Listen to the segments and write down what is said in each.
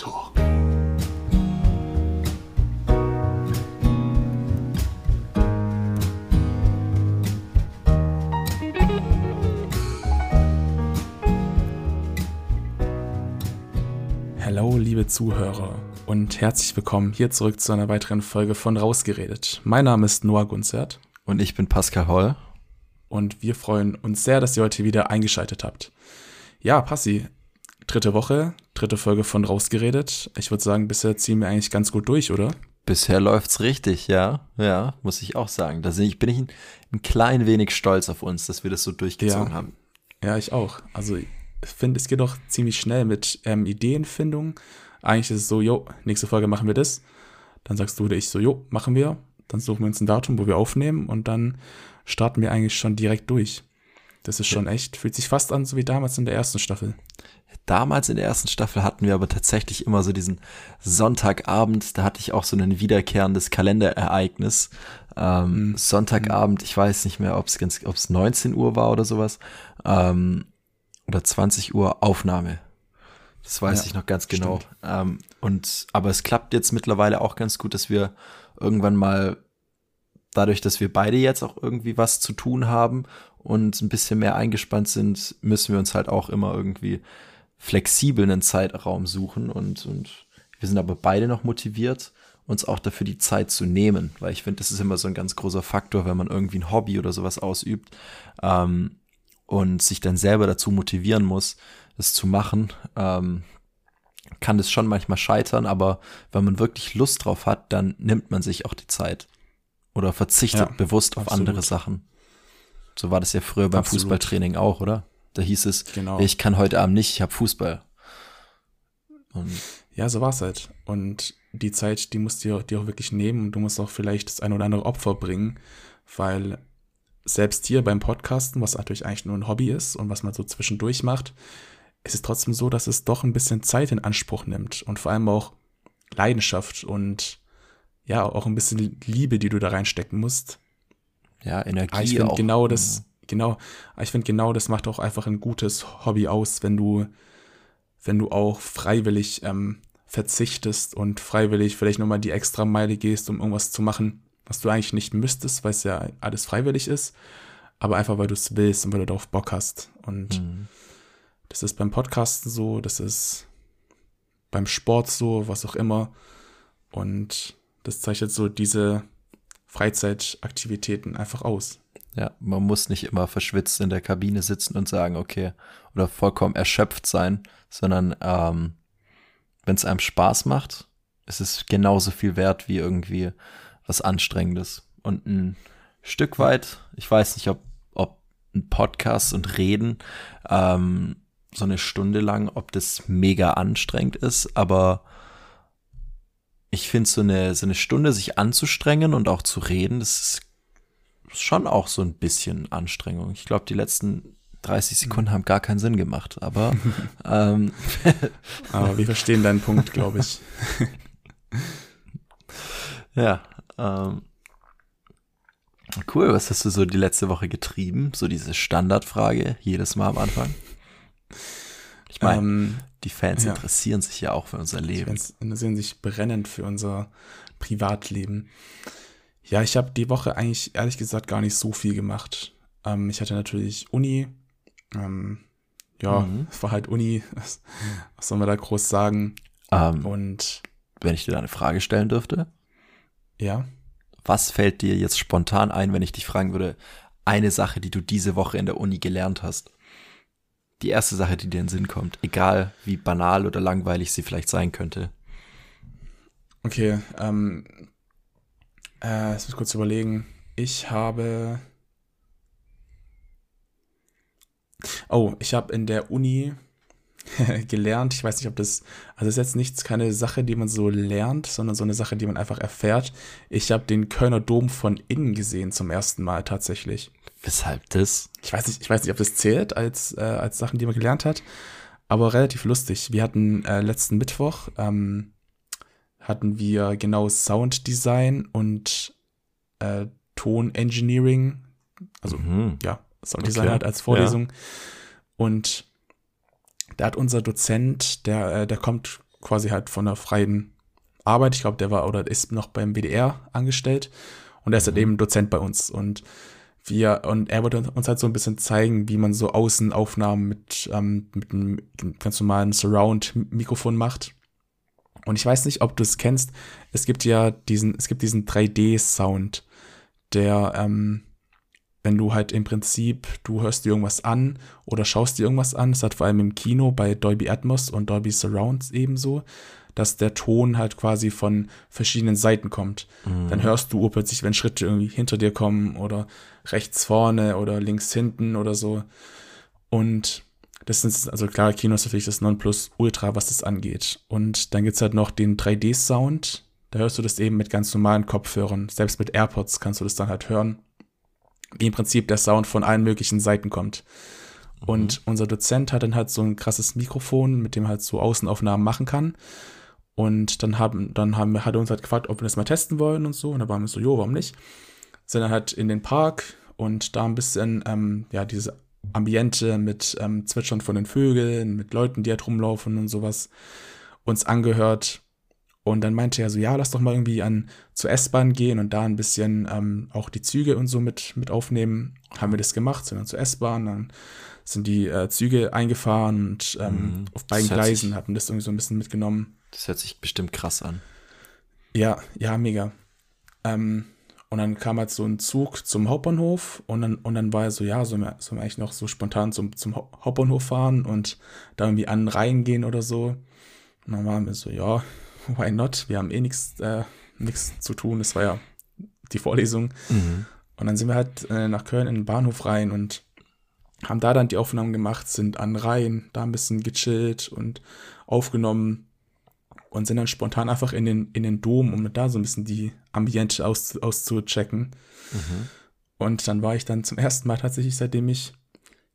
Talk. Hallo, liebe Zuhörer und herzlich willkommen hier zurück zu einer weiteren Folge von Rausgeredet. Mein Name ist Noah Gunzert. Und ich bin Pascal Holl. Und wir freuen uns sehr, dass ihr heute wieder eingeschaltet habt. Ja, Passi, dritte Woche, dritte Folge von Rausgeredet. Ich würde sagen, bisher ziehen wir eigentlich ganz gut durch, oder? Bisher läuft's richtig, ja. Ja, muss ich auch sagen. Da bin ich ein, ein klein wenig stolz auf uns, dass wir das so durchgezogen ja. haben. Ja, ich auch. Also ich finde, es geht doch ziemlich schnell mit ähm, Ideenfindung. Eigentlich ist es so, jo, nächste Folge machen wir das. Dann sagst du oder ich so, jo, machen wir. Dann suchen wir uns ein Datum, wo wir aufnehmen und dann starten wir eigentlich schon direkt durch. Das ist schon echt, fühlt sich fast an, so wie damals in der ersten Staffel. Damals in der ersten Staffel hatten wir aber tatsächlich immer so diesen Sonntagabend, da hatte ich auch so ein wiederkehrendes Kalenderereignis. Ähm, mhm. Sonntagabend, ich weiß nicht mehr, ob es 19 Uhr war oder sowas, ähm, oder 20 Uhr Aufnahme. Das weiß ja, ich noch ganz genau. Ähm, und aber es klappt jetzt mittlerweile auch ganz gut, dass wir irgendwann mal dadurch, dass wir beide jetzt auch irgendwie was zu tun haben und ein bisschen mehr eingespannt sind, müssen wir uns halt auch immer irgendwie flexibel einen Zeitraum suchen und, und wir sind aber beide noch motiviert, uns auch dafür die Zeit zu nehmen, weil ich finde, das ist immer so ein ganz großer Faktor, wenn man irgendwie ein Hobby oder sowas ausübt ähm, und sich dann selber dazu motivieren muss, das zu machen, ähm, kann das schon manchmal scheitern, aber wenn man wirklich Lust drauf hat, dann nimmt man sich auch die Zeit oder verzichtet ja, bewusst auf absolut. andere Sachen. So war das ja früher beim absolut. Fußballtraining auch, oder? Da hieß es, genau. ich kann heute Abend nicht, ich habe Fußball. Und ja, so war es halt. Und die Zeit, die musst du dir auch wirklich nehmen und du musst auch vielleicht das ein oder andere Opfer bringen, weil selbst hier beim Podcasten, was natürlich eigentlich nur ein Hobby ist und was man so zwischendurch macht, ist es trotzdem so, dass es doch ein bisschen Zeit in Anspruch nimmt und vor allem auch Leidenschaft und ja, auch ein bisschen Liebe, die du da reinstecken musst. Ja, Energie. Aber ich finde genau das, genau, ich finde genau das macht auch einfach ein gutes Hobby aus, wenn du, wenn du auch freiwillig ähm, verzichtest und freiwillig vielleicht nochmal die extra Meile gehst, um irgendwas zu machen, was du eigentlich nicht müsstest, weil es ja alles freiwillig ist, aber einfach weil du es willst und weil du darauf Bock hast. Und mhm. das ist beim Podcasten so, das ist beim Sport so, was auch immer. Und das zeichnet so diese Freizeitaktivitäten einfach aus. Ja, man muss nicht immer verschwitzt in der Kabine sitzen und sagen, okay, oder vollkommen erschöpft sein, sondern ähm, wenn es einem Spaß macht, ist es genauso viel wert wie irgendwie was Anstrengendes. Und ein Stück weit, ich weiß nicht, ob, ob ein Podcast und Reden ähm, so eine Stunde lang, ob das mega anstrengend ist, aber ich finde so eine, so eine Stunde sich anzustrengen und auch zu reden, das ist schon auch so ein bisschen Anstrengung. Ich glaube, die letzten 30 Sekunden haben gar keinen Sinn gemacht, aber ähm, aber wir verstehen deinen Punkt, glaube ich. ja, ähm, cool. Was hast du so die letzte Woche getrieben? So diese Standardfrage jedes Mal am Anfang. Ich meine, ähm, die Fans ja. interessieren sich ja auch für unser Leben. Die Fans interessieren sich brennend für unser Privatleben. Ja, ich habe die Woche eigentlich ehrlich gesagt gar nicht so viel gemacht. Ähm, ich hatte natürlich Uni. Ähm, ja, mhm. es war halt Uni. Was, was soll man da groß sagen? Ähm, Und wenn ich dir da eine Frage stellen dürfte. Ja. Was fällt dir jetzt spontan ein, wenn ich dich fragen würde, eine Sache, die du diese Woche in der Uni gelernt hast? die erste Sache, die dir in den Sinn kommt, egal wie banal oder langweilig sie vielleicht sein könnte. Okay, ähm, äh, lass mich kurz überlegen. Ich habe. Oh, ich habe in der Uni gelernt. Ich weiß nicht, ob das. Also, es ist jetzt nichts, keine Sache, die man so lernt, sondern so eine Sache, die man einfach erfährt. Ich habe den Kölner Dom von innen gesehen zum ersten Mal tatsächlich. Weshalb das? Ich weiß nicht, ich weiß nicht, ob das zählt als, äh, als Sachen, die man gelernt hat, aber relativ lustig. Wir hatten äh, letzten Mittwoch ähm, hatten wir genau Sounddesign und äh, Engineering, also mhm. ja, Sounddesign okay. halt als Vorlesung. Ja. Und da hat unser Dozent, der, äh, der kommt quasi halt von der freien Arbeit. Ich glaube, der war oder ist noch beim WDR angestellt und er ist halt eben Dozent bei uns und wir, und er wollte uns halt so ein bisschen zeigen, wie man so Außenaufnahmen mit, ähm, mit einem ganz normalen Surround-Mikrofon macht. Und ich weiß nicht, ob du es kennst. Es gibt ja diesen, es gibt diesen 3D-Sound, der, ähm, wenn du halt im Prinzip, du hörst dir irgendwas an oder schaust dir irgendwas an, das hat vor allem im Kino bei Dolby Atmos und Dolby Surrounds ebenso, dass der Ton halt quasi von verschiedenen Seiten kommt. Mhm. Dann hörst du plötzlich, wenn Schritte irgendwie hinter dir kommen oder rechts vorne oder links hinten oder so. Und das ist, also klar, Kino ist natürlich das Nonplusultra, was das angeht. Und dann gibt es halt noch den 3D-Sound. Da hörst du das eben mit ganz normalen Kopfhörern. Selbst mit AirPods kannst du das dann halt hören. Wie im Prinzip der Sound von allen möglichen Seiten kommt. Mhm. Und unser Dozent hat dann halt so ein krasses Mikrofon, mit dem halt so Außenaufnahmen machen kann. Und dann haben, dann haben, hat er uns halt gefragt, ob wir das mal testen wollen und so. Und da waren wir so, jo, warum nicht? Sind dann halt in den Park und da ein bisschen, ähm, ja, diese Ambiente mit ähm, Zwitschern von den Vögeln, mit Leuten, die halt rumlaufen und sowas, uns angehört. Und dann meinte er so, ja, lass doch mal irgendwie an zur S-Bahn gehen und da ein bisschen ähm, auch die Züge und so mit, mit aufnehmen. Haben wir das gemacht, sind dann zur S-Bahn, dann sind die äh, Züge eingefahren und ähm, mhm. auf beiden Gleisen hatten das irgendwie so ein bisschen mitgenommen. Das hört sich bestimmt krass an. Ja, ja, mega. Ähm, und dann kam halt so ein Zug zum Hauptbahnhof und dann, und dann war er so, ja, sollen wir, sollen wir eigentlich noch so spontan zum, zum Hauptbahnhof fahren und da irgendwie an Reihen gehen oder so. Und dann waren wir so, ja, why not? Wir haben eh nichts äh, zu tun. Das war ja die Vorlesung. Mhm. Und dann sind wir halt äh, nach Köln in den Bahnhof rein und haben da dann die Aufnahmen gemacht, sind an Reihen, da ein bisschen gechillt und aufgenommen und sind dann spontan einfach in den, in den Dom, um da so ein bisschen die Ambiente aus, auszuchecken. Mhm. Und dann war ich dann zum ersten Mal tatsächlich, seitdem ich,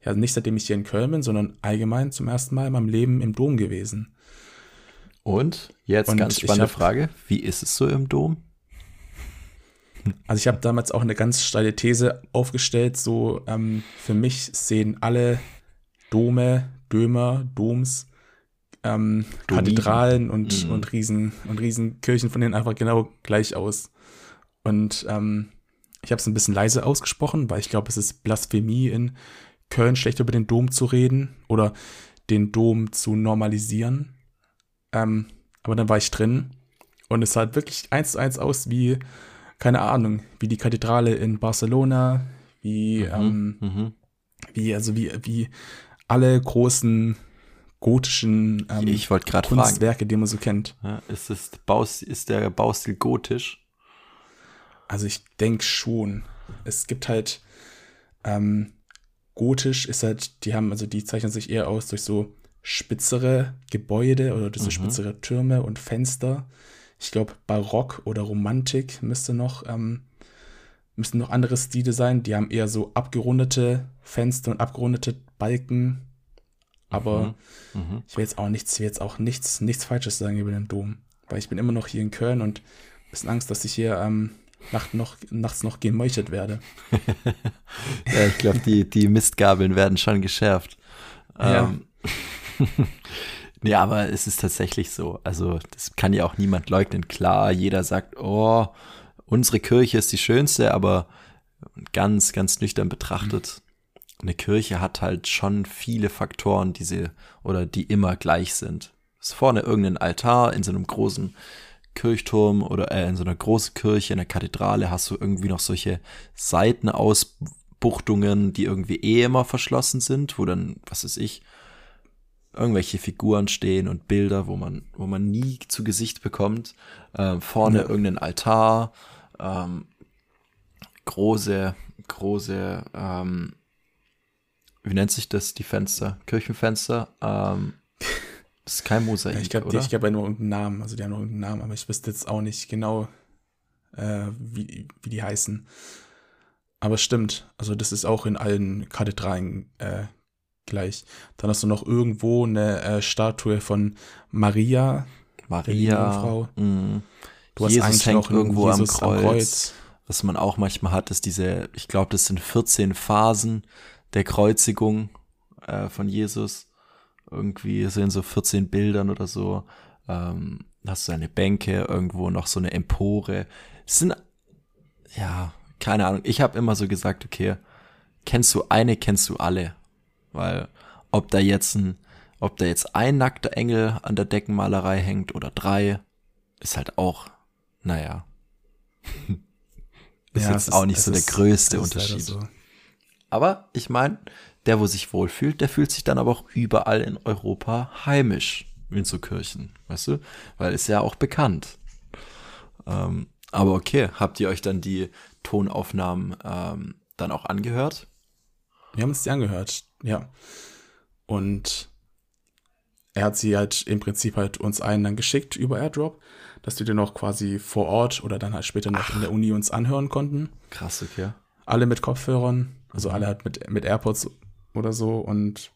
ja, nicht seitdem ich hier in Köln bin, sondern allgemein zum ersten Mal in meinem Leben im Dom gewesen. Und jetzt und ganz spannende hab, Frage: Wie ist es so im Dom? Also, ich habe damals auch eine ganz steile These aufgestellt. So, ähm, für mich sehen alle Dome, Dömer, Doms ähm, Kathedralen und, mhm. und, Riesen, und Riesenkirchen von denen einfach genau gleich aus. Und ähm, ich habe es ein bisschen leise ausgesprochen, weil ich glaube, es ist Blasphemie in Köln, schlecht über den Dom zu reden oder den Dom zu normalisieren. Ähm, aber dann war ich drin und es sah wirklich eins zu eins aus wie, keine Ahnung, wie die Kathedrale in Barcelona, wie, mhm, ähm, mhm. wie, also wie, wie alle großen gotischen ähm, ich Kunstwerke, fragen. die man so kennt. Ja, ist, es Baus, ist der Baustil gotisch? Also ich denke schon. Es gibt halt ähm, gotisch ist halt, die haben, also die zeichnen sich eher aus durch so spitzere Gebäude oder durch so mhm. spitzere Türme und Fenster. Ich glaube, Barock oder Romantik müsste noch, ähm, müssten noch andere Stile sein. Die haben eher so abgerundete Fenster und abgerundete Balken aber mhm. Mhm. ich will jetzt auch nichts, will jetzt auch nichts, nichts Falsches sagen über den Dom. Weil ich bin immer noch hier in Köln und ein bisschen Angst, dass ich hier ähm, Nacht noch, nachts noch gemeuchtet werde. ja, ich glaube, die, die Mistgabeln werden schon geschärft. Ja. Ähm, ja, aber es ist tatsächlich so. Also, das kann ja auch niemand leugnen. Klar, jeder sagt, oh, unsere Kirche ist die schönste, aber ganz, ganz nüchtern betrachtet eine Kirche hat halt schon viele Faktoren, die sie oder die immer gleich sind. Ist vorne irgendein Altar in so einem großen Kirchturm oder äh, in so einer großen Kirche, in der Kathedrale hast du irgendwie noch solche Seitenausbuchtungen, die irgendwie eh immer verschlossen sind, wo dann, was weiß ich, irgendwelche Figuren stehen und Bilder, wo man, wo man nie zu Gesicht bekommt. Ähm, vorne ja. irgendein Altar, ähm, große, große ähm, wie nennt sich das, die Fenster? Kirchenfenster? Ähm, das ist kein Mosaik, Ich glaube, ich habe ja nur irgendeinen Namen, also die haben nur irgendeinen Namen, aber ich wüsste jetzt auch nicht genau, äh, wie, wie die heißen. Aber stimmt, also das ist auch in allen Kathedralen äh, gleich. Dann hast du noch irgendwo eine äh, Statue von Maria. Maria. Frau. Mm. Du Jesus hast eigentlich hängt noch irgendwo Jesus am Kreuz. am Kreuz. Was man auch manchmal hat, ist diese, ich glaube, das sind 14 Phasen der Kreuzigung äh, von Jesus. Irgendwie so in so 14 Bildern oder so. ähm, hast du eine Bänke, irgendwo noch so eine Empore. Es sind, ja, keine Ahnung. Ich habe immer so gesagt, okay, kennst du eine, kennst du alle. Weil ob da jetzt ein, ob da jetzt ein nackter Engel an der Deckenmalerei hängt oder drei, ist halt auch, naja. ist ja, jetzt auch ist, nicht so der größte Unterschied. So. Aber ich meine, der, wo sich wohlfühlt, der fühlt sich dann aber auch überall in Europa heimisch in so Kirchen, weißt du? Weil ist ja auch bekannt. Ähm, aber okay, habt ihr euch dann die Tonaufnahmen ähm, dann auch angehört? Wir haben uns die angehört, ja. Und er hat sie halt im Prinzip halt uns allen dann geschickt über Airdrop, dass wir den noch quasi vor Ort oder dann halt später noch Ach. in der Uni uns anhören konnten. Krass, okay. Alle mit Kopfhörern, also mhm. alle halt mit, mit AirPods oder so und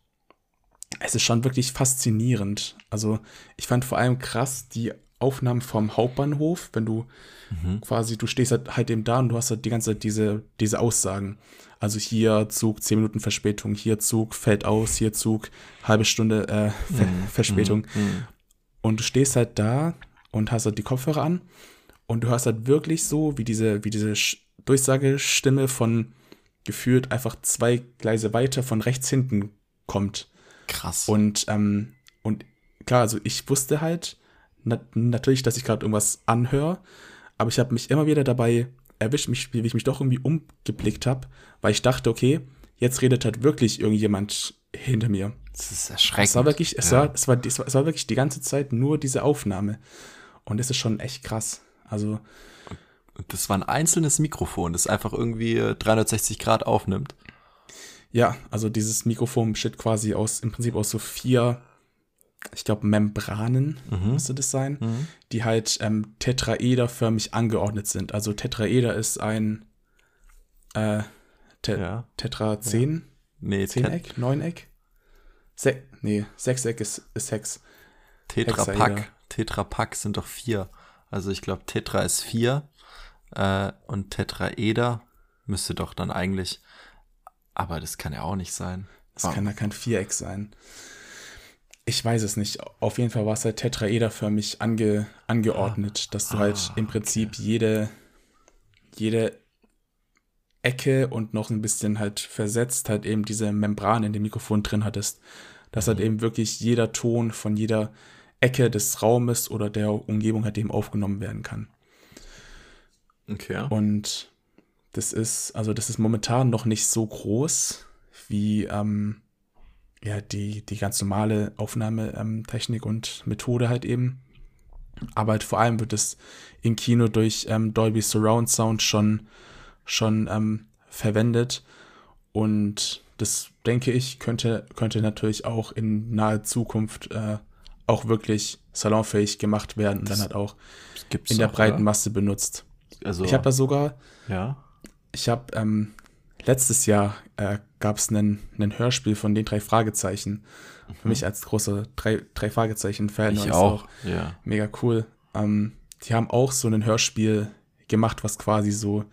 es ist schon wirklich faszinierend. Also ich fand vor allem krass die Aufnahmen vom Hauptbahnhof, wenn du mhm. quasi, du stehst halt, halt eben da und du hast halt die ganze Zeit diese, diese Aussagen. Also hier Zug 10 Minuten Verspätung, hier Zug fällt aus, hier Zug halbe Stunde äh, Ver mhm. Verspätung. Mhm. mhm. Und du stehst halt da und hast halt die Kopfhörer an und du hast halt wirklich so, wie diese, wie diese Durchsagestimme von gefühlt einfach zwei Gleise weiter von rechts hinten kommt. Krass. Und, ähm, und klar, also ich wusste halt na natürlich, dass ich gerade irgendwas anhöre, aber ich habe mich immer wieder dabei erwischt, mich, wie ich mich doch irgendwie umgeblickt habe, weil ich dachte, okay, jetzt redet halt wirklich irgendjemand hinter mir. Das ist erschreckend. Es war wirklich, es, ja. war, es, war, es, war, es war wirklich die ganze Zeit nur diese Aufnahme. Und das ist schon echt krass. Also. Das war ein einzelnes Mikrofon, das einfach irgendwie 360 Grad aufnimmt. Ja, also dieses Mikrofon besteht quasi aus, im Prinzip aus so vier, ich glaube, Membranen, mhm. müsste das sein, mhm. die halt ähm, tetraederförmig angeordnet sind. Also Tetraeder ist ein äh, Te ja. Tetra 10? Ja. Nee, Zehneck? Neuneck? Se nee, Sechseck ist, ist Hex. Tetrapack. Tetrapack sind doch vier. Also ich glaube, Tetra ist vier äh, und Tetraeder müsste doch dann eigentlich aber das kann ja auch nicht sein. Das oh. kann ja kein Viereck sein. Ich weiß es nicht. Auf jeden Fall war es halt tetraederförmig ange, angeordnet, ah. dass du halt ah, halt im Prinzip okay. jede, jede Ecke und noch ein bisschen halt versetzt halt eben diese Membran in dem Mikrofon drin hattest. Dass halt mhm. halt eben wirklich jeder Ton von jeder Ecke des Raumes oder der Umgebung halt eben aufgenommen werden kann. Okay. Und das ist, also das ist momentan noch nicht so groß wie ähm, ja, die, die ganz normale Aufnahmetechnik und Methode halt eben. Aber halt vor allem wird es im Kino durch ähm, Dolby Surround Sound schon, schon ähm, verwendet. Und das denke ich, könnte, könnte natürlich auch in naher Zukunft äh, auch wirklich salonfähig gemacht werden und dann halt auch in der breiten? Masse benutzt. Also, ich habe da sogar ja ich habe ähm, letztes Jahr äh, gab es einen Hörspiel von den drei Fragezeichen. Mhm. Für mich als großer drei, drei Fragezeichen-Fan. Ich auch. auch. ja. Mega cool. Ähm, die haben auch so ein Hörspiel gemacht, was quasi so,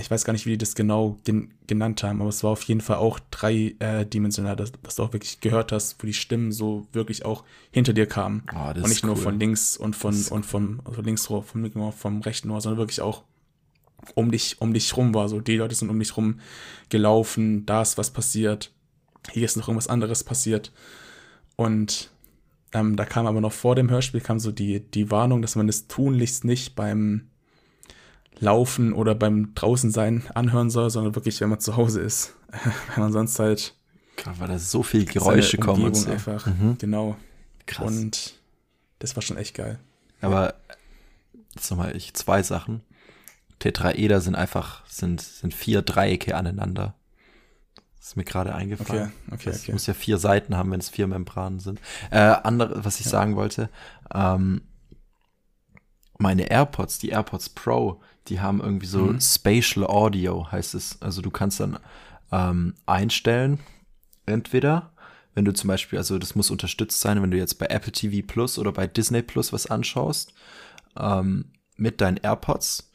ich weiß gar nicht, wie die das genau gen genannt haben, aber es war auf jeden Fall auch dreidimensional, äh, dass, dass, du auch wirklich gehört hast, wo die Stimmen so wirklich auch hinter dir kamen. Oh, und nicht nur von links und von, und vom, also links vom, vom, vom rechten Ohr, sondern wirklich auch um dich, um dich rum war. So, die Leute sind um dich rum gelaufen, da ist was passiert, hier ist noch irgendwas anderes passiert. Und ähm, da kam aber noch vor dem Hörspiel kam so die, die Warnung, dass man es tunlichst nicht beim Laufen oder beim Draußensein anhören soll, sondern wirklich, wenn man zu Hause ist. wenn man sonst halt. Gerade weil da so viel Geräusche kommen. Und so. einfach, mhm. genau. Krass. Und das war schon echt geil. Aber jetzt nochmal ich zwei Sachen. Tetraeder sind einfach, sind, sind vier Dreiecke aneinander. Das ist mir gerade eingefallen. Okay, okay, das okay. muss ja vier Seiten haben, wenn es vier Membranen sind. Äh, andere, was ich ja. sagen wollte, ähm, meine AirPods, die AirPods Pro, die haben irgendwie so mhm. Spatial Audio, heißt es. Also du kannst dann ähm, einstellen, entweder, wenn du zum Beispiel, also das muss unterstützt sein, wenn du jetzt bei Apple TV Plus oder bei Disney Plus was anschaust, ähm, mit deinen AirPods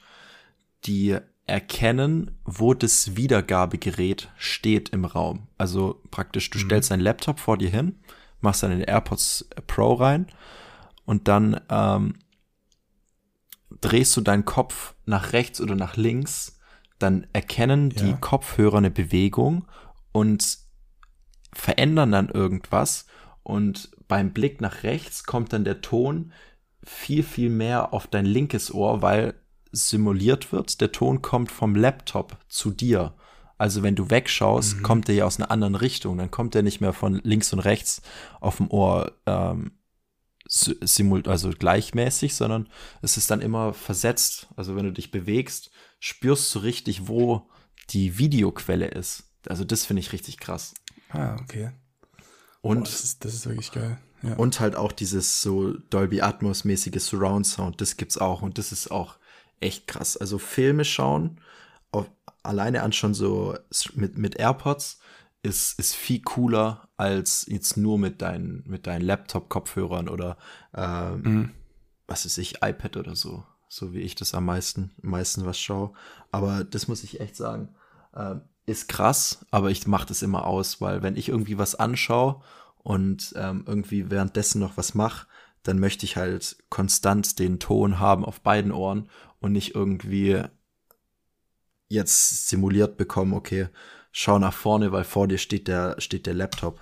die erkennen, wo das Wiedergabegerät steht im Raum. Also praktisch, du mhm. stellst deinen Laptop vor dir hin, machst deinen AirPods Pro rein und dann ähm, drehst du deinen Kopf nach rechts oder nach links, dann erkennen die Ja. Kopfhörer eine Bewegung und verändern dann irgendwas und beim Blick nach rechts kommt dann der Ton viel, viel mehr auf dein linkes Ohr, weil simuliert wird, der Ton kommt vom Laptop zu dir. Also wenn du wegschaust, kommt der ja aus einer anderen Richtung. Dann kommt der nicht mehr von links und rechts auf dem Ohr ähm, simul also gleichmäßig, sondern es ist dann immer versetzt. Also wenn du dich bewegst, spürst du richtig, wo die Videoquelle ist. Also das finde ich richtig krass. Ah, okay. Und Boah, das, ist, das ist wirklich geil. Ja. Und halt auch dieses so Dolby Atmos mäßige Surround Sound, das gibt's auch und das ist auch echt krass. Also Filme schauen, auf, alleine an schon so mit, mit AirPods ist, ist viel cooler als jetzt nur mit deinen, mit deinen Laptop-Kopfhörern oder ähm, Mhm. was ist ich, iPad oder so. So wie ich das am meisten, am meisten was schaue. Aber das muss ich echt sagen. Ähm, ist krass, aber ich mache das immer aus, weil wenn ich irgendwie was anschaue und ähm, irgendwie währenddessen noch was mache, dann möchte ich halt konstant den Ton haben auf beiden Ohren und nicht irgendwie jetzt simuliert bekommen, okay, schau nach vorne, weil vor dir steht der, steht der Laptop.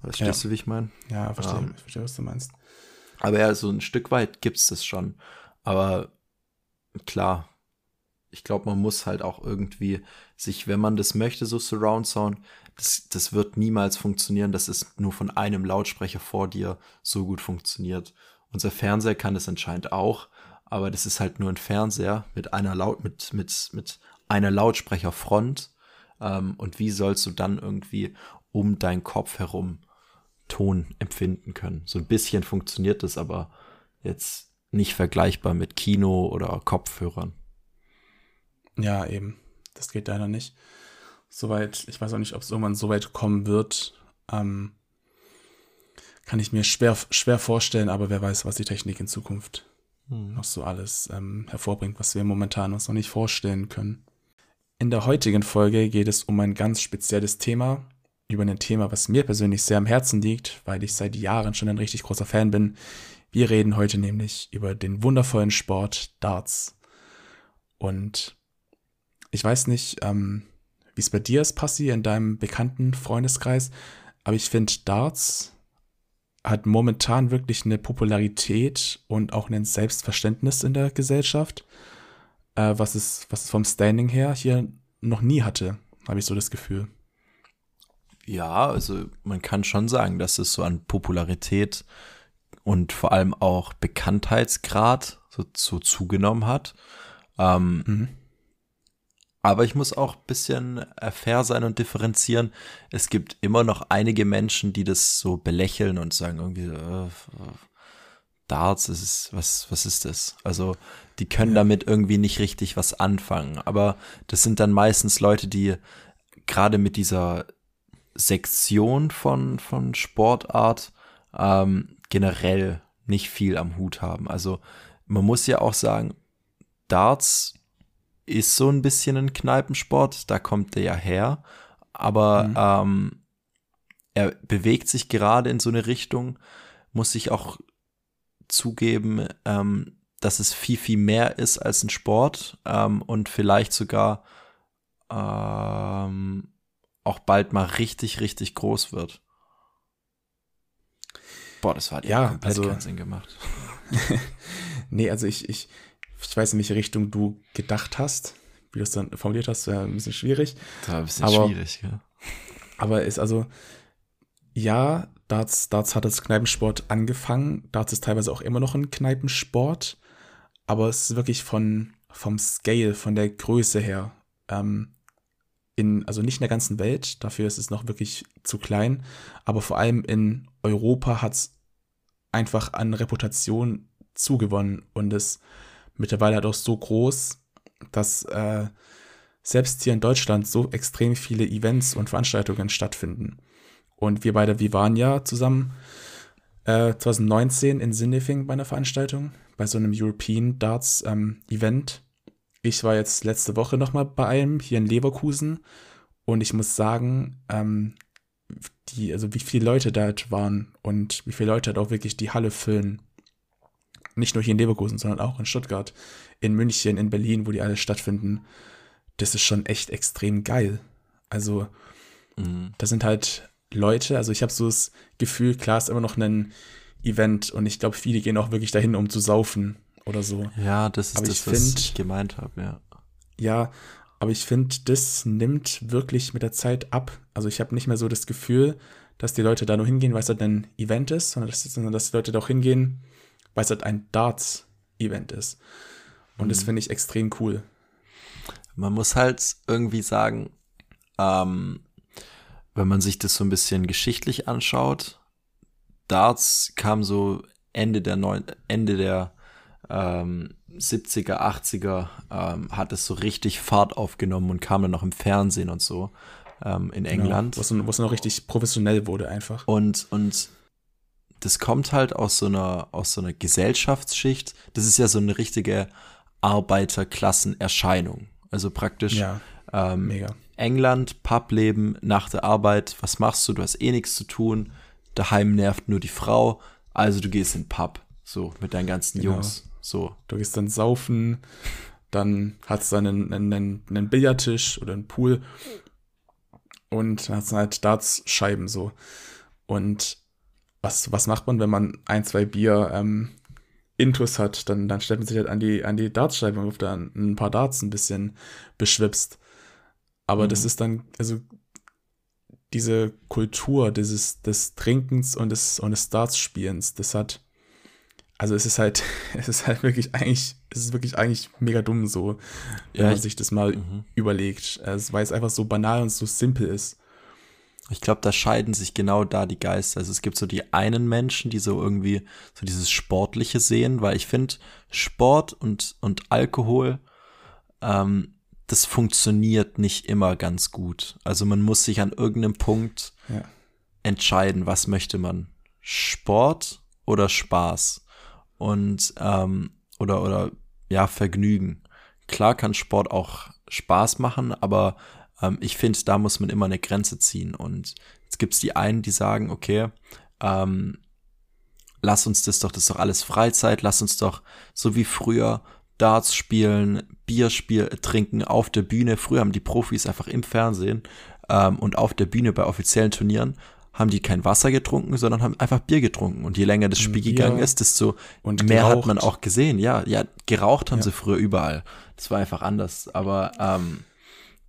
Verstehst Ja. du, wie ich meine? ja, verstehe, ähm, ich verstehe, was du meinst. Aber ja, so ein Stück weit gibt's das schon. Aber klar, ich glaube, man muss halt auch irgendwie sich, wenn man das möchte, so Surround Sound, das, das wird niemals funktionieren, dass es nur von einem Lautsprecher vor dir so gut funktioniert. Unser Fernseher kann das anscheinend auch, aber das ist halt nur ein Fernseher mit einer Laut, mit, mit, mit einer Lautsprecherfront. Ähm, und wie sollst du dann irgendwie um deinen Kopf herum Ton empfinden können. So ein bisschen funktioniert das, aber jetzt nicht vergleichbar mit Kino oder Kopfhörern. Ja, eben. Das geht leider nicht. Soweit, ich weiß auch nicht, ob es irgendwann so weit kommen wird. Ähm, kann ich mir schwer, schwer vorstellen, aber wer weiß, was die Technik in Zukunft noch so alles ähm, hervorbringt, was wir momentan uns noch nicht vorstellen können. In der heutigen Folge geht es um ein ganz spezielles Thema, über ein Thema, was mir persönlich sehr am Herzen liegt, weil ich seit Jahren schon ein richtig großer Fan bin. Wir reden heute nämlich über den wundervollen Sport Darts. Und ich weiß nicht, ähm, wie es bei dir ist, Passi, in deinem bekannten Freundeskreis, aber ich finde, Darts hat momentan wirklich eine Popularität und auch ein Selbstverständnis in der Gesellschaft, äh, was, es, was es vom Standing her hier noch nie hatte, habe ich so das Gefühl. Ja, also man kann schon sagen, dass es so an Popularität und vor allem auch Bekanntheitsgrad so, so zugenommen hat. Ähm, Mhm. Aber ich muss auch ein bisschen fair sein und differenzieren. Es gibt immer noch einige Menschen, die das so belächeln und sagen irgendwie, äh, Darts, ist, was, was ist das? Also, die können damit irgendwie nicht richtig was anfangen. Aber das sind dann meistens Leute, die gerade mit dieser Sektion von, von Sportart ähm, generell nicht viel am Hut haben. Also, man muss ja auch sagen, Darts ist so ein bisschen ein Kneipensport, da kommt der ja her, aber Mhm. ähm, er bewegt sich gerade in so eine Richtung, muss ich auch zugeben, ähm, dass es viel, viel mehr ist als ein Sport ähm, und vielleicht sogar ähm, auch bald mal richtig, richtig groß wird. Boah, das hat Ja, komplett also- keinen Sinn gemacht. Nee, also ich, ich, ich weiß, in welche Richtung du gedacht hast. Wie du es dann formuliert hast, wäre ein bisschen schwierig. Das war ein bisschen Aber- schwierig, ja. Aber ist also, ja, Darts, Darts hat als Kneipensport angefangen. Darts ist teilweise auch immer noch ein Kneipensport. Aber es ist wirklich von, vom Scale, von der Größe her, ähm, in, also nicht in der ganzen Welt, dafür ist es noch wirklich zu klein, aber vor allem in Europa hat es einfach an Reputation zugewonnen und ist mittlerweile halt auch so groß, dass äh, selbst hier in Deutschland so extrem viele Events und Veranstaltungen stattfinden. Und wir beide, wir waren ja zusammen äh, 2019 in Sindelfingen bei einer Veranstaltung, bei so einem European Darts ähm, Event. Ich war jetzt letzte Woche nochmal bei einem hier in Leverkusen und ich muss sagen, ähm, die, also wie viele Leute da halt waren und wie viele Leute halt auch wirklich die Halle füllen, nicht nur hier in Leverkusen, sondern auch in Stuttgart, in München, in Berlin, wo die alle stattfinden, das ist schon echt extrem geil. Also, mhm. da sind halt Leute, also ich habe so das Gefühl, klar ist immer noch ein Event und ich glaube, viele gehen auch wirklich dahin, um zu saufen oder so. Ja, das ist aber das, ich was find, ich gemeint habe, ja. Ja, aber ich finde, das nimmt wirklich mit der Zeit ab. Also ich habe nicht mehr so das Gefühl, dass die Leute da nur hingehen, weil es halt ein Event ist, sondern dass, sondern dass die Leute da auch hingehen, weil es halt ein Darts-Event ist. Und mhm. das finde ich extrem cool. Man muss halt irgendwie sagen, ähm, wenn man sich das so ein bisschen geschichtlich anschaut, Darts kam so Ende der neun, Ende der ähm, 70er, 80er, ähm, hat es so richtig Fahrt aufgenommen und kam dann noch im Fernsehen und so ähm, in genau, England. Genau, wo es noch richtig professionell wurde einfach. Und, und das kommt halt aus so einer, aus so einer Gesellschaftsschicht. Das ist ja so eine richtige Arbeiterklassenerscheinung. Also praktisch ja, ähm, mega. England, Publeben, nach der Arbeit, was machst du? Du hast eh nichts zu tun. Daheim nervt nur die Frau, also du gehst in den Pub, so mit deinen ganzen genau. Jungs. So. Du gehst dann saufen, dann hast du einen, einen, einen Billardtisch oder einen Pool und hast dann halt Dartscheiben so. Und was, was macht man, wenn man ein, zwei Bier ähm, Intus hat? Dann, dann stellt man sich halt an die, an die Dartscheibe und wirft dann ein paar Darts ein bisschen beschwipst. Aber mhm. das ist dann, also diese Kultur dieses, des Trinkens und des, und des Darts-Spielens, das hat, also es ist halt, es ist halt wirklich eigentlich, es ist wirklich eigentlich mega dumm so, wenn ja, man sich das mal mhm. überlegt. Also, weil es einfach so banal und so simpel ist. Ich glaube, da scheiden sich genau da die Geister. Also es gibt so die einen Menschen, die so irgendwie so dieses Sportliche sehen, weil ich finde, Sport und, und Alkohol, ähm, das funktioniert nicht immer ganz gut. Also man muss sich an irgendeinem Punkt ja. entscheiden, was möchte man. Sport oder Spaß? Und ähm, oder oder ja, Vergnügen. Klar kann Sport auch Spaß machen, aber ähm, ich finde, da muss man immer eine Grenze ziehen. Und jetzt gibt es die einen, die sagen, okay, ähm, lass uns das doch, das ist doch alles Freizeit, lass uns doch so wie früher Darts spielen, Bier spiel, trinken auf der Bühne. Früher haben die Profis einfach im Fernsehen ähm, und auf der Bühne bei offiziellen Turnieren haben die kein Wasser getrunken, sondern haben einfach Bier getrunken. Und je länger das Spiel Bier gegangen ist, desto mehr geraucht. hat man auch gesehen. Ja, ja, geraucht haben ja. sie früher überall. Das war einfach anders. Aber ähm,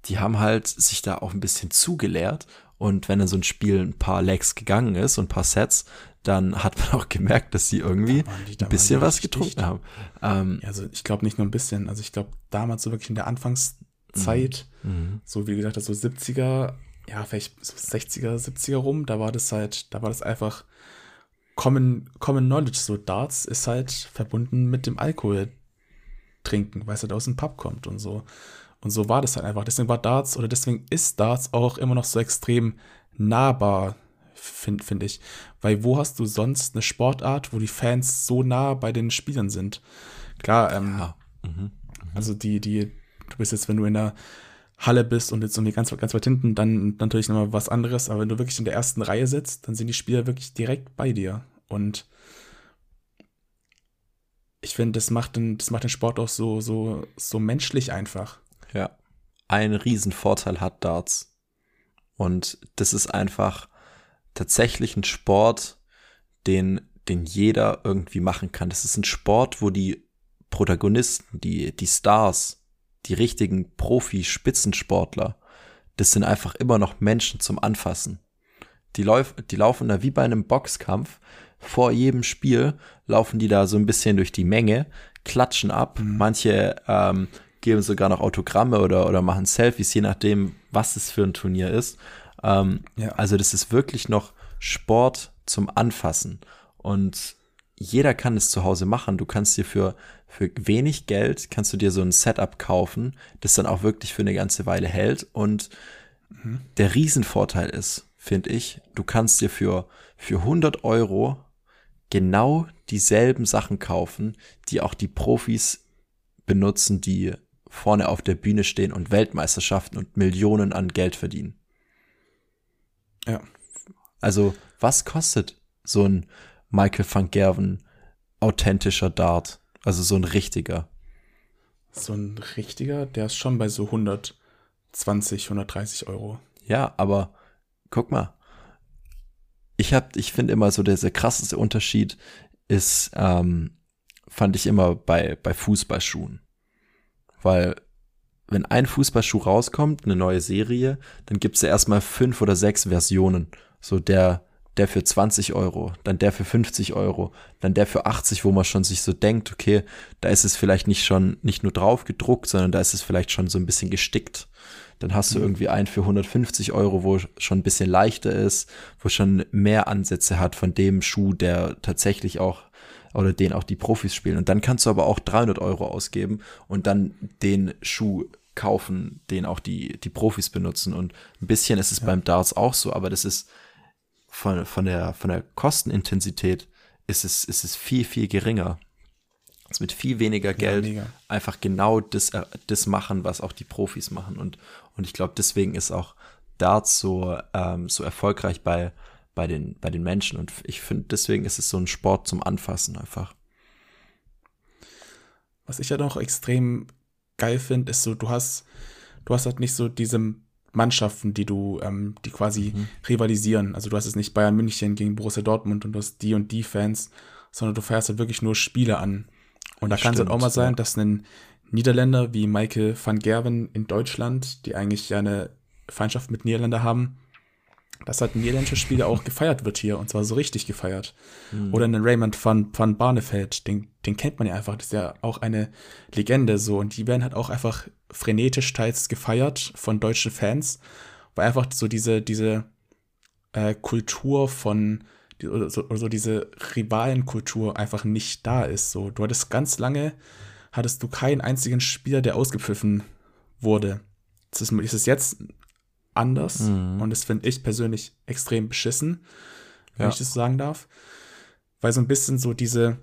die haben halt sich da auch ein bisschen zugeleert. Und wenn dann so ein Spiel ein paar Legs gegangen ist und ein paar Sets, dann hat man auch gemerkt, dass sie irgendwie ein bisschen was getrunken haben. Ähm, also ich glaube nicht nur ein bisschen, also ich glaube damals so wirklich in der Anfangszeit, mhm. mhm. so wie gesagt, so 70er, ja, vielleicht so 60er, 70er rum, da war das halt, da war das einfach Common, Common Knowledge, so Darts ist halt verbunden mit dem Alkohol trinken, weil es halt aus dem Pub kommt und so. Und so war das halt einfach. Deswegen war Darts oder deswegen ist Darts auch immer noch so extrem nahbar finde find ich. Weil wo hast du sonst eine Sportart, wo die Fans so nah bei den Spielern sind? Klar, ähm, ja. mhm. Mhm. also die, die, du bist jetzt, wenn du in der Halle bist und jetzt irgendwie ganz, ganz weit hinten, dann natürlich nochmal was anderes, aber wenn du wirklich in der ersten Reihe sitzt, dann sind die Spieler wirklich direkt bei dir. Und ich finde, das macht den, das macht den Sport auch so, so, so menschlich einfach. Ja. Ein Riesenvorteil hat Darts. Und das ist einfach, tatsächlich ein Sport, den, den jeder irgendwie machen kann. Das ist ein Sport, wo die Protagonisten, die, die Stars, die richtigen Profi-Spitzensportler, das sind einfach immer noch Menschen zum Anfassen. Die, lauf, die laufen da wie bei einem Boxkampf. Vor jedem Spiel laufen die da so ein bisschen durch die Menge, klatschen ab. Mhm. Manche ähm, geben sogar noch Autogramme oder, oder machen Selfies, je nachdem, was es für ein Turnier ist. Ähm, ja. Also das ist wirklich noch Sport zum Anfassen. Und jeder kann es zu Hause machen. Du kannst dir für, für wenig Geld, kannst du dir so ein Setup kaufen, das dann auch wirklich für eine ganze Weile hält. Und mhm. der Riesenvorteil ist, finde ich, du kannst dir für, für 100 Euro genau dieselben Sachen kaufen, die auch die Profis benutzen, die vorne auf der Bühne stehen und Weltmeisterschaften und Millionen an Geld verdienen. Ja. Also, was kostet so ein Michael van Gerven authentischer Dart. Also so ein richtiger. So ein richtiger, der ist schon bei so 120, 130 Euro. Ja, aber guck mal. Ich hab, ich finde immer so der, der krasseste Unterschied ist, ähm, fand ich immer bei, bei Fußballschuhen. Weil wenn ein Fußballschuh rauskommt, eine neue Serie, dann gibt's ja erstmal fünf oder sechs Versionen. So der, der für 20 Euro, dann der für 50 Euro, dann der für 80, wo man schon sich so denkt, okay, da ist es vielleicht nicht schon, nicht nur drauf gedruckt, sondern da ist es vielleicht schon so ein bisschen gestickt. Dann hast du mhm. irgendwie einen für 150 Euro, wo schon ein bisschen leichter ist, wo schon mehr Ansätze hat von dem Schuh, der tatsächlich auch oder den auch die Profis spielen. Und dann kannst du aber auch 300 Euro ausgeben und dann den Schuh kaufen, den auch die, die Profis benutzen. Und ein bisschen ist es ja. beim Darts auch so, aber das ist von, von, der, von der Kostenintensität ist es, ist es viel, viel geringer. Also mit viel weniger Geld ja, einfach genau das, äh, das machen, was auch die Profis machen. Und, und ich glaube, deswegen ist auch Darts so, ähm, so erfolgreich bei, bei den, bei den Menschen. Und ich finde, deswegen ist es so ein Sport zum Anfassen einfach. Was ich ja noch extrem geil finde, ist so, du hast, du hast halt nicht so diese Mannschaften, die du, ähm, die quasi mhm. rivalisieren. Also du hast es nicht Bayern München gegen Borussia Dortmund und du hast die und die Fans, sondern du feierst halt wirklich nur Spiele an. Und da kann es halt auch mal sein, dass ein Niederländer wie Michael van Gerwen in Deutschland, die eigentlich ja eine Feindschaft mit Niederländer haben, dass halt ein niederländischer Spieler auch gefeiert wird hier und zwar so richtig gefeiert. Mhm. Oder einen Raymond van, van Barneveld, den, den kennt man ja einfach, das ist ja auch eine Legende so und die werden halt auch einfach frenetisch teils gefeiert von deutschen Fans, weil einfach so diese, diese äh, Kultur von, oder so, oder so diese Rivalenkultur einfach nicht da ist. So, du hattest ganz lange, hattest du keinen einzigen Spieler, der ausgepfiffen wurde. Ist es jetzt anders. Mhm. Und das finde ich persönlich extrem beschissen, wenn ja. ich das so sagen darf. Weil so ein bisschen so diese,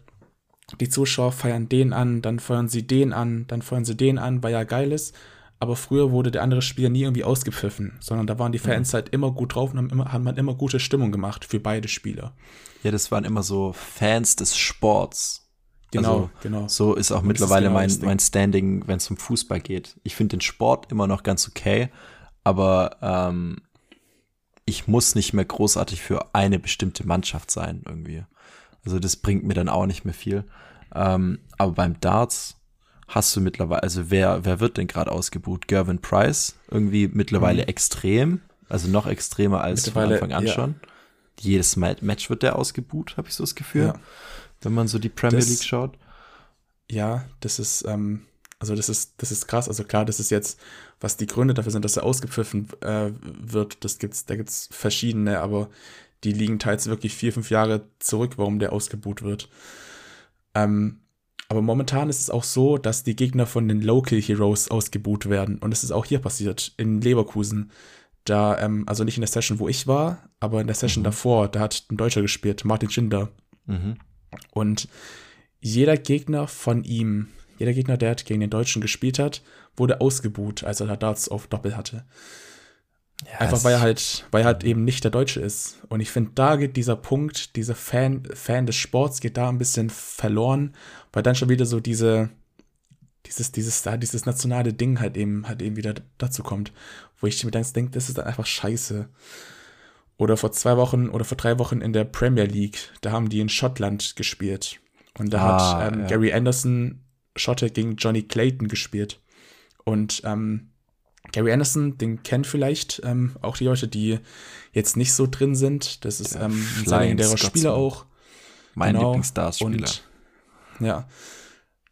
die Zuschauer feiern den an, dann feuern sie den an, dann feuern sie den an, weil ja geil ist. Aber früher wurde der andere Spieler nie irgendwie ausgepfiffen, sondern da waren die Fans mhm. halt immer gut drauf und haben, immer, haben man immer gute Stimmung gemacht für beide Spieler. Ja, das waren immer so Fans des Sports. Genau, also, genau. So ist auch und mittlerweile ist genau mein, mein Standing, wenn es um Fußball geht. Ich finde den Sport immer noch ganz okay, aber ähm, ich muss nicht mehr großartig für eine bestimmte Mannschaft sein irgendwie. Also das bringt mir dann auch nicht mehr viel. Ähm, aber beim Darts hast du mittlerweile, also wer, wer wird denn gerade ausgebucht? Gervin Price, irgendwie mittlerweile mhm. extrem, also noch extremer als von Anfang an ja. schon. Jedes Match wird der ausgebucht, habe ich so das Gefühl, ja. wenn man so die Premier das, League schaut. Ja, das ist, ähm, also das ist, das ist krass. Also klar, das ist jetzt, was die Gründe dafür sind, dass er ausgepfiffen äh, wird, das gibt's, da gibt's verschiedene, aber die liegen teils wirklich vier, fünf Jahre zurück, warum der ausgebuht wird. Ähm, aber momentan ist es auch so, dass die Gegner von den Local Heroes ausgebuht werden. Und es ist auch hier passiert, in Leverkusen. Da, ähm, also nicht in der Session, wo ich war, aber in der Session mhm. davor, da hat ein Deutscher gespielt, Martin Schinder. Mhm. Und jeder Gegner von ihm jeder Gegner, der gegen den Deutschen gespielt hat, wurde ausgebuht, als er Darts auf Doppel hatte. Ja, Einfach weil er halt, weil er halt eben nicht der Deutsche ist. Und ich finde, da geht dieser Punkt, dieser Fan, Fan des Sports geht da ein bisschen verloren, weil dann schon wieder so diese, dieses, dieses, dieses nationale Ding halt eben, halt eben wieder dazu kommt. Wo ich mir dann denke, das ist dann einfach scheiße. Oder vor zwei Wochen oder vor drei Wochen in der Premier League, da haben die in Schottland gespielt. Und da ah, hat ähm, ja. Gary Anderson Schotte gegen Johnny Clayton gespielt. Und ähm, Gary Anderson, den kennen vielleicht ähm, auch die Leute, die jetzt nicht so drin sind. Das ist ähm, ein sehr legendärer Spieler auch. Mein genau. Lieblingsstars-Spieler. Ja.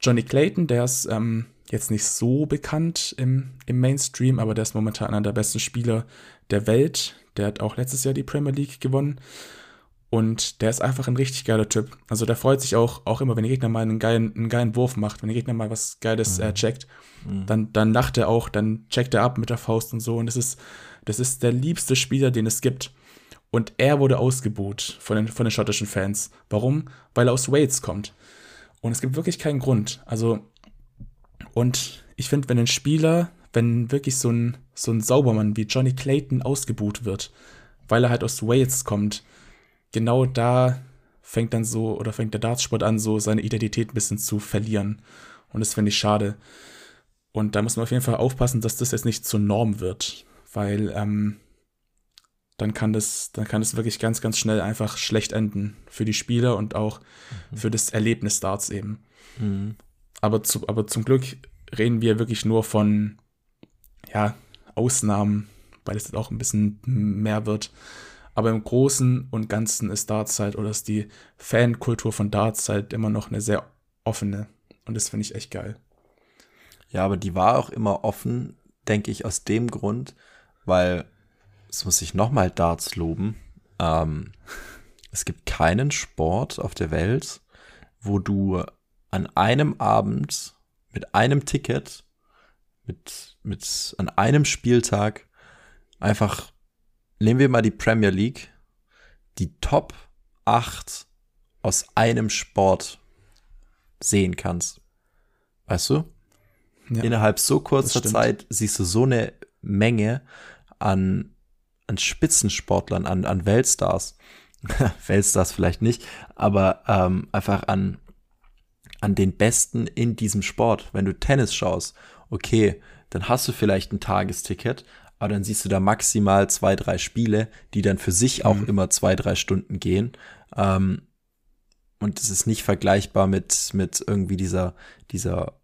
Johnny Clayton, der ist ähm, jetzt nicht so bekannt im, im Mainstream, aber der ist momentan einer der besten Spieler der Welt. Der hat auch letztes Jahr die Premier League gewonnen. Und der ist einfach ein richtig geiler Typ. Also der freut sich auch, auch immer, wenn der Gegner mal einen geilen, einen geilen Wurf macht, wenn der Gegner mal was Geiles mhm. äh, checkt, mhm. dann, dann lacht er auch, dann checkt er ab mit der Faust und so. Und das ist, das ist der liebste Spieler, den es gibt. Und er wurde ausgebuht von den, von den schottischen Fans. Warum? Weil er aus Wales kommt. Und es gibt wirklich keinen Grund. Also, und ich finde, wenn ein Spieler, wenn wirklich so ein, so ein Saubermann wie Johnny Clayton ausgebuht wird, weil er halt aus Wales kommt, genau da fängt dann so, oder fängt der Dartsport an, so seine Identität ein bisschen zu verlieren. Und das finde ich schade. Und da muss man auf jeden Fall aufpassen, dass das jetzt nicht zur Norm wird, weil ähm, dann kann das, dann kann es wirklich ganz, ganz schnell einfach schlecht enden für die Spieler und auch mhm. für das Erlebnis Darts eben. Mhm. Aber, zu, aber zum Glück reden wir wirklich nur von ja, Ausnahmen, weil es auch ein bisschen mehr wird. Aber im Großen und Ganzen ist Darts halt oder ist die Fankultur von Darts halt immer noch eine sehr offene. Und das finde ich echt geil. Ja, aber die war auch immer offen, denke ich, aus dem Grund, weil, es muss ich nochmal Darts loben, ähm, es gibt keinen Sport auf der Welt, wo du an einem Abend mit einem Ticket, mit, mit an einem Spieltag einfach, nehmen wir mal die Premier League, die Top 8 aus einem Sport sehen kannst. Weißt du? Ja, Innerhalb so kurzer Zeit siehst du so eine Menge an, an Spitzensportlern, an, an Weltstars. Weltstars vielleicht nicht, aber ähm, einfach an, an den Besten in diesem Sport. Wenn du Tennis schaust, okay, dann hast du vielleicht ein Tagesticket, aber dann siehst du da maximal zwei, drei Spiele, die dann für sich auch mhm. immer zwei, drei Stunden gehen. Ähm, und es ist nicht vergleichbar mit, mit irgendwie dieser, dieser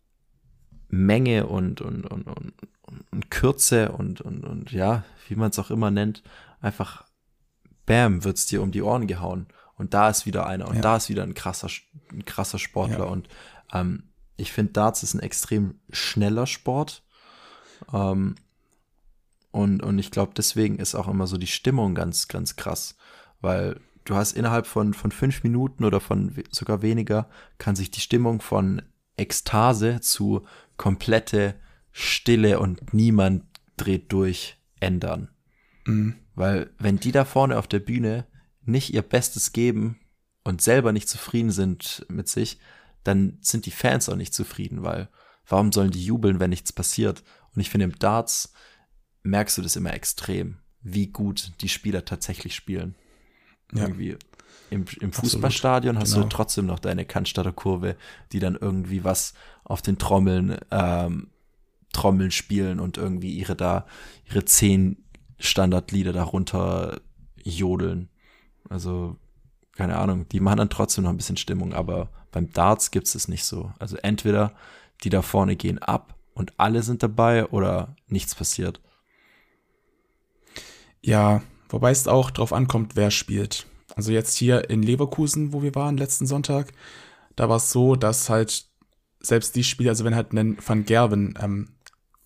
Menge und, und, und, und, und Kürze und, und, und ja, wie man es auch immer nennt, einfach bam, wird's dir um die Ohren gehauen. Und da ist wieder einer und ja. da ist wieder ein krasser, ein krasser Sportler. Ja. Und ähm, ich finde, Darts ist ein extrem schneller Sport. Ähm, und, und ich glaube, deswegen ist auch immer so die Stimmung ganz, ganz krass. Weil du hast innerhalb von, von fünf Minuten oder von sogar weniger, kann sich die Stimmung von Ekstase zu komplette Stille und niemand dreht durch ändern. Mhm. Weil wenn die da vorne auf der Bühne nicht ihr Bestes geben und selber nicht zufrieden sind mit sich, dann sind die Fans auch nicht zufrieden, weil warum sollen die jubeln, wenn nichts passiert? Und ich finde, im Darts merkst du das immer extrem, wie gut die Spieler tatsächlich spielen. Ja. Irgendwie im, im Fußballstadion hast genau. du trotzdem noch deine Cannstatter Kurve, die dann irgendwie was auf den Trommeln, ähm, Trommeln spielen und irgendwie ihre da, ihre zehn Standardlieder darunter jodeln. Also, keine Ahnung, die machen dann trotzdem noch ein bisschen Stimmung, aber beim Darts gibt es es nicht so. Also entweder die da vorne gehen ab und alle sind dabei oder nichts passiert. Ja, wobei es auch drauf ankommt, wer spielt. Also jetzt hier in Leverkusen, wo wir waren letzten Sonntag, da war es so, dass halt selbst die Spieler, also wenn halt ein Van Gerven, ähm,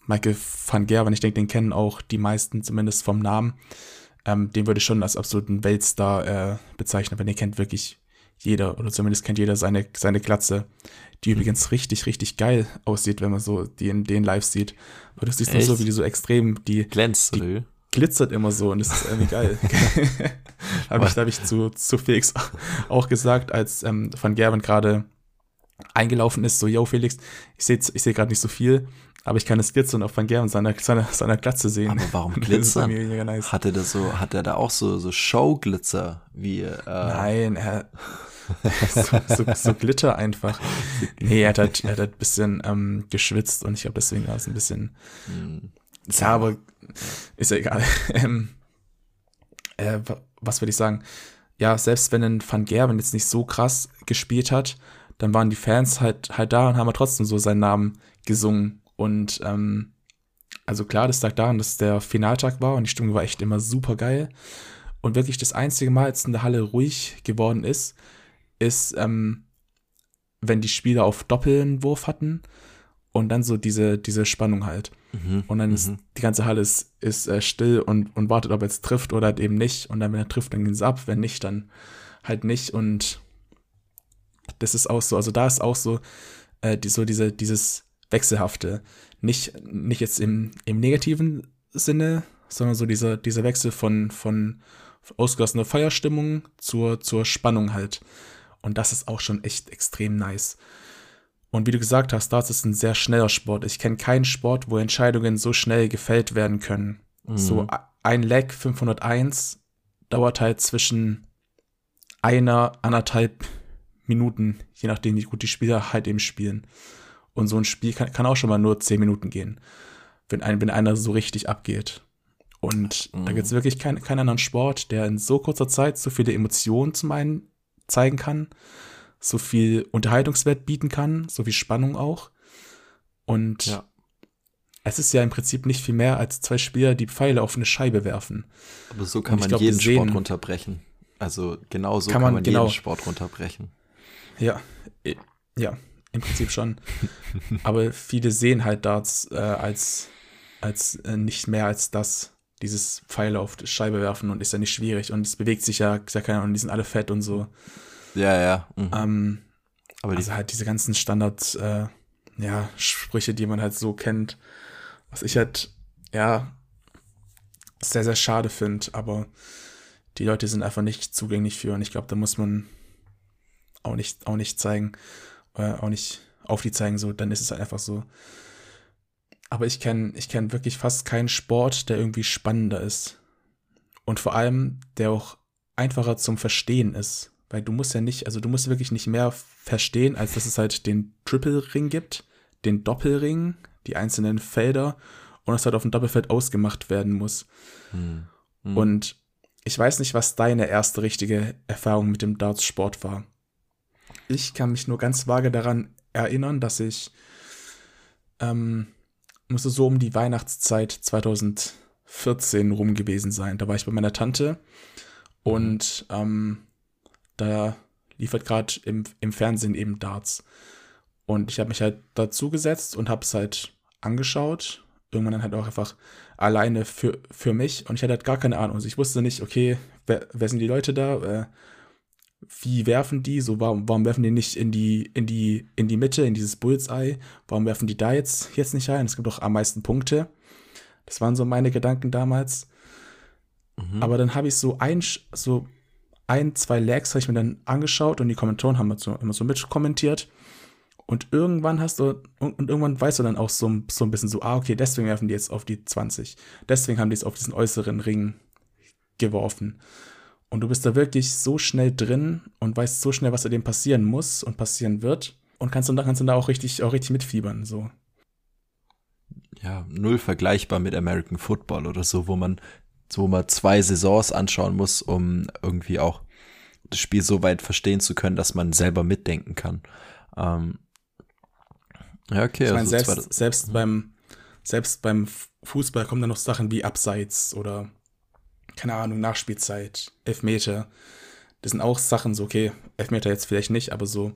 Michael van Gerven, ich denke, den kennen auch die meisten zumindest vom Namen, ähm, den würde ich schon als absoluten Weltstar äh, bezeichnen, wenn den kennt wirklich jeder oder zumindest kennt jeder seine, seine Glatze, die übrigens richtig, richtig geil aussieht, wenn man so die in den live sieht. Aber du siehst nur so, wie die so extrem, die glänzt, die, glitzert immer so und das ist irgendwie geil. habe ich, hab ich zu, zu Felix auch gesagt, als ähm, Van Gerben gerade eingelaufen ist, so, yo Felix, ich sehe ich seh gerade nicht so viel, aber ich kann das Glitzern auf Van Gerben seiner, seiner, seiner Glatze sehen. Aber warum glitzern? nice. Hat er das so, hat er da auch so, so Show-Glitzer wie, äh Nein, er, so, so, so, Glitter einfach. Nee, er hat halt, er hat halt ein bisschen ähm, geschwitzt und ich habe deswegen war es ein bisschen, hm. ja, aber ist ja egal. ähm, äh, was würde ich sagen? Ja, selbst wenn ein Van Gerben jetzt nicht so krass gespielt hat, dann waren die Fans halt, halt da und haben trotzdem so seinen Namen gesungen. Und ähm, also klar, das lag daran, dass der Finaltag war und die Stimmung war echt immer super geil. Und wirklich das einzige Mal, als in der Halle ruhig geworden ist, ist, ähm, wenn die Spieler auf Doppelwurf hatten und dann so diese, diese Spannung halt. Mhm, und dann ist mhm. die ganze Halle ist, ist äh, still und, und wartet, ob er jetzt trifft oder halt eben nicht. Und dann, wenn er trifft, dann geht es ab. Wenn nicht, dann halt nicht. Und das ist auch so, also da ist auch so, äh, die, so diese, dieses Wechselhafte. Nicht, nicht jetzt im, im negativen Sinne, sondern so dieser, dieser Wechsel von, von ausgelassener Feierstimmung zur, zur Spannung halt. Und das ist auch schon echt extrem nice. Und wie du gesagt hast, Darts ist ein sehr schneller Sport. Ich kenne keinen Sport, wo Entscheidungen so schnell gefällt werden können. Mhm. So ein Leg 501 dauert halt zwischen einer, anderthalb Minuten, je nachdem, wie gut die Spieler halt eben spielen. Und so ein Spiel kann, kann auch schon mal nur zehn Minuten gehen, wenn, ein, wenn einer so richtig abgeht. Und mhm. da gibt es wirklich kein, keinen anderen Sport, der in so kurzer Zeit so viele Emotionen zum einen zeigen kann, so viel Unterhaltungswert bieten kann, so viel Spannung auch. Und ja. es ist ja im Prinzip nicht viel mehr als zwei Spieler, die Pfeile auf eine Scheibe werfen. Aber so kann man glaub, jeden Sport runterbrechen. Also genau so kann, kann man, genau, jeden Sport runterbrechen. Ja, ja, im Prinzip schon. Aber viele sehen halt Darts äh, als, als äh, nicht mehr als das, dieses Pfeile auf die Scheibe werfen und ist ja nicht schwierig und es bewegt sich ja, ja keine Ahnung, die sind alle fett und so. Ja, ja. Mhm. Ähm, Aber also halt diese ganzen Standard, äh, ja, Sprüche, die man halt so kennt, was ich halt, ja, sehr, sehr schade finde, aber die Leute sind einfach nicht zugänglich für und ich glaube, da muss man auch nicht, auch nicht zeigen, äh, auch nicht auf die zeigen, so, dann ist es halt einfach so. Aber ich kenne ich kenn wirklich fast keinen Sport, der irgendwie spannender ist. Und vor allem, der auch einfacher zum Verstehen ist. Weil du musst ja nicht, also du musst wirklich nicht mehr verstehen, als dass es halt den Triple-Ring gibt, den Doppelring, die einzelnen Felder und es halt auf dem Doppelfeld ausgemacht werden muss. Hm. Hm. Und ich weiß nicht, was deine erste richtige Erfahrung mit dem Darts-Sport war. Ich kann mich nur ganz vage daran erinnern, dass ich ähm, musste so um die Weihnachtszeit 2014 rum gewesen sein. Da war ich bei meiner Tante und ähm, da liefert gerade im, im Fernsehen eben Darts. Und ich habe mich halt dazu gesetzt und habe es halt angeschaut. Irgendwann dann halt auch einfach alleine für, für mich. Und ich hatte halt gar keine Ahnung. Also ich wusste nicht, okay, wer, wer sind die Leute da? Äh, wie werfen die? So, warum, warum werfen die nicht in die, in die, in die Mitte, in dieses Bullseye? Warum werfen die da jetzt, jetzt nicht rein? Es gibt doch am meisten Punkte. Das waren so meine Gedanken damals. Mhm. Aber dann habe ich so ein, so ein, zwei Lags habe ich mir dann angeschaut und die Kommentatoren haben so, immer so mitkommentiert. Und irgendwann hast du, und, und, irgendwann weißt du dann auch so, so ein bisschen so, ah, okay, deswegen werfen die jetzt auf die 20. Deswegen haben die es auf diesen äußeren Ring geworfen. Und du bist da wirklich so schnell drin und weißt so schnell, was da dem passieren muss und passieren wird. Und kannst, dann kannst du da auch richtig, auch richtig mitfiebern, so. Ja, null vergleichbar mit American Football oder so, wo man wo man zwei Saisons anschauen muss, um irgendwie auch das Spiel so weit verstehen zu können, dass man selber mitdenken kann. Ähm, ja, okay. Ich meine, also selbst, selbst, beim, selbst beim Fußball kommen dann noch Sachen wie Abseits oder, keine Ahnung, Nachspielzeit, Elfmeter. Das sind auch Sachen, so, okay, Elfmeter jetzt vielleicht nicht, aber so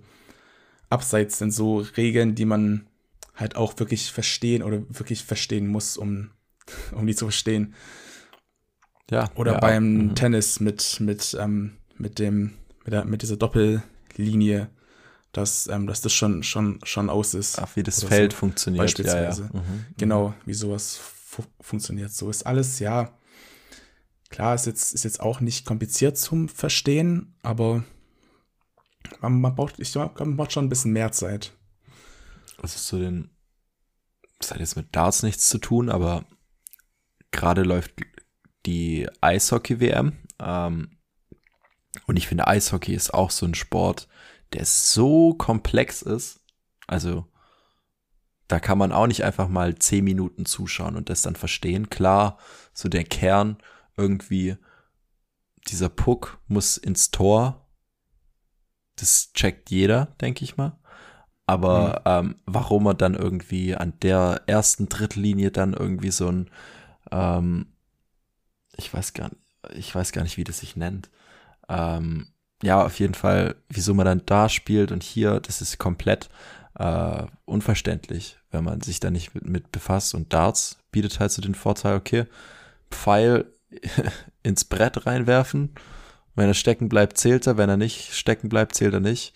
Abseits sind so Regeln, die man halt auch wirklich verstehen oder wirklich verstehen muss, um, um die zu verstehen. Ja. Oder ja, beim mhm. Tennis mit, mit, ähm, mit dem, mit, der, mit dieser Doppellinie, dass, ähm, dass das schon, schon, schon aus ist. Ach, wie das Feld so, funktioniert. Beispielsweise. Ja, ja. Mhm. Genau, wie sowas fu funktioniert. So ist alles, ja. Klar, ist jetzt, ist jetzt auch nicht kompliziert zum Verstehen, aber man, man braucht, ich glaube, man braucht schon ein bisschen mehr Zeit. Was ist so denn, das hat jetzt mit Darts nichts zu tun, aber gerade läuft die Eishockey-WM. Ähm, und ich finde, Eishockey ist auch so ein Sport, der so komplex ist. Also, da kann man auch nicht einfach mal zehn Minuten zuschauen und das dann verstehen. Klar, so der Kern irgendwie, dieser Puck muss ins Tor. Das checkt jeder, denke ich mal. Aber mhm. ähm, warum er dann irgendwie an der ersten Drittlinie dann irgendwie so ein ähm, ich weiß gar nicht, ich weiß gar nicht, wie das sich nennt. Ähm, ja, auf jeden Fall, wieso man dann da spielt und hier, das ist komplett äh, unverständlich, wenn man sich da nicht mit, mit befasst. Und Darts bietet halt so den Vorteil, okay, Pfeil ins Brett reinwerfen. Wenn er stecken bleibt, zählt er. Wenn er nicht stecken bleibt, zählt er nicht.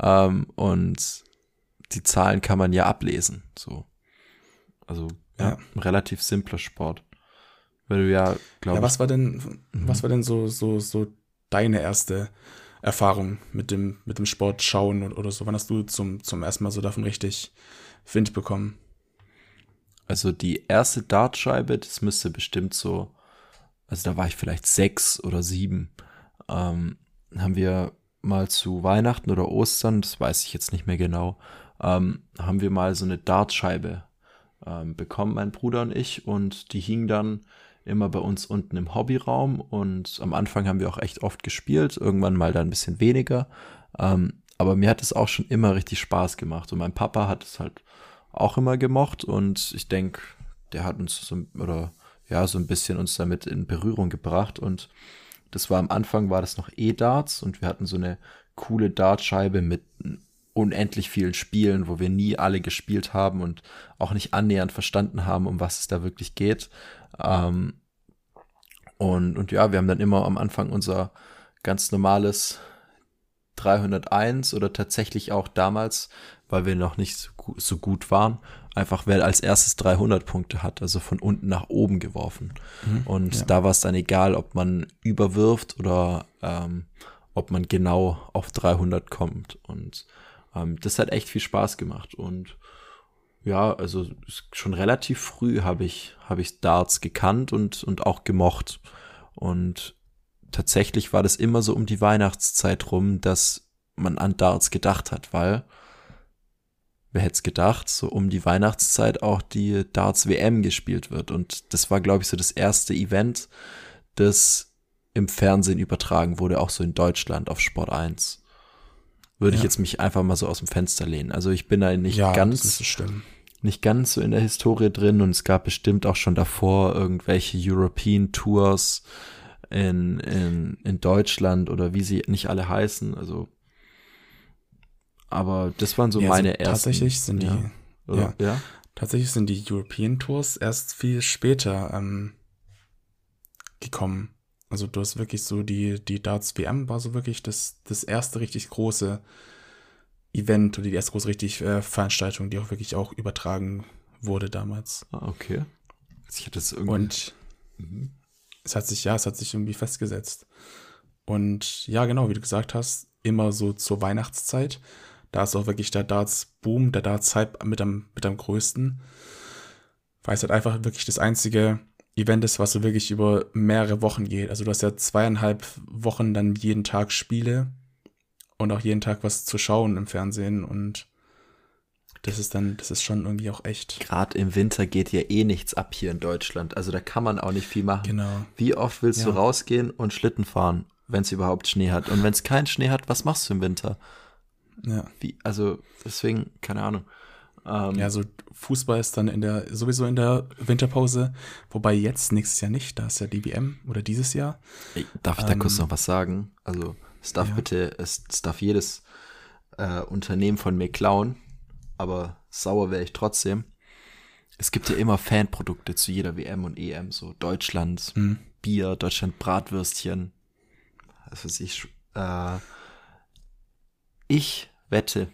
Ähm, und die Zahlen kann man ja ablesen. So. Also ja, ja. ein relativ simpler Sport. Weil du ja, glaube Ja, was war denn, mhm. was war denn so, so, so deine erste Erfahrung mit dem, mit dem Sport schauen oder so? Wann hast du zum, zum ersten Mal so davon richtig Wind bekommen? Also die erste Dartscheibe, das müsste bestimmt so, also da war ich vielleicht sechs oder sieben. Ähm, haben wir mal zu Weihnachten oder Ostern, das weiß ich jetzt nicht mehr genau, ähm, haben wir mal so eine Dartscheibe ähm, bekommen, mein Bruder und ich, und die hing dann immer bei uns unten im Hobbyraum und am Anfang haben wir auch echt oft gespielt, irgendwann mal da ein bisschen weniger. Ähm, aber mir hat es auch schon immer richtig Spaß gemacht und mein Papa hat es halt auch immer gemocht und ich denke, der hat uns so, oder ja, so ein bisschen uns damit in Berührung gebracht und das war am Anfang war das noch E-Darts und wir hatten so eine coole Dartscheibe mit unendlich vielen Spielen, wo wir nie alle gespielt haben und auch nicht annähernd verstanden haben, um was es da wirklich geht. Ähm, und, und ja, wir haben dann immer am Anfang unser ganz normales 301 oder tatsächlich auch damals, weil wir noch nicht so, so gut waren, einfach wer als erstes 300 Punkte hat, also von unten nach oben geworfen. Mhm, und ja. da war es dann egal, ob man überwirft oder ähm, ob man genau auf 300 kommt. Und ähm, das hat echt viel Spaß gemacht und ja, also schon relativ früh habe ich, habe ich Darts gekannt und, und auch gemocht. Und tatsächlich war das immer so um die Weihnachtszeit rum, dass man an Darts gedacht hat, weil wer hätte es gedacht, so um die Weihnachtszeit auch die Darts WM gespielt wird. Und das war, glaube ich, so das erste Event, das im Fernsehen übertragen wurde, auch so in Deutschland auf Sport 1 würde ja. ich jetzt mich einfach mal so aus dem Fenster lehnen. Also ich bin da nicht ja, ganz, nicht ganz so in der Historie drin und es gab bestimmt auch schon davor irgendwelche European Tours in, in, in Deutschland oder wie sie nicht alle heißen. Also, aber das waren so ja, meine ersten. Tatsächlich sind die, ja, ja, tatsächlich sind die European Tours erst viel später ähm, gekommen. Also du hast wirklich so die, die Darts WM war so wirklich das, das erste richtig große Event oder die erste große richtig äh, Veranstaltung, die auch wirklich auch übertragen wurde damals. Ah, okay. Ich hatte es irgendwie. Und mhm. es hat sich, ja, es hat sich irgendwie festgesetzt. Und ja, genau, wie du gesagt hast, immer so zur Weihnachtszeit. Da ist auch wirklich der Darts-Boom, der Darts-Hype mit am, mit am größten. Weil es halt einfach wirklich das einzige Event ist, was so wirklich über mehrere Wochen geht. Also du hast ja zweieinhalb Wochen dann jeden Tag Spiele und auch jeden Tag was zu schauen im Fernsehen und das ist dann, das ist schon irgendwie auch echt. Gerade im Winter geht ja eh nichts ab hier in Deutschland. Also da kann man auch nicht viel machen. Genau. Wie oft willst ja. du rausgehen und Schlitten fahren, wenn es überhaupt Schnee hat? Und wenn es keinen Schnee hat, was machst du im Winter? Ja. Wie, also deswegen, keine Ahnung. Ähm, ja, so Fußball ist dann in der, sowieso in der Winterpause, wobei jetzt nächstes Jahr nicht, da ist ja die WM oder dieses Jahr. Darf ich da ähm, kurz noch was sagen? Also, es darf ja. bitte, es, es, darf jedes äh, Unternehmen von mir klauen, aber sauer wäre ich trotzdem. Es gibt ja immer Fanprodukte zu jeder WM und EM, so Deutschland mhm. Bier, Deutschland Bratwürstchen. Also ich, äh, ich wette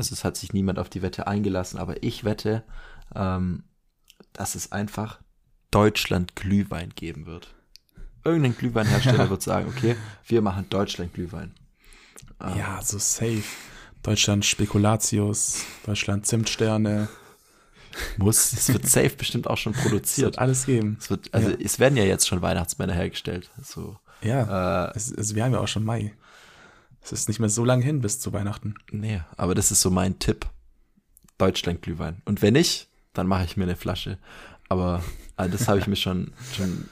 also es hat sich niemand auf die Wette eingelassen, aber ich wette, ähm, dass es einfach Deutschland Glühwein geben wird. Irgendein Glühweinhersteller wird sagen, okay, wir machen Deutschland Glühwein. Ähm, ja, so safe. Deutschland Spekulatius, Deutschland Zimtsterne. Muss, es wird safe bestimmt auch schon produziert. Es wird alles geben. Es wird, also ja. es werden ja jetzt schon Weihnachtsmänner hergestellt. So, ja, äh, es, also wir haben ja auch schon Mai. Es ist nicht mehr so lange hin bis zu Weihnachten. Nee, aber das ist so mein Tipp. Deutschland-Glühwein. Und wenn nicht, dann mache ich mir eine Flasche. Aber also das habe ich mir schon, schon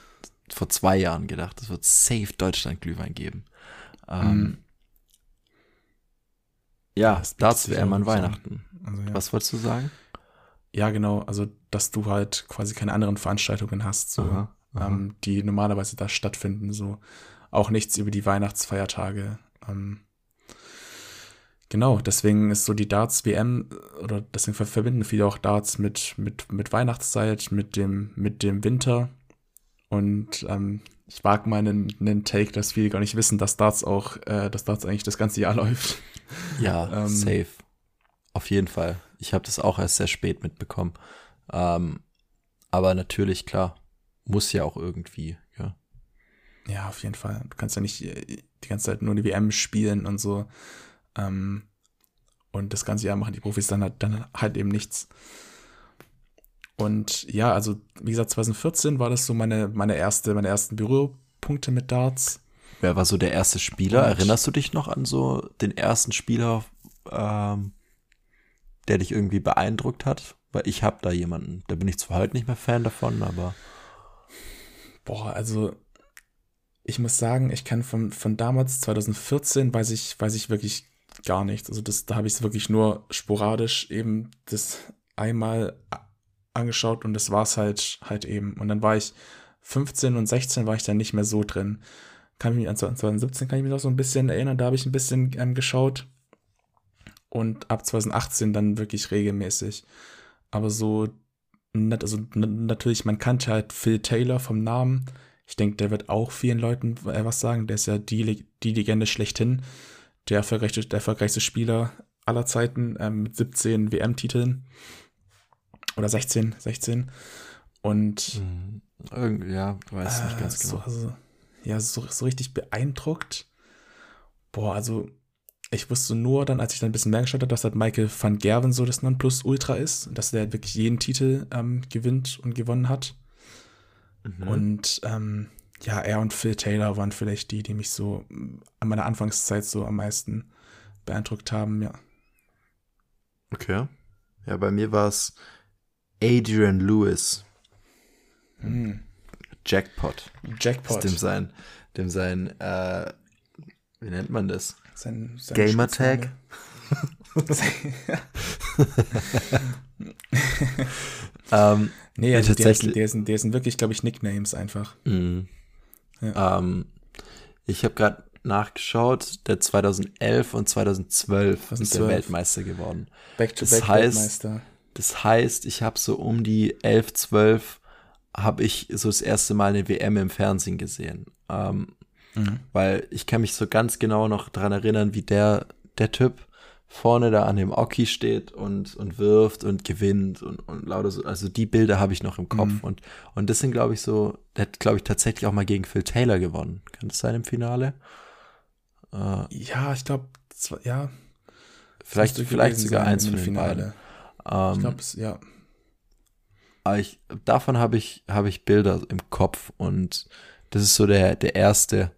vor zwei Jahren gedacht. Es wird safe Deutschland-Glühwein geben. Ähm, mm. Ja, dazu wäre man Weihnachten. Also, ja. Was wolltest du sagen? Ja, genau. Also, dass du halt quasi keine anderen Veranstaltungen hast, so, aha, aha. Ähm, die normalerweise da stattfinden. So auch nichts über die Weihnachtsfeiertage. Ähm, genau, deswegen ist so die Darts-WM, oder deswegen verbinden viele auch Darts mit, mit, mit Weihnachtszeit, mit dem, mit dem Winter. Und ähm, ich wage mal einen, einen Take, dass viele gar nicht wissen, dass Darts auch, äh, dass Darts eigentlich das ganze Jahr läuft. Ja, ähm, safe. Auf jeden Fall. Ich habe das auch erst sehr spät mitbekommen. Ähm, aber natürlich, klar, muss ja auch irgendwie, ja. Ja, auf jeden Fall. Du kannst ja nicht äh, die ganze Zeit nur die WM spielen und so. Ähm, und das ganze Jahr machen die Profis dann halt, dann halt eben nichts. Und ja, also wie gesagt, 2014 war das so meine, meine erste, meine ersten Berührpunkte mit Darts. Wer war so der erste Spieler? Und Erinnerst du dich noch an so den ersten Spieler, ähm, der dich irgendwie beeindruckt hat? Weil ich habe da jemanden, da bin ich zwar heute nicht mehr Fan davon, aber. Boah, also ich muss sagen, ich kann von, von damals, 2014, weiß ich, weiß ich wirklich gar nichts. Also das, da habe ich es wirklich nur sporadisch eben das einmal angeschaut und das war es halt, halt eben. Und dann war ich 15 und 16 war ich dann nicht mehr so drin. Kann ich mich an 2017 kann ich mich noch so ein bisschen erinnern, da habe ich ein bisschen ähm, geschaut. Und ab 2018 dann wirklich regelmäßig. Aber so, also natürlich, man kannte halt Phil Taylor vom Namen. Ich denke, der wird auch vielen Leuten äh, was sagen. Der ist ja die, die Legende schlechthin. Der erfolgreichste, der erfolgreichste Spieler aller Zeiten ähm, mit 17 WM-Titeln. Oder 16, 16. Und. Mhm. Irgendwie, ja, weiß äh, nicht ganz genau. So, also, ja, so, so richtig beeindruckt. Boah, also ich wusste nur dann, als ich dann ein bisschen mehr geschaut habe, dass halt Michael van Gerven so das Nonplusultra ist, dass der wirklich jeden Titel ähm, gewinnt und gewonnen hat. Mhm. Und ähm, ja, er und Phil Taylor waren vielleicht die, die mich so an meiner Anfangszeit so am meisten beeindruckt haben, ja. Okay. Ja, bei mir war es Adrian Lewis. Hm. Jackpot. Jackpot. Ist dem sein, dem sein, äh, wie nennt man das? Sein, sein Gamertag. ähm, Nee, also tatsächlich. Der, sind, der sind wirklich, glaube ich, Nicknames einfach. Mhm. Ja. Ähm, ich habe gerade nachgeschaut, der 2011 und 2012 2012. ist der Weltmeister geworden. Back to das back heißt, Weltmeister. Das heißt, ich habe so um die 11, 12 habe ich so das erste Mal eine WM im Fernsehen gesehen. Ähm, mhm. Weil ich kann mich so ganz genau noch daran erinnern, wie der, der Typ vorne da an dem Oki steht und, und wirft und gewinnt und, und lauter so. Also die Bilder habe ich noch im Kopf. Mhm. Und, und das sind, glaube ich, so, der hat, glaube ich, tatsächlich auch mal gegen Phil Taylor gewonnen. Kann das sein im Finale? Äh, ja, ich glaube, ja. Vielleicht, vielleicht sogar eins von den Finale. Ähm, ich glaube, ja. Aber ich, davon habe ich, habe ich Bilder im Kopf und das ist so der, der erste,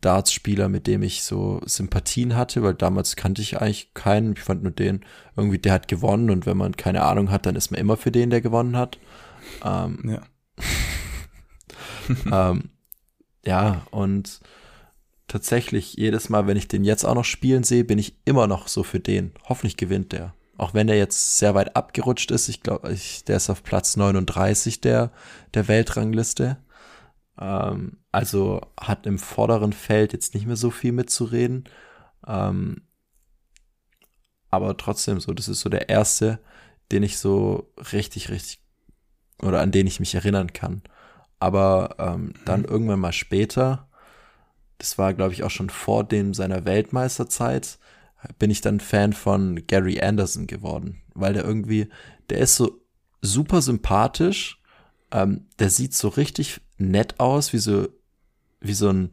Darts-Spieler, mit dem ich so Sympathien hatte, weil damals kannte ich eigentlich keinen. Ich fand nur den, irgendwie, der hat gewonnen und wenn man keine Ahnung hat, dann ist man immer für den, der gewonnen hat. Ähm, ja. ähm, ja, und tatsächlich jedes Mal, wenn ich den jetzt auch noch spielen sehe, bin ich immer noch so für den. Hoffentlich gewinnt der. Auch wenn der jetzt sehr weit abgerutscht ist. Ich glaube, der ist auf Platz 39 der, der Weltrangliste. Ähm, also hat im vorderen Feld jetzt nicht mehr so viel mitzureden. Ähm, aber trotzdem so, das ist so der erste, den ich so richtig, richtig oder an den ich mich erinnern kann. Aber ähm, dann mhm. irgendwann mal später, das war glaube ich auch schon vor dem seiner Weltmeisterzeit, bin ich dann Fan von Gary Anderson geworden, weil der irgendwie, der ist so super sympathisch, ähm, der sieht so richtig nett aus, wie so, wie so ein,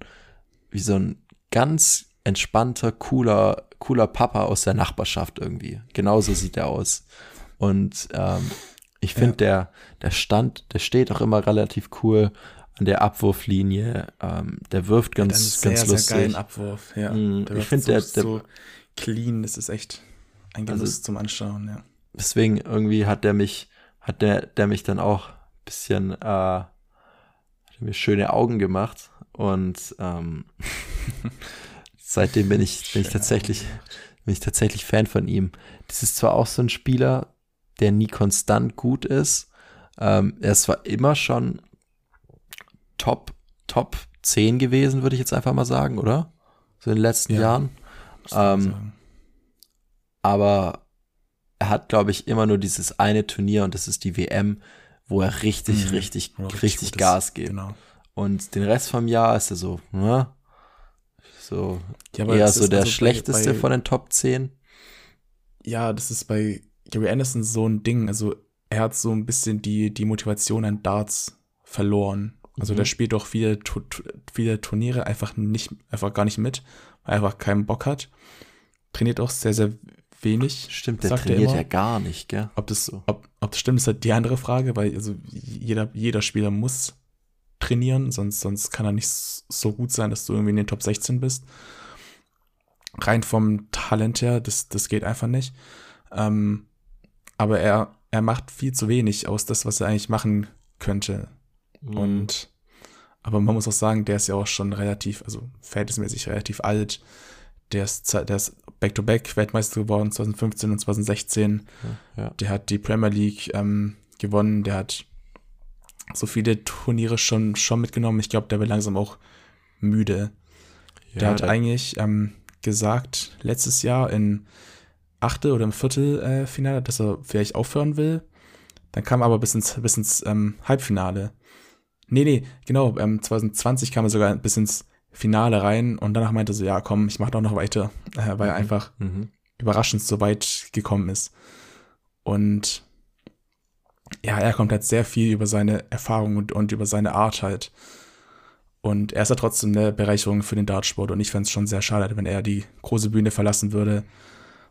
wie so ein ganz entspannter, cooler, cooler Papa aus der Nachbarschaft irgendwie. Genauso sieht er aus. Und ähm, ich finde, ja. der, der stand, der steht auch immer relativ cool an der Abwurflinie. Ähm, der wirft ganz, sehr, ganz lustig. Sehr geilen Abwurf, ja. Mm, ich finde, der, der so clean, das ist echt ein Genuss also, zum Anschauen, ja. Deswegen irgendwie hat der mich, hat der, der mich dann auch ein bisschen äh, mir schöne Augen gemacht und ähm, seitdem bin ich, bin ich tatsächlich, bin ich tatsächlich Fan von ihm. Das ist zwar auch so ein Spieler, der nie konstant gut ist. Ähm, er ist zwar immer schon Top, Top 10 gewesen, würde ich jetzt einfach mal sagen, oder? So in den letzten ja, Jahren. Ähm, aber er hat, glaube ich, immer nur dieses eine Turnier und das ist die WM, wo er richtig, mhm. richtig, richtig, richtig Gas gibt. Genau. Und den Rest vom Jahr ist er so, ne? So ja, eher so der also schlechteste bei, bei, von den Top 10. Ja, das ist bei Gary Anderson so ein Ding. Also er hat so ein bisschen die, die Motivation an Darts verloren. Also mhm. der spielt doch viele, viele Turniere einfach nicht, einfach gar nicht mit, einfach keinen Bock hat. Trainiert auch sehr, sehr wenig. Stimmt, der trainiert ja gar nicht, gell? Ob das, ob, ob das stimmt, ist halt die andere Frage, weil also jeder, jeder Spieler muss trainieren, sonst, sonst kann er nicht so gut sein, dass du irgendwie in den Top 16 bist. Rein vom Talent her, das, das geht einfach nicht. Ähm, aber er, er macht viel zu wenig aus das, was er eigentlich machen könnte. Mhm. Und aber man muss auch sagen, der ist ja auch schon relativ, also verhältnismäßig relativ alt. Der ist, der ist Back-to-Back Weltmeister geworden 2015 und 2016. Ja, ja. Der hat die Premier League ähm, gewonnen. Der hat so viele Turniere schon, schon mitgenommen. Ich glaube, der wird langsam auch müde. Ja, der hat eigentlich ähm, gesagt, letztes Jahr in Achte oder im Viertelfinale, dass er vielleicht aufhören will. Dann kam aber bis ins, bis ins ähm, Halbfinale. Nee, nee, genau, ähm, 2020 kam er sogar bis ins Finale rein und danach meinte er so, ja, komm, ich mach doch noch weiter, äh, weil mhm. er einfach mhm. überraschend so weit gekommen ist. Und ja, er kommt halt sehr viel über seine Erfahrung und, und über seine Art halt. Und er ist ja trotzdem eine Bereicherung für den Dartsport und ich fände es schon sehr schade, wenn er die große Bühne verlassen würde,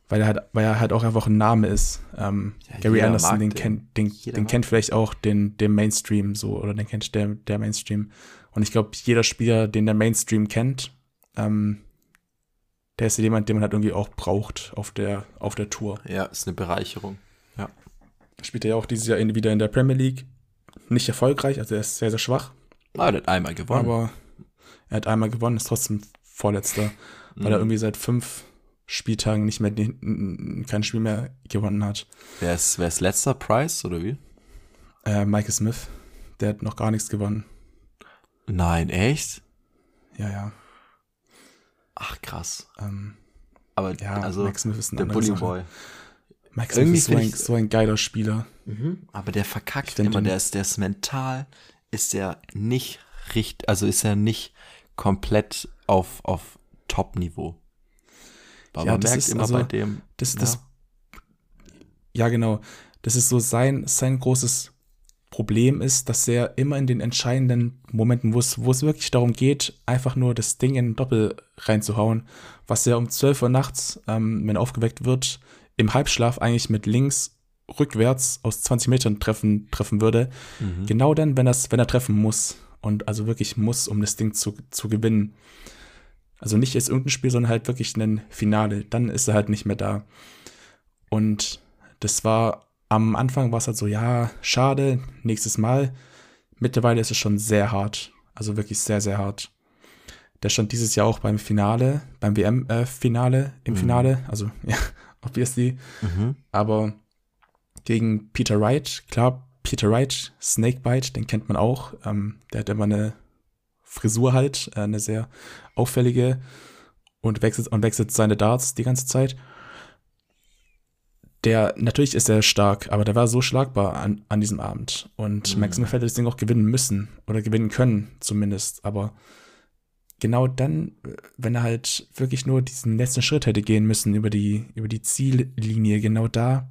weil er halt, weil er halt auch einfach ein Name ist. Ähm, ja, Gary Anderson, den, den, kennt, den, den kennt vielleicht auch den, den Mainstream so, oder den kennt der, der Mainstream. Und ich glaube, jeder Spieler, den der Mainstream kennt, ähm, der ist jemand, den man halt irgendwie auch braucht auf der, auf der Tour. Ja, ist eine Bereicherung. Ja. Spielt er ja auch dieses Jahr in, wieder in der Premier League. Nicht erfolgreich, also er ist sehr, sehr schwach. Ah, er hat einmal gewonnen. Aber er hat einmal gewonnen, ist trotzdem Vorletzter, weil mhm. er irgendwie seit fünf Spieltagen nicht mehr kein Spiel mehr gewonnen hat. Wer ist, wer ist letzter Price oder wie? Äh, Michael Smith. Der hat noch gar nichts gewonnen. Nein, echt? Ja, ja. Ach, krass. Ähm, Aber ja, also Mike Smith ist ein der Bully Boy. Mike Smith ist so ein, so ein, geiler Spieler. Mhm. Aber der verkackt immer, der ist, der ist mental, ist der nicht richtig, also ist er nicht komplett auf, auf Top-Niveau. Aber ja, man merkt immer also, bei dem. Das, ja. das, ja, genau. Das ist so sein, sein großes Problem ist, dass er immer in den entscheidenden Momenten, wo es, wo es wirklich darum geht, einfach nur das Ding in Doppel reinzuhauen, was er um 12 Uhr nachts, ähm, wenn er aufgeweckt wird, im Halbschlaf eigentlich mit links rückwärts aus 20 Metern treffen, treffen würde. Mhm. Genau dann, wenn, das, wenn er treffen muss. Und also wirklich muss, um das Ding zu, zu gewinnen. Also nicht jetzt irgendein Spiel, sondern halt wirklich ein Finale. Dann ist er halt nicht mehr da. Und das war am Anfang war es halt so, ja, schade, nächstes Mal. Mittlerweile ist es schon sehr hart. Also wirklich sehr, sehr hart. Der stand dieses Jahr auch beim Finale, beim WM-Finale, äh, im mhm. Finale. Also, ja, obviously. Mhm. Aber gegen Peter Wright, klar, Peter Wright, Snakebite, den kennt man auch. Ähm, der hat immer eine Frisur halt, äh, eine sehr auffällige und wechselt, und wechselt seine Darts die ganze Zeit. Der, natürlich ist er stark, aber der war so schlagbar an, an diesem Abend. Und mhm. Max hätte das Ding auch gewinnen müssen oder gewinnen können, zumindest. Aber genau dann, wenn er halt wirklich nur diesen letzten Schritt hätte gehen müssen über die, über die Ziellinie, genau da,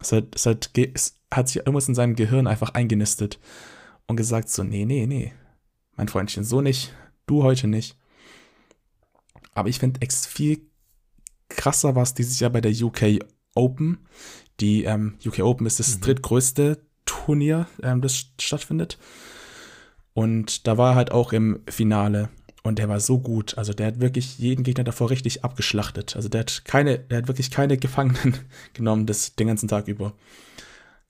es hat, es hat, es hat sich irgendwas in seinem Gehirn einfach eingenistet und gesagt so, nee, nee, nee, mein Freundchen, so nicht, du heute nicht. Aber ich finde, viel krasser war es dieses Jahr bei der UK Open. Die ähm, UK Open ist das mhm. drittgrößte Turnier, ähm, das stattfindet. Und da war er halt auch im Finale. Und der war so gut. Also der hat wirklich jeden Gegner davor richtig abgeschlachtet. Also der hat keine, der hat wirklich keine Gefangenen genommen das, den ganzen Tag über.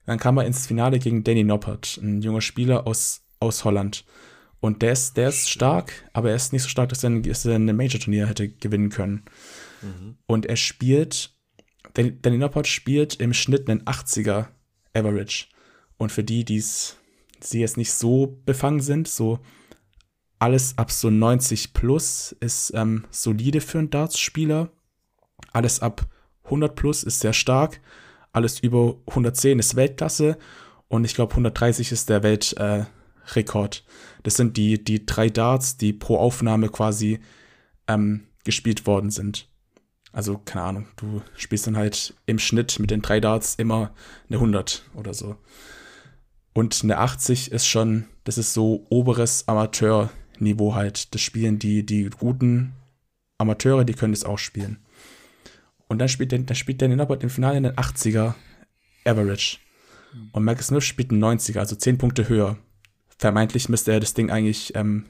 Dann kam er ins Finale gegen Danny Noppert, ein junger Spieler aus, aus Holland. Und der ist, der ist stark, aber er ist nicht so stark, dass er, dass er ein Major-Turnier hätte gewinnen können. Mhm. Und er spielt, Danny Noppert spielt im Schnitt einen 80er Average. Und für die, die jetzt nicht so befangen sind, so alles ab so 90 plus ist ähm, solide für einen Darts-Spieler. Alles ab 100 plus ist sehr stark. Alles über 110 ist Weltklasse. Und ich glaube, 130 ist der Welt, äh, Rekord. Das sind die, die drei Darts, die pro Aufnahme quasi ähm, gespielt worden sind. Also, keine Ahnung, du spielst dann halt im Schnitt mit den drei Darts immer eine 100 oder so. Und eine 80 ist schon, das ist so oberes Amateurniveau halt. Das spielen die, die guten Amateure, die können das auch spielen. Und dann spielt der, dann spielt der Norbert im Finale einen 80er Average. Und Marcus Smith spielt einen 90er, also 10 Punkte höher vermeintlich müsste er das Ding eigentlich ähm,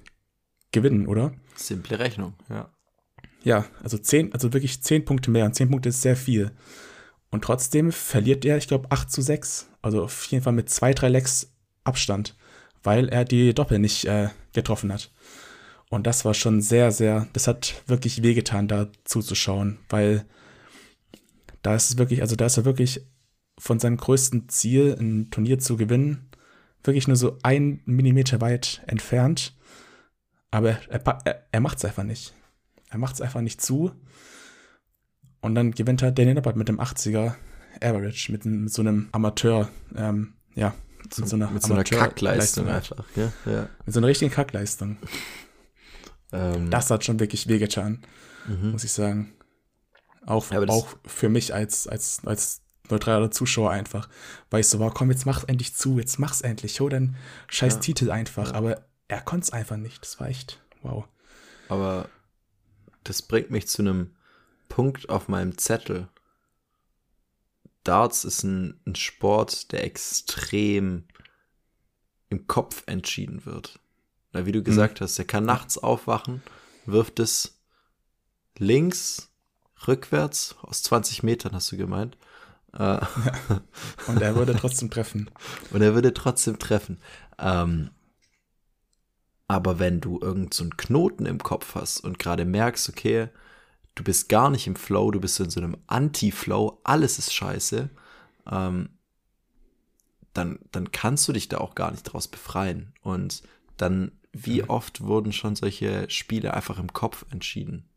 gewinnen, oder? Simple Rechnung, ja. Ja, also zehn, also wirklich zehn Punkte mehr. Und zehn Punkte ist sehr viel. Und trotzdem verliert er, ich glaube, 8 zu 6. Also auf jeden Fall mit zwei, drei Lecks Abstand, weil er die Doppel nicht äh, getroffen hat. Und das war schon sehr, sehr, das hat wirklich wehgetan, da zuzuschauen, weil da ist es wirklich, also da ist er wirklich von seinem größten Ziel, ein Turnier zu gewinnen, wirklich nur so ein Millimeter weit entfernt. Aber er, er, er macht es einfach nicht. Er macht es einfach nicht zu. Und dann gewinnt er Daniel Noppert mit dem 80er Average, mit, mit so einem Amateur, ähm, ja, mit so, einer, mit so einer Kackleistung einfach. Ja, ja. Mit so einer richtigen Kackleistung. Ähm, das hat schon wirklich wehgetan, mhm. muss ich sagen. Auch, ja, auch für mich als, als, als neutraler Zuschauer einfach. Weil ich so war, komm, jetzt mach's endlich zu, jetzt mach's endlich, hol deinen scheiß ja. Titel einfach. Aber er konnte es einfach nicht. Das war echt wow. Aber das bringt mich zu einem Punkt auf meinem Zettel. Darts ist ein, ein Sport, der extrem im Kopf entschieden wird. Weil wie du gesagt mhm. hast, er kann nachts aufwachen, wirft es links, rückwärts, aus 20 Metern hast du gemeint. Ja. Und er würde trotzdem treffen. Und er würde trotzdem treffen. Ähm, aber wenn du irgendeinen so Knoten im Kopf hast und gerade merkst, okay, du bist gar nicht im Flow, du bist in so einem Anti-Flow, alles ist scheiße, ähm, dann, dann kannst du dich da auch gar nicht draus befreien. Und dann wie oft wurden schon solche Spiele einfach im Kopf entschieden?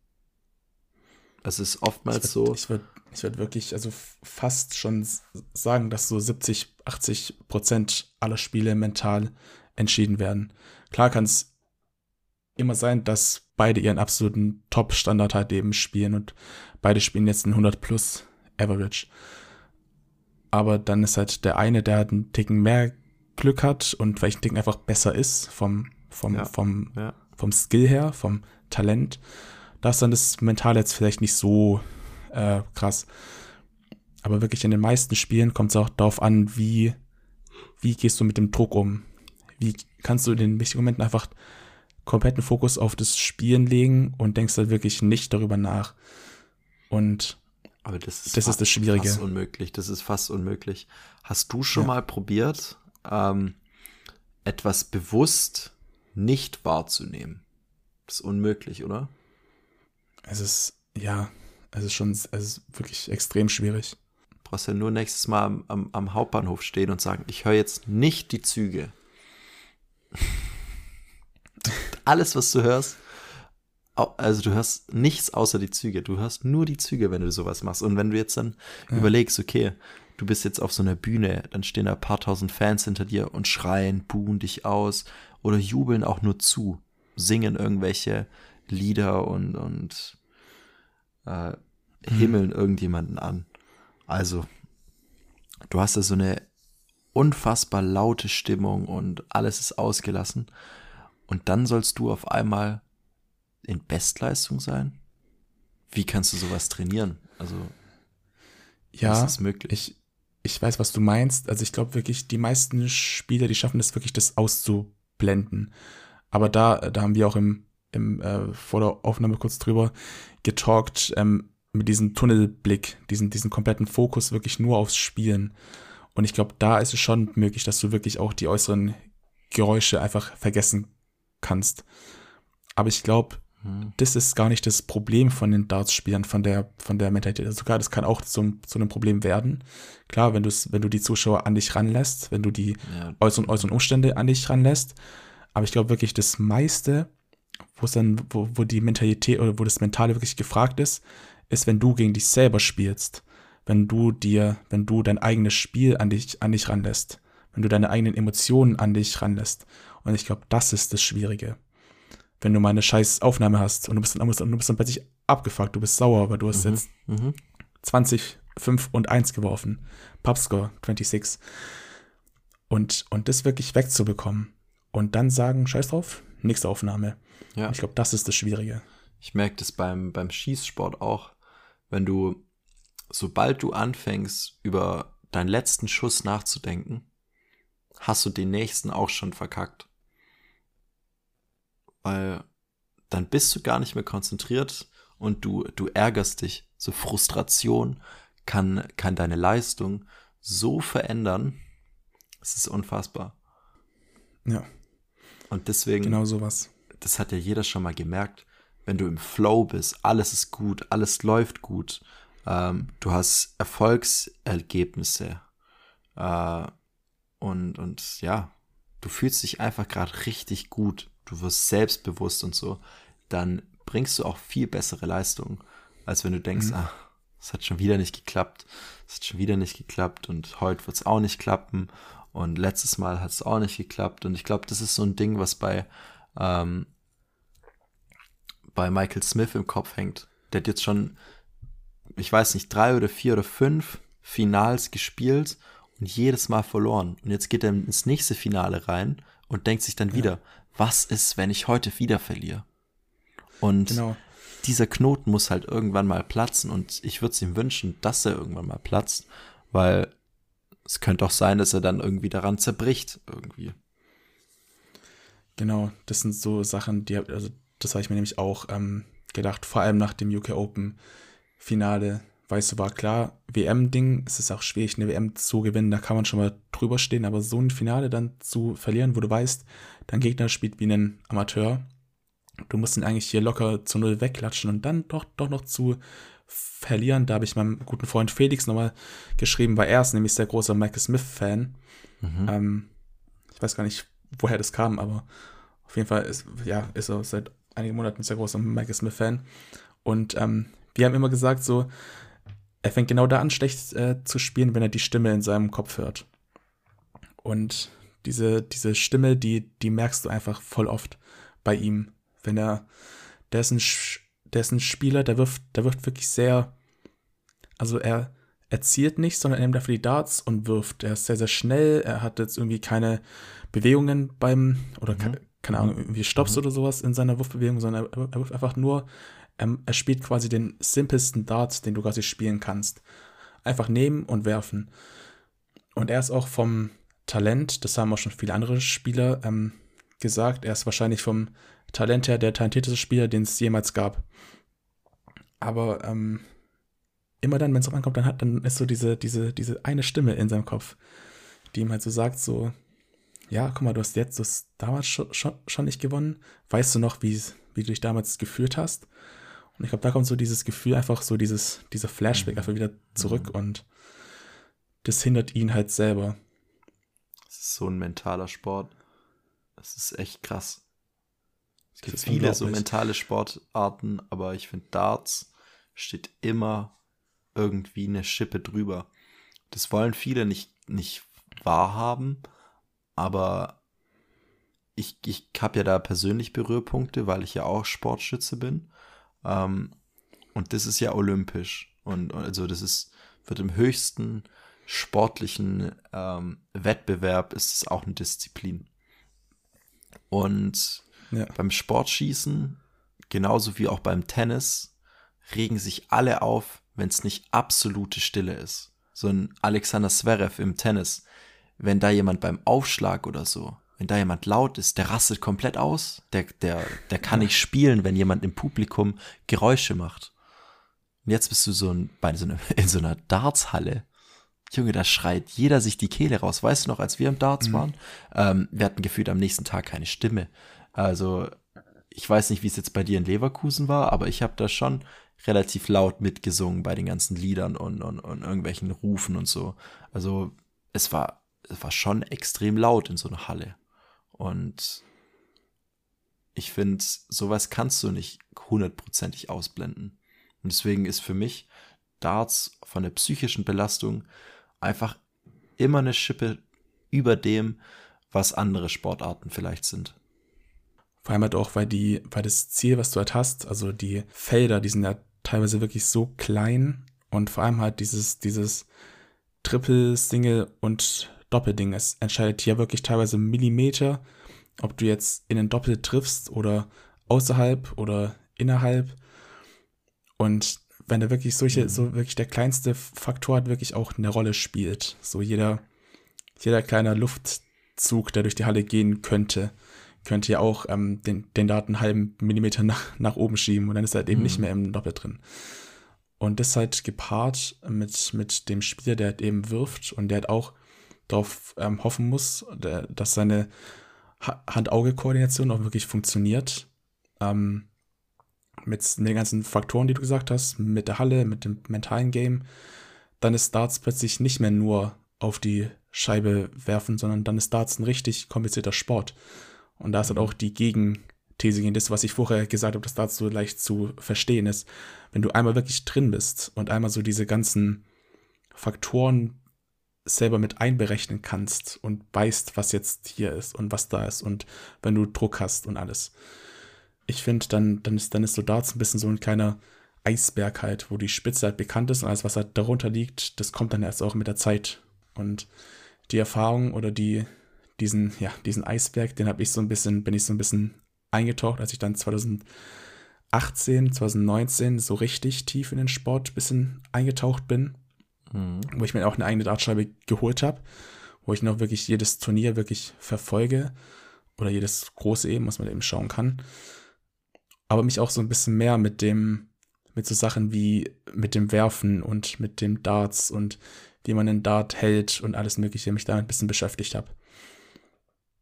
Es ist oftmals ich würd, so. Ich würde ich würd wirklich, also fast schon sagen, dass so 70, 80 Prozent aller Spiele mental entschieden werden. Klar kann es immer sein, dass beide ihren absoluten Top-Standard halt eben spielen und beide spielen jetzt ein 100 plus Average. Aber dann ist halt der eine, der halt einen Ticken mehr Glück hat und vielleicht ein Ticken einfach besser ist vom vom, ja. vom, ja. vom Skill her, vom Talent. Da ist dann das Mental jetzt vielleicht nicht so äh, krass. Aber wirklich in den meisten Spielen kommt es auch darauf an, wie, wie gehst du mit dem Druck um? Wie kannst du in den wichtigen Momenten einfach kompletten Fokus auf das Spielen legen und denkst dann wirklich nicht darüber nach. Und aber das ist, das, ist das Schwierige. Fast unmöglich. Das ist fast unmöglich. Hast du schon ja. mal probiert, ähm, etwas bewusst nicht wahrzunehmen. Das ist unmöglich, oder? Es ist, ja, es ist schon, es ist wirklich extrem schwierig. Du brauchst ja nur nächstes Mal am, am, am Hauptbahnhof stehen und sagen, ich höre jetzt nicht die Züge. Alles, was du hörst, also du hörst nichts außer die Züge. Du hörst nur die Züge, wenn du sowas machst. Und wenn du jetzt dann ja. überlegst, okay, du bist jetzt auf so einer Bühne, dann stehen da ein paar tausend Fans hinter dir und schreien, buhen dich aus oder jubeln auch nur zu, singen irgendwelche Lieder und, und äh, himmeln mhm. irgendjemanden an. Also, du hast da so eine unfassbar laute Stimmung und alles ist ausgelassen. Und dann sollst du auf einmal in Bestleistung sein? Wie kannst du sowas trainieren? Also, ja, ist möglich? Ich, ich weiß, was du meinst. Also, ich glaube wirklich, die meisten Spieler, die schaffen es wirklich, das auszu blenden. Aber da, da haben wir auch im, im äh, vor der Aufnahme kurz drüber getalkt, ähm, mit diesem Tunnelblick, diesen, diesen kompletten Fokus wirklich nur aufs Spielen. Und ich glaube, da ist es schon möglich, dass du wirklich auch die äußeren Geräusche einfach vergessen kannst. Aber ich glaube, hm. das ist gar nicht das Problem von den Darts-Spielern, von der, von der Mentalität. Also sogar, das kann auch zu, zu einem Problem werden. Klar, wenn, wenn du die Zuschauer an dich ranlässt, wenn du die ja. äußeren, äußeren Umstände an dich ranlässt. Aber ich glaube wirklich, das meiste, wo es dann, wo, wo die Mentalität oder wo das Mentale wirklich gefragt ist, ist, wenn du gegen dich selber spielst. Wenn du dir, wenn du dein eigenes Spiel an dich, an dich ranlässt. Wenn du deine eigenen Emotionen an dich ranlässt. Und ich glaube, das ist das Schwierige. Wenn du mal eine scheiß Aufnahme hast und du bist dann, du bist dann plötzlich abgefuckt, du bist sauer, weil du hast mhm. jetzt mhm. 20 5 und 1 geworfen. Pubscore 26. Und, und das wirklich wegzubekommen. Und dann sagen, scheiß drauf, nächste Aufnahme. Ja. ich glaube, das ist das Schwierige. Ich merke das beim, beim Schießsport auch. Wenn du, sobald du anfängst, über deinen letzten Schuss nachzudenken, hast du den nächsten auch schon verkackt. weil dann bist du gar nicht mehr konzentriert und du, du ärgerst dich. So Frustration kann, kann deine Leistung so verändern. Es ist unfassbar. Ja. Und deswegen. Genau sowas. Das hat ja jeder schon mal gemerkt. Wenn du im Flow bist, alles ist gut, alles läuft gut. Ähm, du hast Erfolgsergebnisse. Äh, und, und ja, du fühlst dich einfach gerade richtig gut. Du wirst selbstbewusst und so. Dann bringst du auch viel bessere Leistungen, als wenn du denkst, mhm. ah, es hat schon wieder nicht geklappt, es hat schon wieder nicht geklappt und heute wird es auch nicht klappen und letztes Mal hat es auch nicht geklappt und ich glaube, das ist so ein Ding, was bei ähm, bei Michael Smith im Kopf hängt. Der hat jetzt schon, ich weiß nicht, drei oder vier oder fünf Finals gespielt und jedes Mal verloren. Und jetzt geht er ins nächste Finale rein und denkt sich dann wieder, ja. was ist, wenn ich heute wieder verliere? Und genau. dieser Knoten muss halt irgendwann mal platzen und ich würde es ihm wünschen, dass er irgendwann mal platzt, weil es könnte auch sein, dass er dann irgendwie daran zerbricht, irgendwie. Genau, das sind so Sachen, die, also das habe ich mir nämlich auch ähm, gedacht, vor allem nach dem UK Open Finale. Weißt du, war klar, WM-Ding, es ist auch schwierig, eine WM zu gewinnen, da kann man schon mal drüber stehen, aber so ein Finale dann zu verlieren, wo du weißt, dein Gegner spielt wie ein Amateur, du musst ihn eigentlich hier locker zu null wegklatschen und dann doch, doch noch zu verlieren, da habe ich meinem guten Freund Felix nochmal geschrieben, weil er ist nämlich sehr großer Michael Smith-Fan. Mhm. Ähm, ich weiß gar nicht, woher das kam, aber auf jeden Fall ist, ja, ist er seit einigen Monaten sehr großer Michael Smith-Fan. Und ähm, wir haben immer gesagt, so, er fängt genau da an, schlecht äh, zu spielen, wenn er die Stimme in seinem Kopf hört. Und diese, diese Stimme, die, die merkst du einfach voll oft bei ihm. Wenn er, der ist ein, der ist ein Spieler, der wirft, der wirft wirklich sehr, also er, er zielt nicht, sondern er nimmt dafür die Darts und wirft. Er ist sehr, sehr schnell, er hat jetzt irgendwie keine Bewegungen beim, oder mhm. keine, keine Ahnung, irgendwie Stops mhm. oder sowas in seiner Wurfbewegung, sondern er, er wirft einfach nur ähm, er spielt quasi den simpelsten Dart, den du quasi spielen kannst. Einfach nehmen und werfen. Und er ist auch vom Talent, das haben auch schon viele andere Spieler ähm, gesagt, er ist wahrscheinlich vom Talent her der talentierteste Spieler, den es jemals gab. Aber ähm, immer dann, wenn es drauf ankommt, dann hat, dann ist so diese, diese, diese eine Stimme in seinem Kopf, die ihm halt so sagt, so, ja, guck mal, du hast jetzt das damals schon, schon, schon nicht gewonnen. Weißt du noch, wie, wie du dich damals gefühlt hast? Und ich glaube, da kommt so dieses Gefühl, einfach so dieses, dieser Flashback einfach wieder zurück mhm. und das hindert ihn halt selber. Es ist so ein mentaler Sport. Es ist echt krass. Es gibt viele so mentale Sportarten, aber ich finde, Darts steht immer irgendwie eine Schippe drüber. Das wollen viele nicht, nicht wahrhaben, aber ich, ich habe ja da persönlich Berührpunkte, weil ich ja auch Sportschütze bin. Ähm, und das ist ja olympisch. Und also das ist, wird im höchsten sportlichen ähm, Wettbewerb ist es auch eine Disziplin. Und ja. beim Sportschießen, genauso wie auch beim Tennis, regen sich alle auf, wenn es nicht absolute Stille ist. So ein Alexander Zverev im Tennis, wenn da jemand beim Aufschlag oder so wenn da jemand laut ist, der rastet komplett aus. Der, der, der kann nicht spielen, wenn jemand im Publikum Geräusche macht. Und jetzt bist du so ein, bei so einer, in so einer Dartshalle. Junge, da schreit jeder sich die Kehle raus. Weißt du noch, als wir im Darts mhm. waren? Ähm, wir hatten gefühlt am nächsten Tag keine Stimme. Also, ich weiß nicht, wie es jetzt bei dir in Leverkusen war, aber ich habe da schon relativ laut mitgesungen bei den ganzen Liedern und, und, und irgendwelchen Rufen und so. Also, es war, es war schon extrem laut in so einer Halle. Und ich finde, sowas kannst du nicht hundertprozentig ausblenden. Und deswegen ist für mich Darts von der psychischen Belastung einfach immer eine Schippe über dem, was andere Sportarten vielleicht sind. Vor allem halt auch, weil die, weil das Ziel, was du halt hast, also die Felder, die sind ja teilweise wirklich so klein und vor allem halt dieses, dieses Triple, Single und Doppelding. Es entscheidet hier wirklich teilweise Millimeter, ob du jetzt in den Doppel triffst oder außerhalb oder innerhalb. Und wenn da wirklich solche, mhm. so wirklich der kleinste Faktor hat wirklich auch eine Rolle spielt. So jeder, jeder kleiner Luftzug, der durch die Halle gehen könnte, könnte ja auch ähm, den, den Dart einen halben Millimeter nach, nach oben schieben und dann ist er halt eben mhm. nicht mehr im Doppel drin. Und das halt gepaart mit, mit dem Spieler, der halt eben wirft und der halt auch darauf ähm, hoffen muss, der, dass seine Hand-Auge-Koordination auch wirklich funktioniert. Ähm, mit den ganzen Faktoren, die du gesagt hast, mit der Halle, mit dem mentalen Game, dann ist Darts plötzlich nicht mehr nur auf die Scheibe werfen, sondern dann ist Darts ein richtig komplizierter Sport. Und da ist halt auch die Gegenthese gegen das, was ich vorher gesagt habe, dass Darts so leicht zu verstehen ist. Wenn du einmal wirklich drin bist und einmal so diese ganzen Faktoren selber mit einberechnen kannst und weißt, was jetzt hier ist und was da ist und wenn du Druck hast und alles. Ich finde, dann, dann, ist, dann ist so Darts ein bisschen so ein kleiner Eisberg halt, wo die Spitze halt bekannt ist und alles, was halt darunter liegt, das kommt dann erst auch mit der Zeit. Und die Erfahrung oder die, diesen, ja, diesen Eisberg, den habe ich so ein bisschen, bin ich so ein bisschen eingetaucht, als ich dann 2018, 2019 so richtig tief in den Sport ein bisschen eingetaucht bin mhm. wo ich mir auch eine eigene Dartscheibe geholt habe, wo ich noch wirklich jedes Turnier wirklich verfolge oder jedes große eben, was man eben schauen kann. Aber mich auch so ein bisschen mehr mit dem, mit so Sachen wie mit dem Werfen und mit dem Darts und wie man einen Dart hält und alles Mögliche, mich damit ein bisschen beschäftigt habe.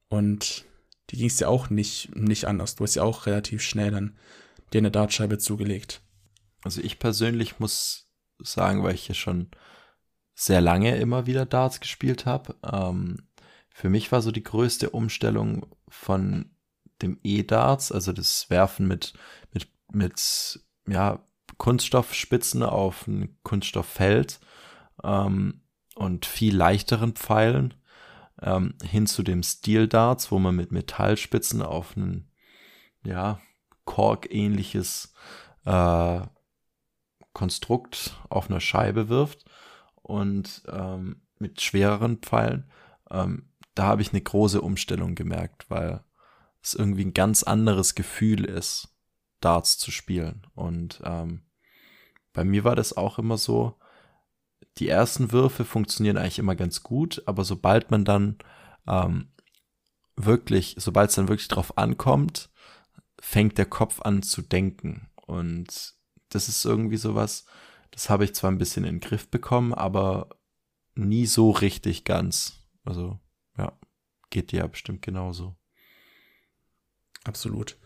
Und die ging es ja auch nicht, nicht anders. Du hast ja auch relativ schnell dann dir eine Dartscheibe zugelegt. Also ich persönlich muss sagen, weil ich ja schon sehr lange immer wieder Darts gespielt habe. Ähm, für mich war so die größte Umstellung von dem E-Darts, also das Werfen mit, mit, mit ja, Kunststoffspitzen auf ein Kunststofffeld ähm, und viel leichteren Pfeilen ähm, hin zu dem Steel Darts, wo man mit Metallspitzen auf ein ja, Kork-ähnliches äh, Konstrukt auf einer Scheibe wirft und ähm, mit schwereren Pfeilen, ähm, da habe ich eine große Umstellung gemerkt, weil es irgendwie ein ganz anderes Gefühl ist, Darts zu spielen. Und ähm, bei mir war das auch immer so, die ersten Würfe funktionieren eigentlich immer ganz gut, aber sobald man dann ähm, wirklich, sobald es dann wirklich drauf ankommt, fängt der Kopf an zu denken. Und das ist irgendwie sowas, das habe ich zwar ein bisschen in den Griff bekommen, aber nie so richtig ganz. Also, ja, geht dir ja bestimmt genauso. Absolut.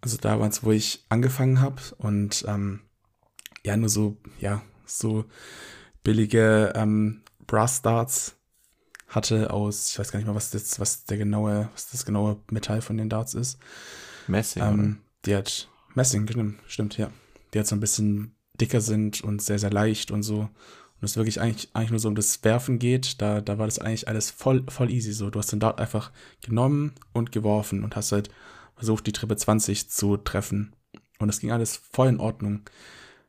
Also da war es, wo ich angefangen habe und ähm, ja, nur so, ja, so billige ähm, Brass Darts hatte aus, ich weiß gar nicht mal, was das, was der genaue, was das genaue Metall von den Darts ist. Messing. Ähm, die hat Messing, stimmt, stimmt, ja. Die hat so ein bisschen dicker sind und sehr, sehr leicht und so. Und es wirklich eigentlich, eigentlich nur so um das Werfen geht, da, da war das eigentlich alles voll, voll easy so. Du hast den Dart einfach genommen und geworfen und hast halt versucht, die Triple 20 zu treffen. Und es ging alles voll in Ordnung.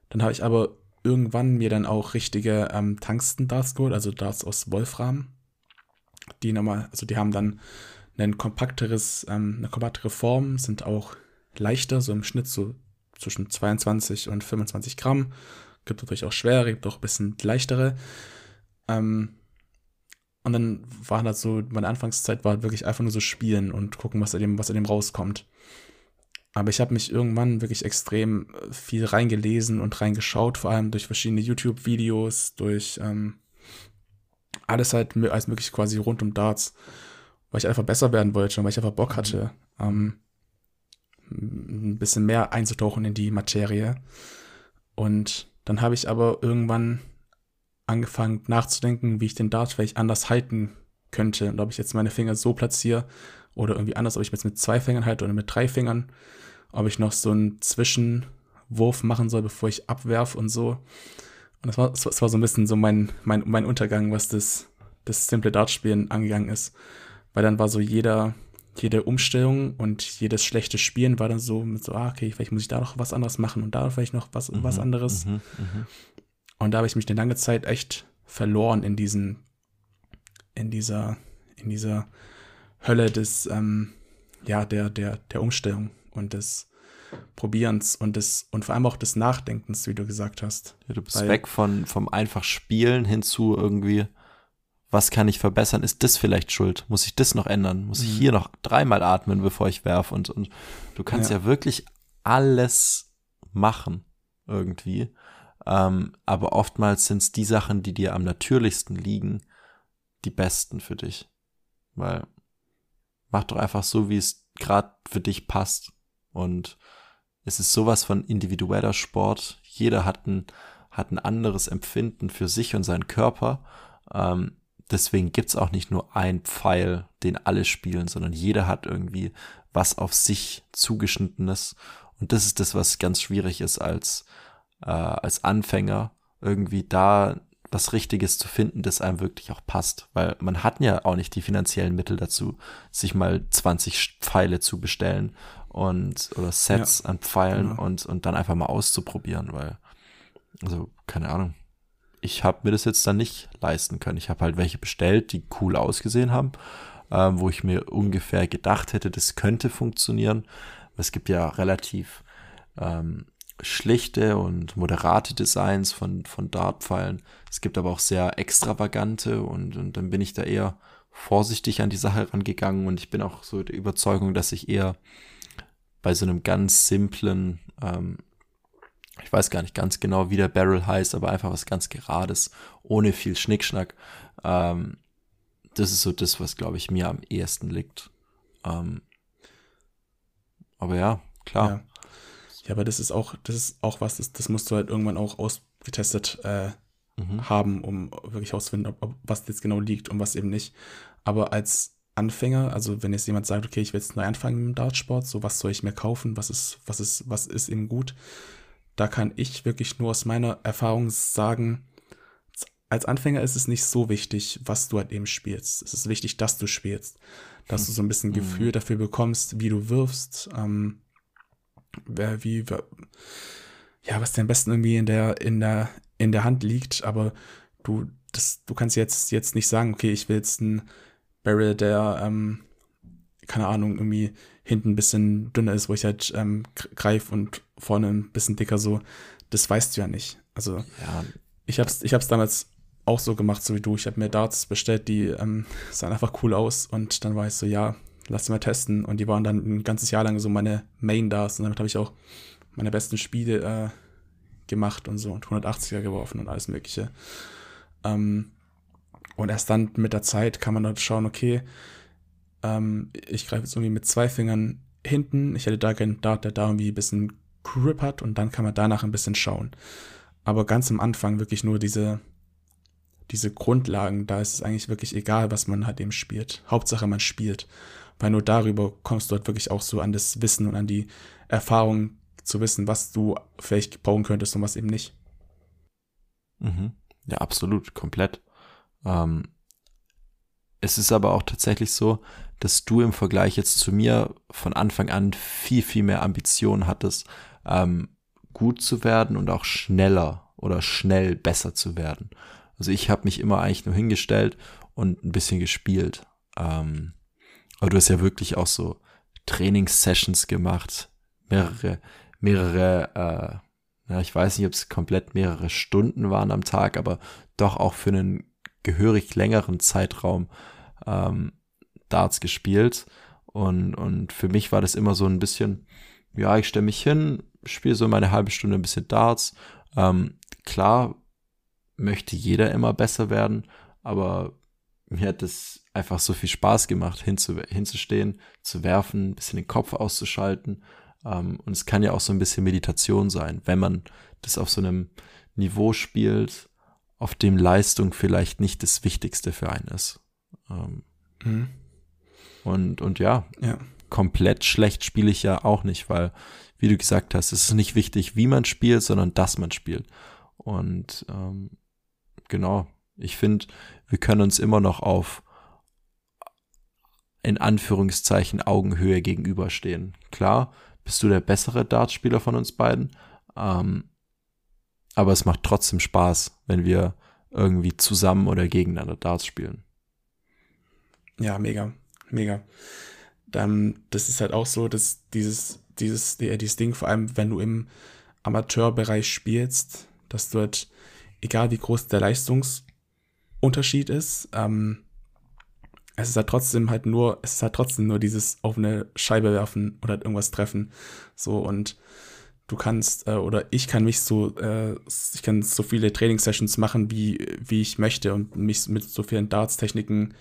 Dann habe ich aber irgendwann mir dann auch richtige ähm, Tungsten-Darts geholt, also Darts aus Wolfram. Die nochmal, also die haben dann ein kompakteres, ähm, eine kompaktere Form, sind auch leichter, so im Schnitt so zwischen 22 und 25 Gramm. Gibt natürlich auch schwere, gibt auch ein bisschen leichtere. Ähm, und dann war das so, meine Anfangszeit war wirklich einfach nur so spielen und gucken, was in dem, was in dem rauskommt. Aber ich habe mich irgendwann wirklich extrem äh, viel reingelesen und reingeschaut, vor allem durch verschiedene YouTube-Videos, durch ähm, alles halt als möglich quasi rund um Darts, weil ich einfach besser werden wollte und weil ich einfach Bock hatte. Ähm, ein bisschen mehr einzutauchen in die Materie. Und dann habe ich aber irgendwann angefangen nachzudenken, wie ich den Dart vielleicht anders halten könnte und ob ich jetzt meine Finger so platziere oder irgendwie anders, ob ich jetzt mit zwei Fingern halte oder mit drei Fingern, ob ich noch so einen Zwischenwurf machen soll, bevor ich abwerfe und so. Und das war, das war so ein bisschen so mein, mein, mein Untergang, was das, das simple Dartspielen angegangen ist. Weil dann war so jeder, jede Umstellung und jedes schlechte Spielen war dann so mit so, ah, okay, vielleicht muss ich da noch was anderes machen und da vielleicht noch was, mhm, was anderes. Mhm, mh. Und da habe ich mich eine lange Zeit echt verloren in diesen, in dieser, in dieser Hölle des, ähm, ja, der, der, der Umstellung und des Probierens und des, und vor allem auch des Nachdenkens, wie du gesagt hast. Ja, du bist Weil, weg von, vom einfach Spielen hin zu irgendwie, was kann ich verbessern? Ist das vielleicht schuld? Muss ich das noch ändern? Muss ich mhm. hier noch dreimal atmen, bevor ich werfe? Und, und du kannst ja, ja wirklich alles machen irgendwie. Ähm, aber oftmals sind es die Sachen, die dir am natürlichsten liegen, die besten für dich. Weil mach doch einfach so, wie es gerade für dich passt. Und es ist sowas von individueller Sport. Jeder hat ein, hat ein anderes Empfinden für sich und seinen Körper. Ähm, deswegen gibt's auch nicht nur ein Pfeil, den alle spielen, sondern jeder hat irgendwie was auf sich zugeschnittenes. Und das ist das, was ganz schwierig ist als, äh, als Anfänger, irgendwie da was Richtiges zu finden, das einem wirklich auch passt. Weil man hat ja auch nicht die finanziellen Mittel dazu, sich mal 20 Pfeile zu bestellen und oder Sets ja, an Pfeilen genau. und, und dann einfach mal auszuprobieren, weil, also, keine Ahnung ich habe mir das jetzt dann nicht leisten können. Ich habe halt welche bestellt, die cool ausgesehen haben, äh, wo ich mir ungefähr gedacht hätte, das könnte funktionieren. Es gibt ja relativ ähm, schlichte und moderate Designs von, von Dartpfeilen. Es gibt aber auch sehr extravagante und, und dann bin ich da eher vorsichtig an die Sache rangegangen und ich bin auch so der Überzeugung, dass ich eher bei so einem ganz simplen ähm, ich weiß gar nicht ganz genau, wie der Barrel heißt, aber einfach was ganz Gerades, ohne viel Schnickschnack. Ähm, das ist so das, was, glaube ich, mir am ehesten liegt. Ähm, aber ja, klar. Ja. ja. aber das ist auch, das ist auch was, das, das musst du halt irgendwann auch ausgetestet äh, mhm. haben, um wirklich herauszufinden, ob, ob, was jetzt genau liegt und was eben nicht. Aber als Anfänger, also wenn jetzt jemand sagt, okay, ich will jetzt neu anfangen im Dartsport, so was soll ich mir kaufen, was ist, was ist, was ist eben gut, da kann ich wirklich nur aus meiner Erfahrung sagen, als Anfänger ist es nicht so wichtig, was du halt eben spielst. Es ist wichtig, dass du spielst. Dass du so ein bisschen mhm. Gefühl dafür bekommst, wie du wirfst, ähm, wie, ja, was dir am besten irgendwie in der, in der, in der Hand liegt, aber du, das, du kannst jetzt, jetzt nicht sagen, okay, ich will jetzt einen Barrel, der, ähm, keine Ahnung, irgendwie hinten ein bisschen dünner ist, wo ich halt ähm, greife und vorne ein bisschen dicker so, das weißt du ja nicht. Also ja. ich hab's, ich hab's damals auch so gemacht, so wie du. Ich habe mir Darts bestellt, die ähm, sahen einfach cool aus und dann war ich so, ja, lass sie mal testen. Und die waren dann ein ganzes Jahr lang so meine Main Darts und damit habe ich auch meine besten Spiele äh, gemacht und so und 180er geworfen und alles Mögliche. Ähm, und erst dann mit der Zeit kann man dort schauen, okay, ähm, ich greife jetzt irgendwie mit zwei Fingern hinten. Ich hätte da gerne Dart, der da irgendwie ein bisschen Grip hat und dann kann man danach ein bisschen schauen. Aber ganz am Anfang wirklich nur diese, diese Grundlagen, da ist es eigentlich wirklich egal, was man halt eben spielt. Hauptsache man spielt. Weil nur darüber kommst du halt wirklich auch so an das Wissen und an die Erfahrung zu wissen, was du vielleicht bauen könntest und was eben nicht. Mhm. Ja, absolut, komplett. Ähm, es ist aber auch tatsächlich so, dass du im Vergleich jetzt zu mir von Anfang an viel, viel mehr Ambitionen hattest, ähm, gut zu werden und auch schneller oder schnell besser zu werden. Also ich habe mich immer eigentlich nur hingestellt und ein bisschen gespielt. Ähm, aber du hast ja wirklich auch so Trainingssessions gemacht, mehrere, mehrere, äh, ja, ich weiß nicht, ob es komplett mehrere Stunden waren am Tag, aber doch auch für einen gehörig längeren Zeitraum ähm, Darts gespielt. Und, und für mich war das immer so ein bisschen, ja, ich stelle mich hin, spiele so meine halbe Stunde ein bisschen Darts. Ähm, klar möchte jeder immer besser werden, aber mir hat es einfach so viel Spaß gemacht, hinzu, hinzustehen, zu werfen, ein bisschen den Kopf auszuschalten. Ähm, und es kann ja auch so ein bisschen Meditation sein, wenn man das auf so einem Niveau spielt, auf dem Leistung vielleicht nicht das Wichtigste für einen ist. Ähm, mhm. Und, und ja, ja, komplett schlecht spiele ich ja auch nicht, weil, wie du gesagt hast, es ist nicht wichtig, wie man spielt, sondern dass man spielt. Und ähm, genau, ich finde, wir können uns immer noch auf in Anführungszeichen Augenhöhe gegenüberstehen. Klar, bist du der bessere Dartspieler von uns beiden, ähm, aber es macht trotzdem Spaß, wenn wir irgendwie zusammen oder gegeneinander Darts spielen. Ja, mega mega. Dann, das ist halt auch so, dass dieses, dieses, dieses Ding, vor allem wenn du im Amateurbereich spielst, dass du halt, egal wie groß der Leistungs, Unterschied ist. Ähm, es ist halt trotzdem halt nur, es ist halt trotzdem nur dieses auf eine Scheibe werfen oder irgendwas treffen. So und du kannst äh, oder ich kann mich so, äh, ich kann so viele Trainingssessions machen, wie, wie ich möchte und mich mit so vielen Darts-Techniken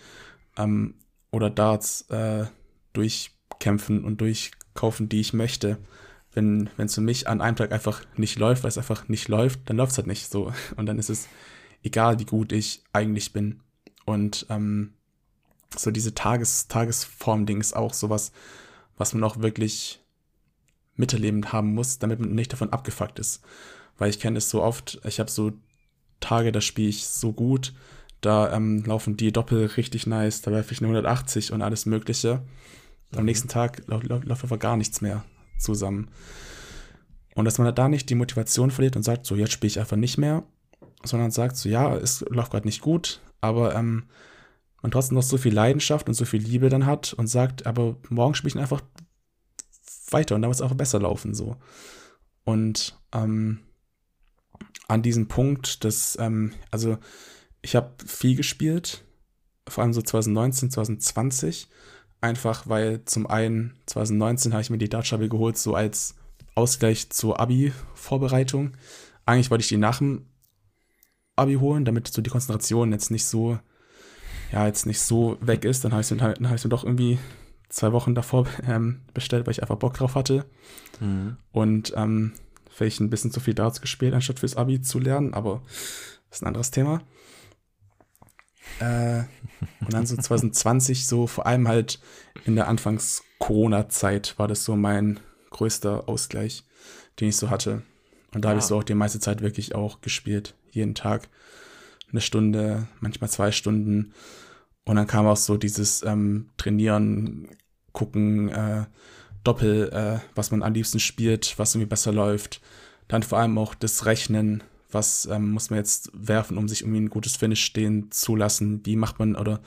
ähm, oder Darts äh, durchkämpfen und durchkaufen, die ich möchte. Wenn es für mich an einem Tag einfach nicht läuft, weil es einfach nicht läuft, dann läuft es halt nicht so. Und dann ist es egal, wie gut ich eigentlich bin. Und ähm, so diese Tages Tagesform-Ding ist auch sowas, was man auch wirklich miterleben haben muss, damit man nicht davon abgefuckt ist. Weil ich kenne es so oft, ich habe so Tage, da spiele ich so gut, da ähm, laufen die Doppel richtig nice, da werfe ich eine 180 und alles Mögliche. Am mhm. nächsten Tag läuft lau läuft einfach gar nichts mehr zusammen. Und dass man da nicht die Motivation verliert und sagt, so jetzt spiele ich einfach nicht mehr, sondern sagt so, ja, es läuft gerade nicht gut, aber ähm, man trotzdem noch so viel Leidenschaft und so viel Liebe dann hat und sagt, aber morgen spiele ich einfach weiter und da wird es einfach besser laufen so. Und ähm, an diesem Punkt, dass, ähm, also ich habe viel gespielt, vor allem so 2019, 2020, einfach weil zum einen 2019 habe ich mir die Dartscheibe geholt, so als Ausgleich zur Abi-Vorbereitung. Eigentlich wollte ich die nach dem Abi holen, damit so die Konzentration jetzt nicht so, ja, jetzt nicht so weg ist. Dann habe ich es hab mir doch irgendwie zwei Wochen davor ähm, bestellt, weil ich einfach Bock drauf hatte. Mhm. Und ähm, vielleicht ein bisschen zu viel Darts gespielt, anstatt fürs Abi zu lernen, aber das ist ein anderes Thema. Äh, und dann so 2020, so vor allem halt in der Anfangs-Corona-Zeit war das so mein größter Ausgleich, den ich so hatte. Und da ja. habe ich so auch die meiste Zeit wirklich auch gespielt. Jeden Tag eine Stunde, manchmal zwei Stunden. Und dann kam auch so dieses ähm, Trainieren, gucken, äh, Doppel, äh, was man am liebsten spielt, was irgendwie besser läuft. Dann vor allem auch das Rechnen, was ähm, muss man jetzt werfen, um sich irgendwie ein gutes Finish stehen zu lassen. Wie macht man oder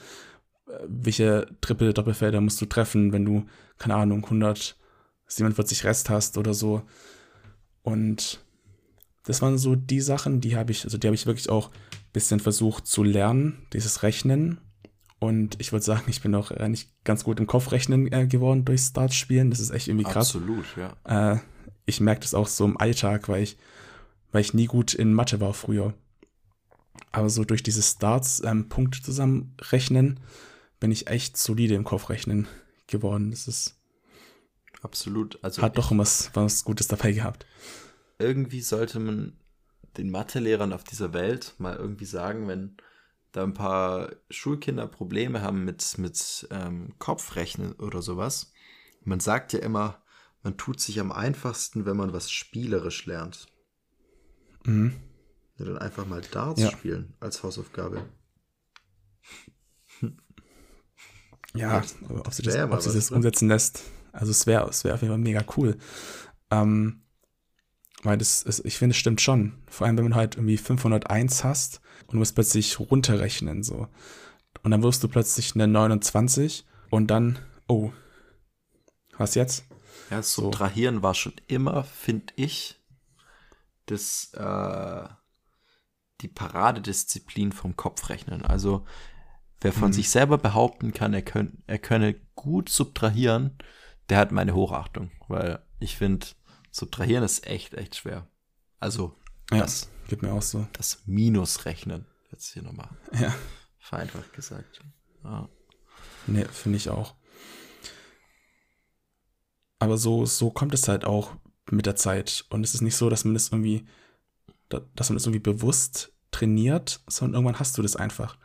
äh, welche Triple, Doppelfelder musst du treffen, wenn du, keine Ahnung, 147 Rest hast oder so. Und das waren so die Sachen, die habe ich, also die habe ich wirklich auch ein bisschen versucht zu lernen, dieses Rechnen und ich würde sagen, ich bin auch äh, nicht ganz gut im Kopfrechnen äh, geworden durch Startspielen. Das ist echt irgendwie krass. Absolut, ja. Äh, ich merke das auch so im Alltag, weil ich, weil ich nie gut in Mathe war früher. Aber so durch diese Starts ähm, Punkte zusammenrechnen, bin ich echt solide im Kopfrechnen geworden. Das ist absolut. Also hat doch was, was Gutes dabei gehabt. Irgendwie sollte man den Mathelehrern auf dieser Welt mal irgendwie sagen, wenn da ein paar Schulkinder Probleme haben mit, mit ähm, Kopfrechnen oder sowas. Man sagt ja immer, man tut sich am einfachsten, wenn man was spielerisch lernt. Mhm. Ja, dann einfach mal Darts ja. spielen als Hausaufgabe. Ja, ob sich das, ob das umsetzen lässt. Also es wäre es wär auf jeden Fall mega cool. Ähm, weil das, ist, ich finde, es stimmt schon. Vor allem, wenn man halt irgendwie 501 hast und du musst plötzlich runterrechnen, so. Und dann wirst du plötzlich eine 29 und dann, oh, was jetzt? Ja, subtrahieren so. war schon immer, finde ich, das, äh, die Paradedisziplin vom Kopfrechnen. Also, wer von mhm. sich selber behaupten kann, er, könnt, er könne gut subtrahieren, der hat meine Hochachtung, weil ich finde, subtrahieren ist echt, echt schwer. Also, ja, das geht mir auch so. Das Minusrechnen, jetzt hier nochmal. Ja. Vereinfacht gesagt. Ja. Nee, finde ich auch. Aber so, so kommt es halt auch mit der Zeit. Und es ist nicht so, dass man das irgendwie, dass man das irgendwie bewusst trainiert, sondern irgendwann hast du das einfach.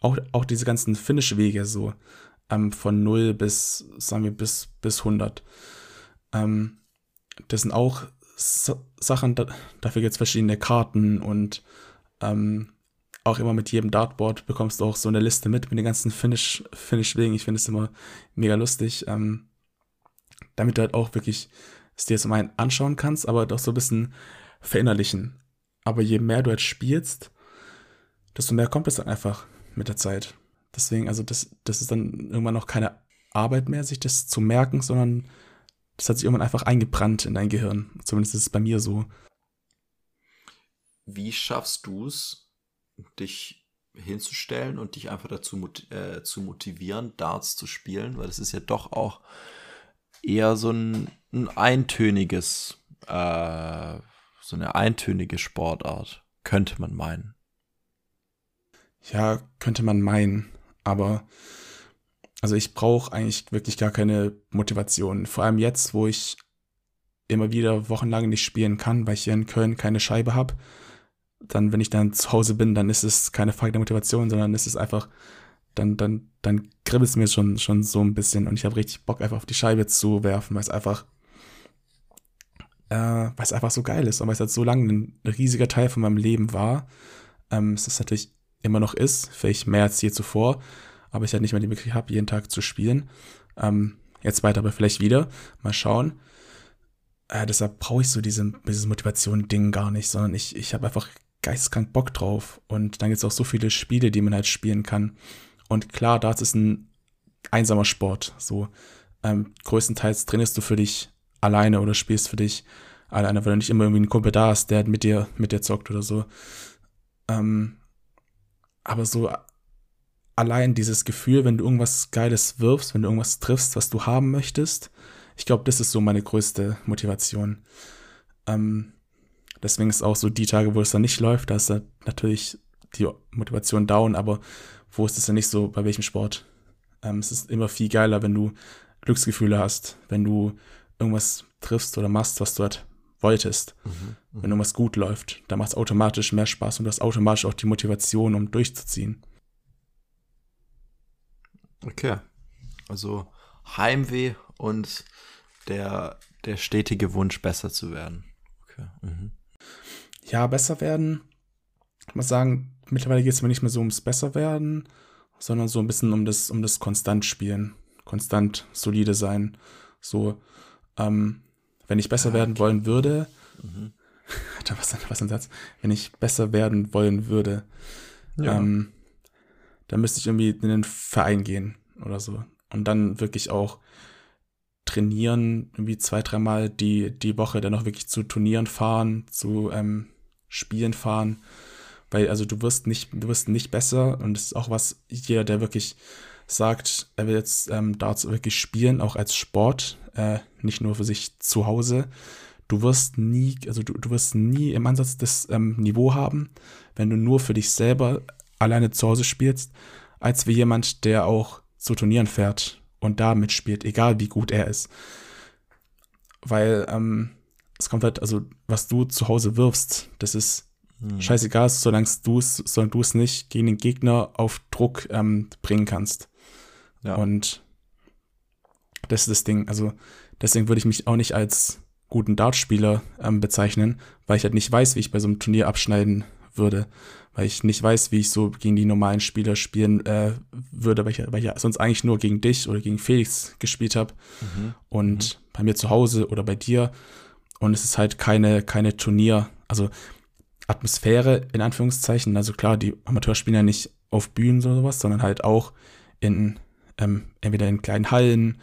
Auch, auch diese ganzen Finish-Wege so, ähm, von 0 bis, sagen wir, bis, bis 100. Ähm, das sind auch Sachen, da, dafür gibt es verschiedene Karten und ähm, auch immer mit jedem Dartboard bekommst du auch so eine Liste mit, mit den ganzen Finish, Finish-Wegen. Ich finde es immer mega lustig, ähm, damit du halt auch wirklich es dir zum einen anschauen kannst, aber doch so ein bisschen verinnerlichen. Aber je mehr du jetzt spielst, desto mehr kommt es dann einfach mit der Zeit. Deswegen, also das, das ist dann irgendwann noch keine Arbeit mehr, sich das zu merken, sondern das hat sich irgendwann einfach eingebrannt in dein Gehirn. Zumindest ist es bei mir so. Wie schaffst du es, dich hinzustellen und dich einfach dazu äh, zu motivieren, Darts zu spielen, weil das ist ja doch auch eher so ein, ein eintöniges, äh, so eine eintönige Sportart, könnte man meinen. Ja, könnte man meinen, aber also ich brauche eigentlich wirklich gar keine Motivation. Vor allem jetzt, wo ich immer wieder wochenlang nicht spielen kann, weil ich hier in Köln keine Scheibe habe. Dann, wenn ich dann zu Hause bin, dann ist es keine Frage der Motivation, sondern es ist einfach, dann, dann, dann kribbelt es mir schon, schon so ein bisschen und ich habe richtig Bock, einfach auf die Scheibe zu werfen, weil es einfach, äh, weil es einfach so geil ist und weil es halt so lange ein riesiger Teil von meinem Leben war. Ähm, es ist natürlich immer noch ist, vielleicht mehr als je zuvor, aber ich halt nicht mehr die Möglichkeit habe, jeden Tag zu spielen. Ähm, jetzt weiter, aber vielleicht wieder. Mal schauen. Äh, deshalb brauche ich so diese, dieses Motivation-Ding gar nicht, sondern ich, ich habe einfach geisteskrank Bock drauf. Und dann gibt es auch so viele Spiele, die man halt spielen kann. Und klar, Darts ist ein einsamer Sport. So ähm, größtenteils trainierst du für dich alleine oder spielst für dich alleine, weil du nicht immer irgendwie einen Kumpel da hast, der mit dir, mit dir zockt oder so. Ähm, aber so allein dieses Gefühl, wenn du irgendwas Geiles wirfst, wenn du irgendwas triffst, was du haben möchtest, ich glaube, das ist so meine größte Motivation. Ähm, deswegen ist auch so die Tage, wo es dann nicht läuft, da ist dann natürlich die Motivation down, aber wo ist es dann nicht so, bei welchem Sport? Ähm, es ist immer viel geiler, wenn du Glücksgefühle hast, wenn du irgendwas triffst oder machst, was du halt wolltest. Mhm, mh. Wenn irgendwas gut läuft, dann macht es automatisch mehr Spaß und du hast automatisch auch die Motivation, um durchzuziehen. Okay. Also Heimweh und der, der stetige Wunsch, besser zu werden. Okay. Mhm. Ja, besser werden. Ich muss sagen, mittlerweile geht es mir nicht mehr so ums Besserwerden, sondern so ein bisschen um das, um das konstant spielen. Konstant solide sein. So, ähm, wenn ich besser ah, werden wollen würde, mhm. was, was ein Satz, wenn ich besser werden wollen würde, ja. ähm, dann müsste ich irgendwie in den Verein gehen oder so. Und dann wirklich auch trainieren, irgendwie zwei, dreimal die, die Woche dann auch wirklich zu Turnieren fahren, zu ähm, Spielen fahren. Weil, also du wirst nicht, du wirst nicht besser und es ist auch was, jeder, der wirklich sagt, er will jetzt ähm, Darts wirklich spielen, auch als Sport, äh, nicht nur für sich zu Hause. Du wirst nie, also du, du wirst nie im Ansatz das ähm, Niveau haben, wenn du nur für dich selber alleine zu Hause spielst, als wie jemand, der auch zu Turnieren fährt und da mitspielt, egal wie gut er ist. Weil ähm, es kommt halt, also was du zu Hause wirfst, das ist hm. scheißegal, solange du es, solange du es nicht gegen den Gegner auf Druck ähm, bringen kannst. Ja. Und das ist das Ding. Also deswegen würde ich mich auch nicht als guten Dartspieler ähm, bezeichnen, weil ich halt nicht weiß, wie ich bei so einem Turnier abschneiden würde weil ich nicht weiß, wie ich so gegen die normalen Spieler spielen äh, würde, weil ich, weil ich ja sonst eigentlich nur gegen dich oder gegen Felix gespielt habe. Mhm. Und mhm. bei mir zu Hause oder bei dir. Und es ist halt keine, keine Turnier, also Atmosphäre in Anführungszeichen. Also klar, die Amateure spielen ja nicht auf Bühnen oder sowas, sondern halt auch in ähm, entweder in kleinen Hallen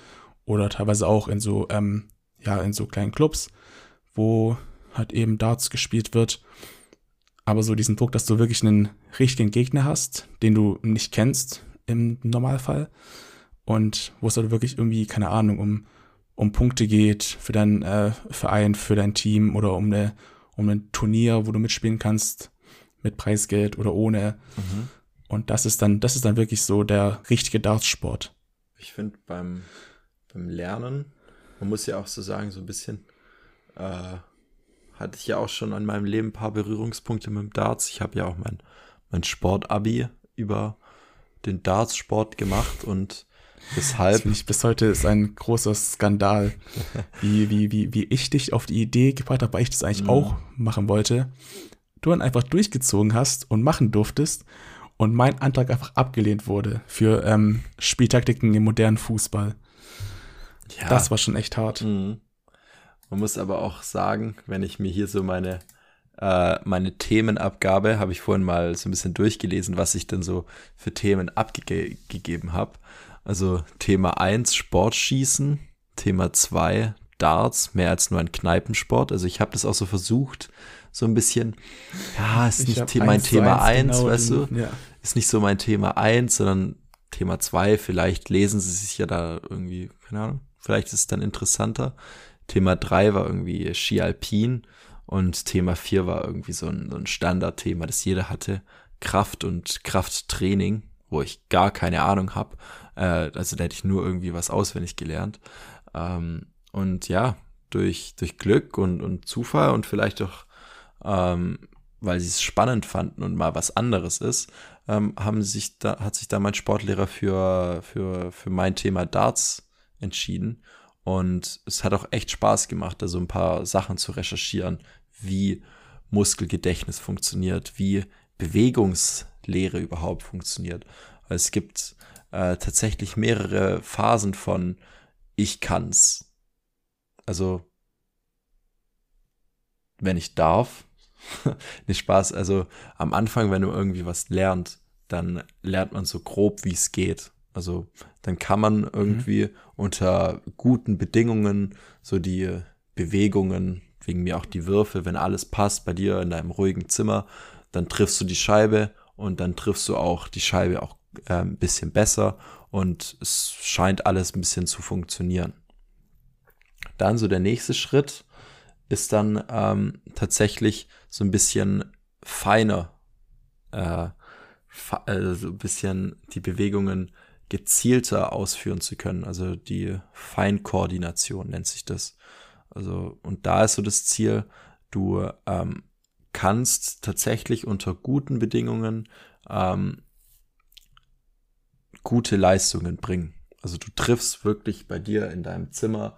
oder teilweise auch in so, ähm, ja, in so kleinen Clubs, wo halt eben Darts gespielt wird aber so diesen Druck, dass du wirklich einen richtigen Gegner hast, den du nicht kennst im Normalfall und wo es halt wirklich irgendwie, keine Ahnung, um, um Punkte geht für deinen äh, Verein, für dein Team oder um, eine, um ein Turnier, wo du mitspielen kannst mit Preisgeld oder ohne. Mhm. Und das ist dann, das ist dann wirklich so der richtige Dartsport. Ich finde beim, beim Lernen, man muss ja auch so sagen, so ein bisschen, äh, hatte ich ja auch schon an meinem Leben ein paar Berührungspunkte mit dem Darts. Ich habe ja auch mein, mein Sportabi über den Darts-Sport gemacht und deshalb. Das ich bis heute ist ein großer Skandal, wie, wie, wie, wie ich dich auf die Idee gebracht habe, weil ich das eigentlich mhm. auch machen wollte. Du dann einfach durchgezogen hast und machen durftest und mein Antrag einfach abgelehnt wurde für ähm, Spieltaktiken im modernen Fußball. Ja. Das war schon echt hart. Mhm. Man muss aber auch sagen, wenn ich mir hier so meine, äh, meine Themenabgabe, habe ich vorhin mal so ein bisschen durchgelesen, was ich denn so für Themen abgegeben habe. Also Thema 1 Sportschießen, Thema 2 Darts mehr als nur ein Kneipensport. Also ich habe das auch so versucht, so ein bisschen, ja, ist nicht the mein Thema eins, genau weißt den, du? Ja. Ist nicht so mein Thema eins, sondern Thema zwei. Vielleicht lesen sie sich ja da irgendwie, keine Ahnung, vielleicht ist es dann interessanter. Thema drei war irgendwie Ski Alpin und Thema vier war irgendwie so ein, so ein Standardthema, das jeder hatte. Kraft und Krafttraining, wo ich gar keine Ahnung habe. Äh, also da hätte ich nur irgendwie was auswendig gelernt. Ähm, und ja, durch, durch Glück und, und Zufall und vielleicht auch, ähm, weil sie es spannend fanden und mal was anderes ist, ähm, haben sich da, hat sich da mein Sportlehrer für, für, für mein Thema Darts entschieden. Und es hat auch echt Spaß gemacht, da so ein paar Sachen zu recherchieren, wie Muskelgedächtnis funktioniert, wie Bewegungslehre überhaupt funktioniert. Es gibt äh, tatsächlich mehrere Phasen von ich kann's. Also, wenn ich darf, nicht Spaß. Also am Anfang, wenn du irgendwie was lernt, dann lernt man so grob, wie es geht. Also dann kann man irgendwie mhm. Unter guten Bedingungen so die Bewegungen, wegen mir auch die Würfe, wenn alles passt bei dir in deinem ruhigen Zimmer, dann triffst du die Scheibe und dann triffst du auch die Scheibe auch äh, ein bisschen besser und es scheint alles ein bisschen zu funktionieren. Dann so der nächste Schritt ist dann ähm, tatsächlich so ein bisschen feiner, äh, also ein bisschen die Bewegungen gezielter ausführen zu können. Also die Feinkoordination nennt sich das. Also, und da ist so das Ziel, du ähm, kannst tatsächlich unter guten Bedingungen ähm, gute Leistungen bringen. Also du triffst wirklich bei dir in deinem Zimmer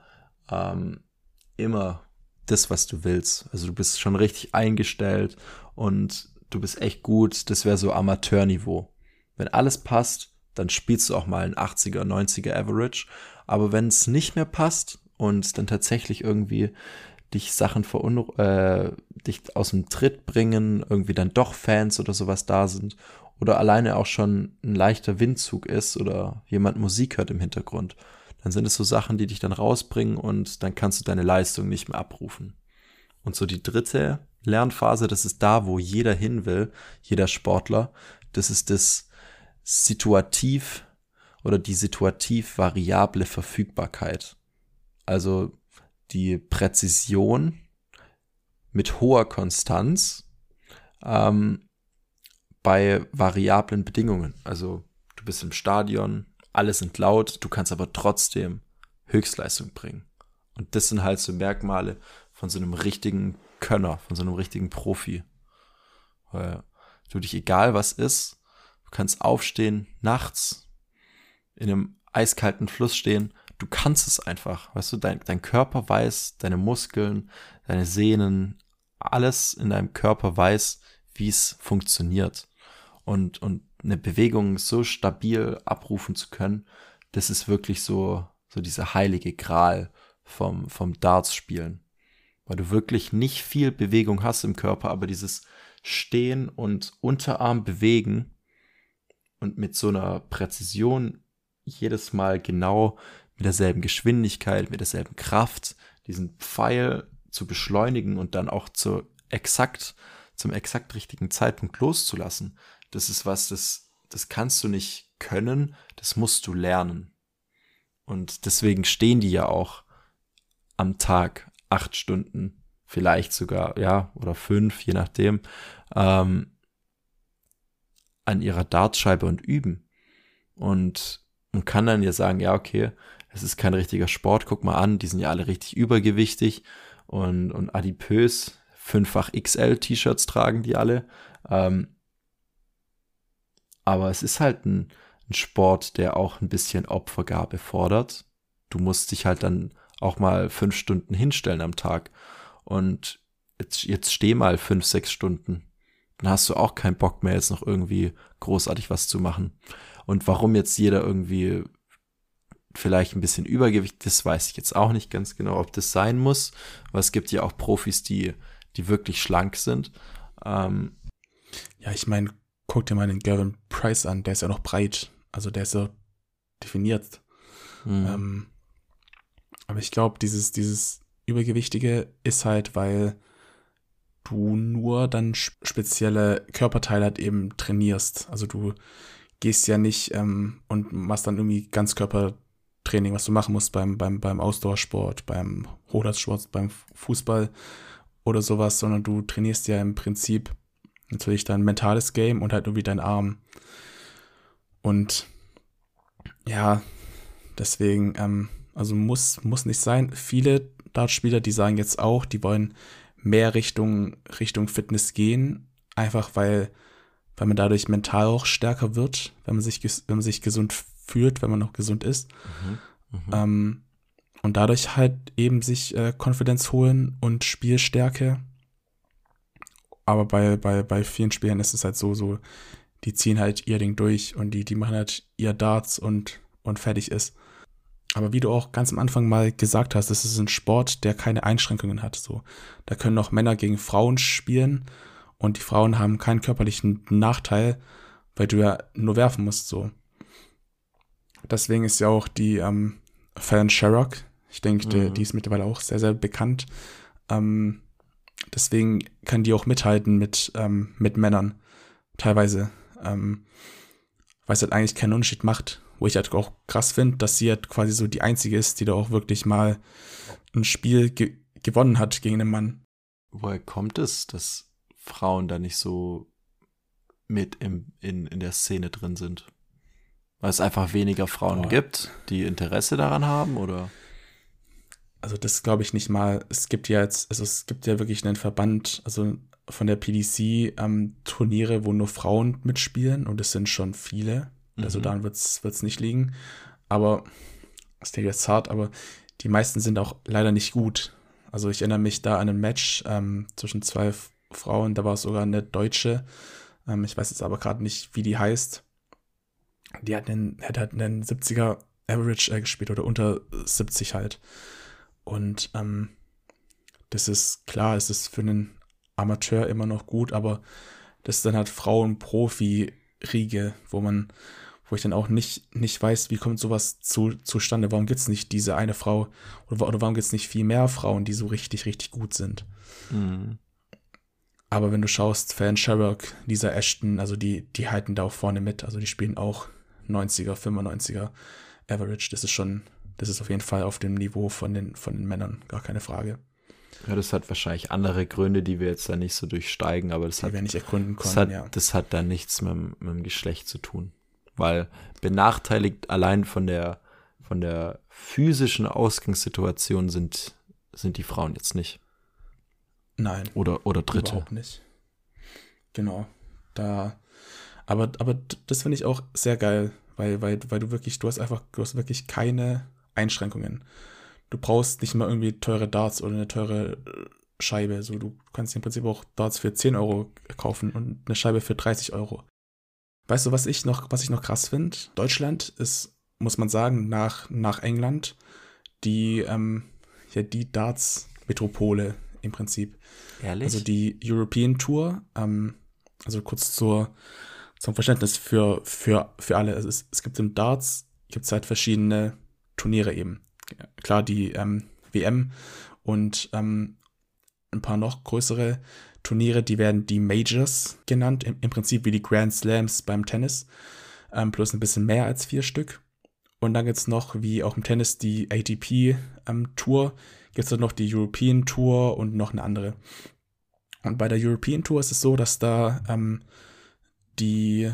ähm, immer das, was du willst. Also du bist schon richtig eingestellt und du bist echt gut. Das wäre so Amateurniveau. Wenn alles passt, dann spielst du auch mal ein 80er, 90er Average. Aber wenn es nicht mehr passt und dann tatsächlich irgendwie dich Sachen verunru äh, dich aus dem Tritt bringen, irgendwie dann doch Fans oder sowas da sind oder alleine auch schon ein leichter Windzug ist oder jemand Musik hört im Hintergrund, dann sind es so Sachen, die dich dann rausbringen und dann kannst du deine Leistung nicht mehr abrufen. Und so die dritte Lernphase, das ist da, wo jeder hin will, jeder Sportler, das ist das situativ oder die situativ variable Verfügbarkeit. Also die Präzision mit hoher Konstanz ähm, bei variablen Bedingungen. Also du bist im Stadion, alle sind laut, du kannst aber trotzdem Höchstleistung bringen. Und das sind halt so Merkmale von so einem richtigen Könner, von so einem richtigen Profi. Weil du dich egal was ist, du kannst aufstehen, nachts in einem eiskalten Fluss stehen, du kannst es einfach, weißt du, dein, dein Körper weiß, deine Muskeln, deine Sehnen, alles in deinem Körper weiß, wie es funktioniert. Und, und eine Bewegung so stabil abrufen zu können, das ist wirklich so, so dieser heilige Gral vom, vom Darts-Spielen. Weil du wirklich nicht viel Bewegung hast im Körper, aber dieses Stehen und Unterarm bewegen und mit so einer Präzision jedes Mal genau mit derselben Geschwindigkeit, mit derselben Kraft, diesen Pfeil zu beschleunigen und dann auch zu exakt, zum exakt richtigen Zeitpunkt loszulassen. Das ist was, das, das kannst du nicht können, das musst du lernen. Und deswegen stehen die ja auch am Tag acht Stunden, vielleicht sogar, ja, oder fünf, je nachdem, ähm, an ihrer Dartscheibe und üben. Und man kann dann ja sagen, ja, okay, es ist kein richtiger Sport, guck mal an, die sind ja alle richtig übergewichtig und, und adipös, fünffach XL-T-Shirts tragen die alle. Ähm, aber es ist halt ein, ein Sport, der auch ein bisschen Opfergabe fordert. Du musst dich halt dann auch mal fünf Stunden hinstellen am Tag. Und jetzt, jetzt steh mal fünf, sechs Stunden. Dann hast du auch keinen Bock mehr, jetzt noch irgendwie großartig was zu machen. Und warum jetzt jeder irgendwie vielleicht ein bisschen Übergewicht, das weiß ich jetzt auch nicht ganz genau, ob das sein muss. Aber es gibt ja auch Profis, die, die wirklich schlank sind. Ähm, ja, ich meine, guck dir mal den Gavin Price an, der ist ja noch breit. Also der ist ja definiert. Mhm. Ähm, Aber ich glaube, dieses, dieses Übergewichtige ist halt, weil du nur dann spezielle Körperteile halt eben trainierst. Also du gehst ja nicht ähm, und machst dann irgendwie Ganzkörpertraining, was du machen musst beim, beim, beim Ausdauersport, beim Rudersport, beim Fußball oder sowas, sondern du trainierst ja im Prinzip natürlich dein mentales Game und halt irgendwie deinen Arm. Und ja, deswegen, ähm, also muss, muss nicht sein. Viele Dartspieler, die sagen jetzt auch, die wollen mehr Richtung, Richtung Fitness gehen, einfach weil, weil man dadurch mental auch stärker wird, wenn man sich, wenn man sich gesund fühlt, wenn man noch gesund ist. Mhm, mh. ähm, und dadurch halt eben sich äh, Confidence holen und Spielstärke. Aber bei, bei, bei vielen Spielern ist es halt so, so, die ziehen halt ihr Ding durch und die, die machen halt ihr Darts und, und fertig ist. Aber wie du auch ganz am Anfang mal gesagt hast, das ist ein Sport, der keine Einschränkungen hat. So, da können auch Männer gegen Frauen spielen und die Frauen haben keinen körperlichen Nachteil, weil du ja nur werfen musst. So, deswegen ist ja auch die ähm, Fallon Sherrock, ich denke, mhm. die, die, ist mittlerweile auch sehr sehr bekannt. Ähm, deswegen kann die auch mithalten mit ähm, mit Männern teilweise, ähm, weil es halt eigentlich keinen Unterschied macht wo ich halt auch krass finde, dass sie halt quasi so die einzige ist, die da auch wirklich mal ein Spiel ge gewonnen hat gegen einen Mann. Woher kommt es, dass Frauen da nicht so mit im, in, in der Szene drin sind? Weil es einfach weniger Frauen Boah. gibt, die Interesse daran haben, oder? Also das glaube ich nicht mal. Es gibt ja jetzt, also es gibt ja wirklich einen Verband, also von der PDC ähm, Turniere, wo nur Frauen mitspielen und es sind schon viele. Also mhm. daran wird es nicht liegen. Aber, das ist jetzt hart, aber die meisten sind auch leider nicht gut. Also ich erinnere mich da an ein Match ähm, zwischen zwei Frauen, da war es sogar eine Deutsche. Ähm, ich weiß jetzt aber gerade nicht, wie die heißt. Die hat einen, hat einen 70er Average äh, gespielt oder unter 70 halt. Und ähm, das ist klar, es ist für einen Amateur immer noch gut, aber das ist dann halt Frauen-Profi-Riege, wo man wo ich dann auch nicht, nicht weiß, wie kommt sowas zu, zustande? Warum gibt es nicht diese eine Frau oder, oder warum gibt es nicht viel mehr Frauen, die so richtig, richtig gut sind? Mhm. Aber wenn du schaust, Fan Sherrock, Lisa Ashton, also die, die halten da auch vorne mit. Also die spielen auch 90er, 95er Average. Das ist schon, das ist auf jeden Fall auf dem Niveau von den, von den Männern, gar keine Frage. Ja, das hat wahrscheinlich andere Gründe, die wir jetzt da nicht so durchsteigen, aber das die hat, wir nicht erkunden konnten, das hat, ja. das hat da nichts mit, mit dem Geschlecht zu tun weil benachteiligt allein von der, von der physischen Ausgangssituation sind, sind die Frauen jetzt nicht. Nein. Oder, oder Dritte. Überhaupt nicht. Genau. Da, aber, aber das finde ich auch sehr geil, weil, weil, weil du wirklich, du hast einfach, du hast wirklich keine Einschränkungen. Du brauchst nicht mal irgendwie teure Darts oder eine teure äh, Scheibe. So, du kannst im Prinzip auch Darts für 10 Euro kaufen und eine Scheibe für 30 Euro. Weißt du, was ich noch, was ich noch krass finde? Deutschland ist, muss man sagen, nach, nach England die, ähm, ja, die Darts-Metropole im Prinzip. Ehrlich? Also die European Tour, ähm, also kurz zur, zum Verständnis für, für, für alle. Also es, es gibt im Darts, gibt es halt verschiedene Turniere eben. Klar, die ähm, WM und ähm, ein paar noch größere Turniere, die werden die Majors genannt, im, im Prinzip wie die Grand Slams beim Tennis, ähm, plus ein bisschen mehr als vier Stück. Und dann gibt es noch, wie auch im Tennis, die ATP ähm, gibt es noch die European Tour und noch eine andere. Und bei der European Tour ist es so, dass da ähm, die,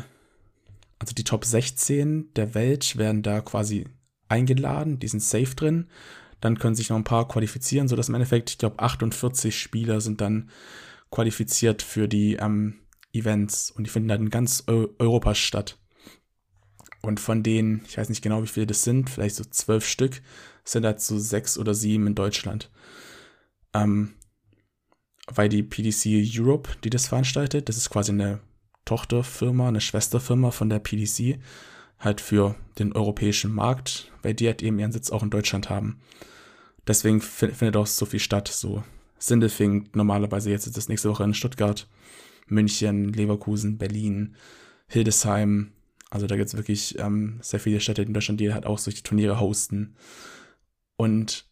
also die Top 16 der Welt werden da quasi eingeladen, die sind safe drin. Dann können sich noch ein paar qualifizieren, sodass im Endeffekt, ich glaube, 48 Spieler sind dann qualifiziert für die ähm, Events und die finden dann in ganz Eu Europa statt. Und von denen, ich weiß nicht genau, wie viele das sind, vielleicht so zwölf Stück, sind halt so sechs oder sieben in Deutschland. Ähm, weil die PDC Europe, die das veranstaltet, das ist quasi eine Tochterfirma, eine Schwesterfirma von der PDC, halt für den europäischen Markt, weil die halt eben ihren Sitz auch in Deutschland haben. Deswegen findet auch so viel statt, so Sindelfing normalerweise jetzt ist das nächste Woche in Stuttgart, München, Leverkusen, Berlin, Hildesheim. Also da gibt es wirklich ähm, sehr viele Städte in Deutschland, die halt auch solche Turniere hosten. Und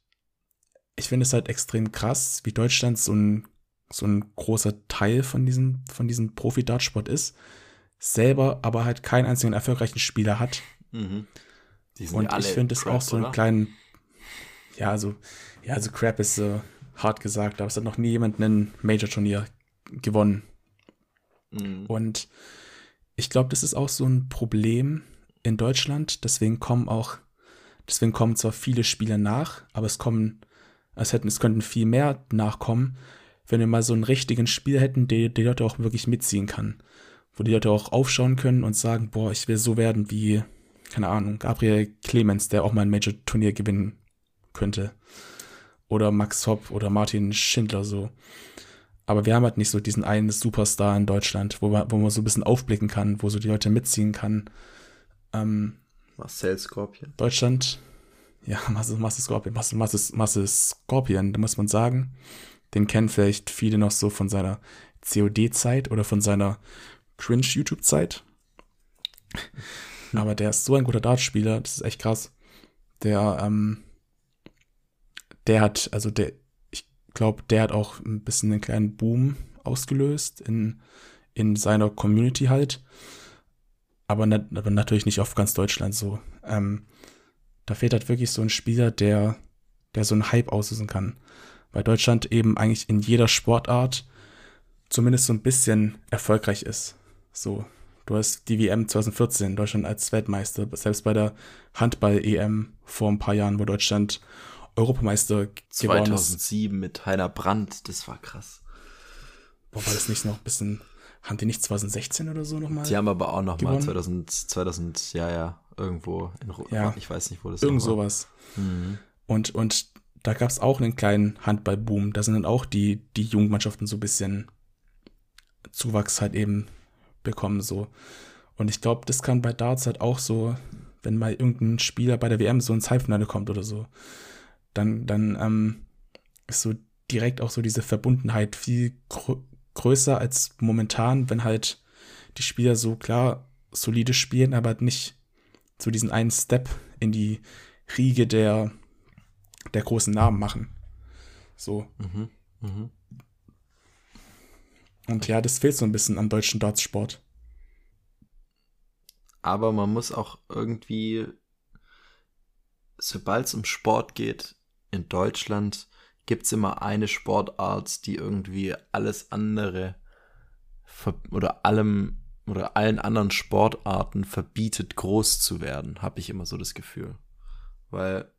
ich finde es halt extrem krass, wie Deutschland so ein, so ein großer Teil von diesem, von diesem Profi-Dartsport ist, selber aber halt keinen einzigen erfolgreichen Spieler hat. Mhm. Und ich finde es auch so einen kleinen, ja, also, ja, also Crap ist so hart gesagt, aber es hat noch nie jemand ein Major-Turnier gewonnen. Mhm. Und ich glaube, das ist auch so ein Problem in Deutschland. Deswegen kommen auch, deswegen kommen zwar viele Spieler nach, aber es kommen, es hätten, es könnten viel mehr nachkommen, wenn wir mal so einen richtigen Spieler hätten, der die Leute auch wirklich mitziehen kann. Wo die Leute auch aufschauen können und sagen, boah, ich will so werden wie, keine Ahnung, Gabriel Clemens, der auch mal ein Major-Turnier gewinnen könnte. Oder Max Hopp oder Martin Schindler so. Aber wir haben halt nicht so diesen einen Superstar in Deutschland, wo man, wo man so ein bisschen aufblicken kann, wo so die Leute mitziehen kann. Ähm, Marcel Scorpion. Deutschland, ja, Marcel, Marcel Scorpion, Marcel, Marcel, Marcel Scorpion, da muss man sagen, den kennen vielleicht viele noch so von seiner COD-Zeit oder von seiner Cringe-YouTube-Zeit. Aber der ist so ein guter Dartspieler, das ist echt krass. Der, ähm, der hat, also der, glaube, der hat auch ein bisschen einen kleinen Boom ausgelöst in, in seiner Community halt. Aber, nicht, aber natürlich nicht auf ganz Deutschland so. Ähm, da fehlt halt wirklich so ein Spieler, der, der so einen Hype auslösen kann. Weil Deutschland eben eigentlich in jeder Sportart zumindest so ein bisschen erfolgreich ist. So, du hast die WM 2014 Deutschland als Weltmeister, selbst bei der Handball-EM vor ein paar Jahren, wo Deutschland Europameister geworden 2007 mit Heiner Brandt, das war krass. Boah, war das nicht noch ein bisschen, haben die nicht 2016 oder so nochmal? Die haben aber auch nochmal 2000, 2000, ja, ja, irgendwo in Ro ja, ich weiß nicht, wo das Irgend sowas. Mhm. Und, und da gab es auch einen kleinen Handballboom. Da sind dann auch die, die Jugendmannschaften so ein bisschen Zuwachs halt eben bekommen, so. Und ich glaube, das kann bei Darts halt auch so, wenn mal irgendein Spieler bei der WM so ins Halbfinale kommt oder so dann, dann ähm, ist so direkt auch so diese Verbundenheit viel gr größer als momentan, wenn halt die Spieler so klar solide spielen, aber halt nicht so diesen einen Step in die Riege der, der großen Namen machen. So. Mhm, mh. Und ja, das fehlt so ein bisschen am deutschen Dartsport. Aber man muss auch irgendwie, sobald es um Sport geht, in Deutschland gibt es immer eine Sportart, die irgendwie alles andere oder allem oder allen anderen Sportarten verbietet, groß zu werden, habe ich immer so das Gefühl. Weil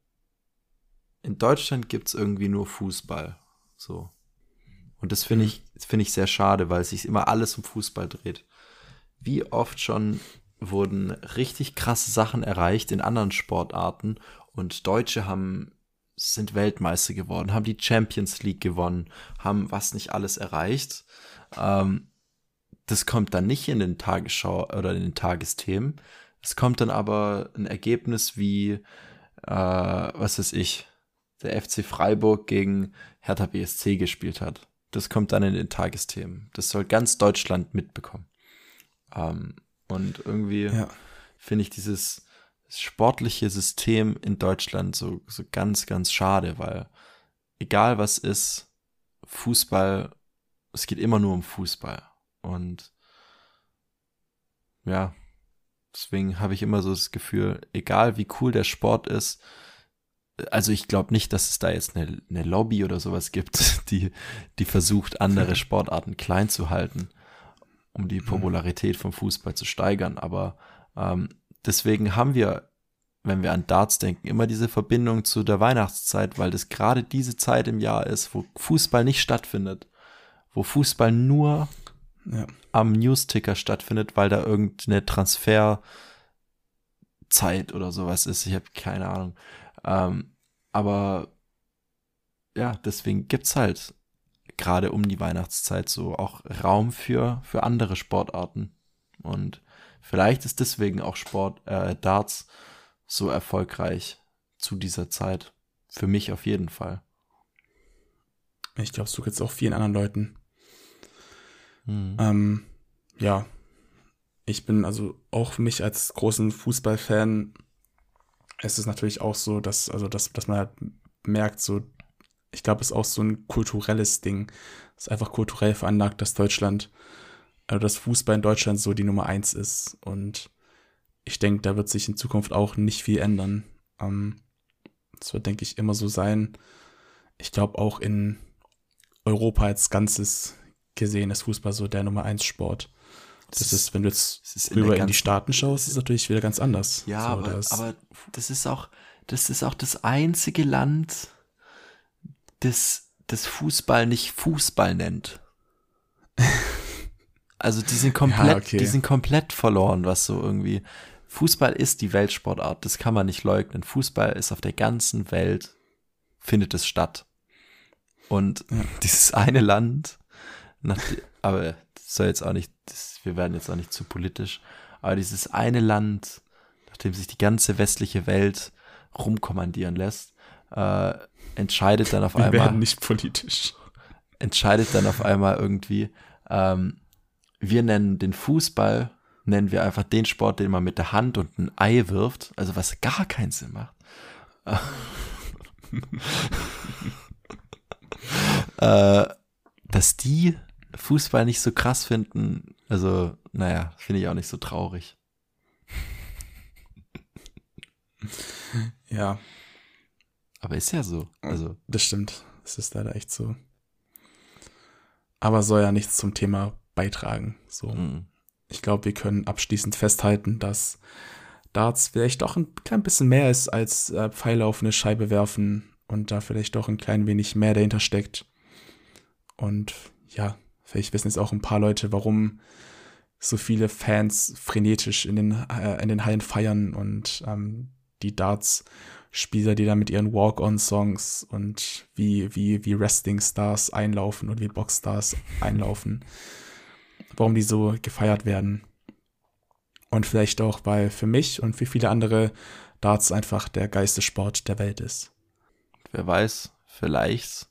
in Deutschland gibt es irgendwie nur Fußball. So. Und das finde ich, finde ich sehr schade, weil sich immer alles um Fußball dreht. Wie oft schon wurden richtig krasse Sachen erreicht in anderen Sportarten und Deutsche haben sind Weltmeister geworden, haben die Champions League gewonnen, haben was nicht alles erreicht. Ähm, das kommt dann nicht in den Tagesschau oder in den Tagesthemen. Es kommt dann aber ein Ergebnis wie, äh, was weiß ich, der FC Freiburg gegen Hertha BSC gespielt hat. Das kommt dann in den Tagesthemen. Das soll ganz Deutschland mitbekommen. Ähm, und irgendwie ja. finde ich dieses, sportliche System in Deutschland so, so ganz, ganz schade, weil egal was ist, Fußball, es geht immer nur um Fußball. Und ja, deswegen habe ich immer so das Gefühl, egal wie cool der Sport ist, also ich glaube nicht, dass es da jetzt eine, eine Lobby oder sowas gibt, die, die versucht, andere Sportarten klein zu halten, um die mhm. Popularität vom Fußball zu steigern. Aber ähm, deswegen haben wir, wenn wir an Darts denken, immer diese Verbindung zu der Weihnachtszeit, weil das gerade diese Zeit im Jahr ist, wo Fußball nicht stattfindet, wo Fußball nur ja. am Newsticker stattfindet, weil da irgendeine Transferzeit oder sowas ist. Ich habe keine Ahnung. Ähm, aber ja, deswegen gibt es halt gerade um die Weihnachtszeit so auch Raum für, für andere Sportarten. Und Vielleicht ist deswegen auch Sport, äh, Darts so erfolgreich zu dieser Zeit. Für mich auf jeden Fall. Ich glaube, so geht es auch vielen anderen Leuten. Hm. Ähm, ja, ich bin also auch für mich als großen Fußballfan, ist es natürlich auch so, dass, also dass, dass man halt merkt, so ich glaube, es ist auch so ein kulturelles Ding. Es ist einfach kulturell veranlagt, dass Deutschland, also dass Fußball in Deutschland so die Nummer eins ist. Und ich denke, da wird sich in Zukunft auch nicht viel ändern. Ähm, das wird, denke ich, immer so sein. Ich glaube, auch in Europa als Ganzes gesehen ist Fußball so der Nummer eins Sport. Das, das ist, wenn du jetzt rüber in, in, die Staaten schaust, ist es natürlich wieder ganz anders. Ja, so, aber, das, aber das ist auch, das ist auch das einzige Land, das, das Fußball nicht Fußball nennt. Also die sind komplett, ja, okay. die sind komplett verloren, was so irgendwie. Fußball ist die Weltsportart, das kann man nicht leugnen. Fußball ist auf der ganzen Welt, findet es statt. Und ja. dieses eine Land, nach, aber soll jetzt auch nicht, das, wir werden jetzt auch nicht zu politisch, aber dieses eine Land, nachdem sich die ganze westliche Welt rumkommandieren lässt, äh, entscheidet dann auf wir einmal. Wir werden nicht politisch. Entscheidet dann auf einmal irgendwie, ähm, wir nennen den Fußball, nennen wir einfach den Sport, den man mit der Hand und ein Ei wirft, also was gar keinen Sinn macht. äh, dass die Fußball nicht so krass finden, also, naja, finde ich auch nicht so traurig. Ja. Aber ist ja so. Also. Das stimmt. Es ist leider echt so. Aber soll ja nichts zum Thema beitragen. So. Mhm. Ich glaube, wir können abschließend festhalten, dass Darts vielleicht doch ein klein bisschen mehr ist als äh, Pfeile auf eine Scheibe werfen und da vielleicht doch ein klein wenig mehr dahinter steckt. Und ja, vielleicht wissen jetzt auch ein paar Leute, warum so viele Fans frenetisch in den, äh, in den Hallen feiern und ähm, die Darts-Spieler, die da mit ihren Walk-on-Songs und wie, wie, wie Wrestling-Stars einlaufen und wie Box-Stars einlaufen, warum die so gefeiert werden. Und vielleicht auch, weil für mich und für viele andere Darts einfach der Geistessport der Welt ist. Wer weiß, vielleicht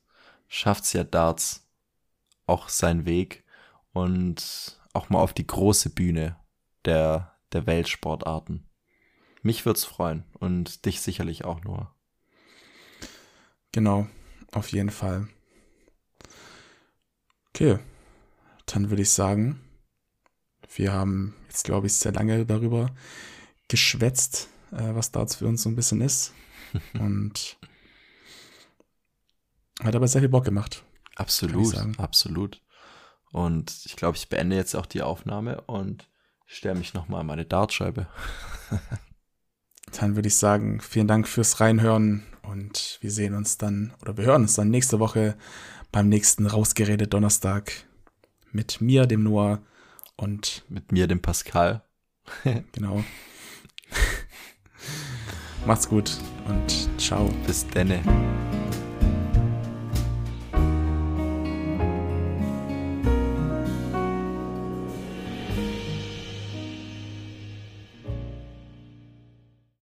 schafft's ja Darts auch seinen Weg und auch mal auf die große Bühne der, der Weltsportarten. Mich würde es freuen und dich sicherlich auch nur. Genau, auf jeden Fall. Okay, dann würde ich sagen, wir haben jetzt, glaube ich, sehr lange darüber geschwätzt, äh, was da für uns so ein bisschen ist. und hat aber sehr viel Bock gemacht. Absolut, absolut. Und ich glaube, ich beende jetzt auch die Aufnahme und stelle mich nochmal an meine Dartscheibe. dann würde ich sagen, vielen Dank fürs Reinhören und wir sehen uns dann oder wir hören uns dann nächste Woche beim nächsten Rausgeredet Donnerstag mit mir, dem Noah und mit mir, dem Pascal. genau. Macht's gut und ciao. Bis denne.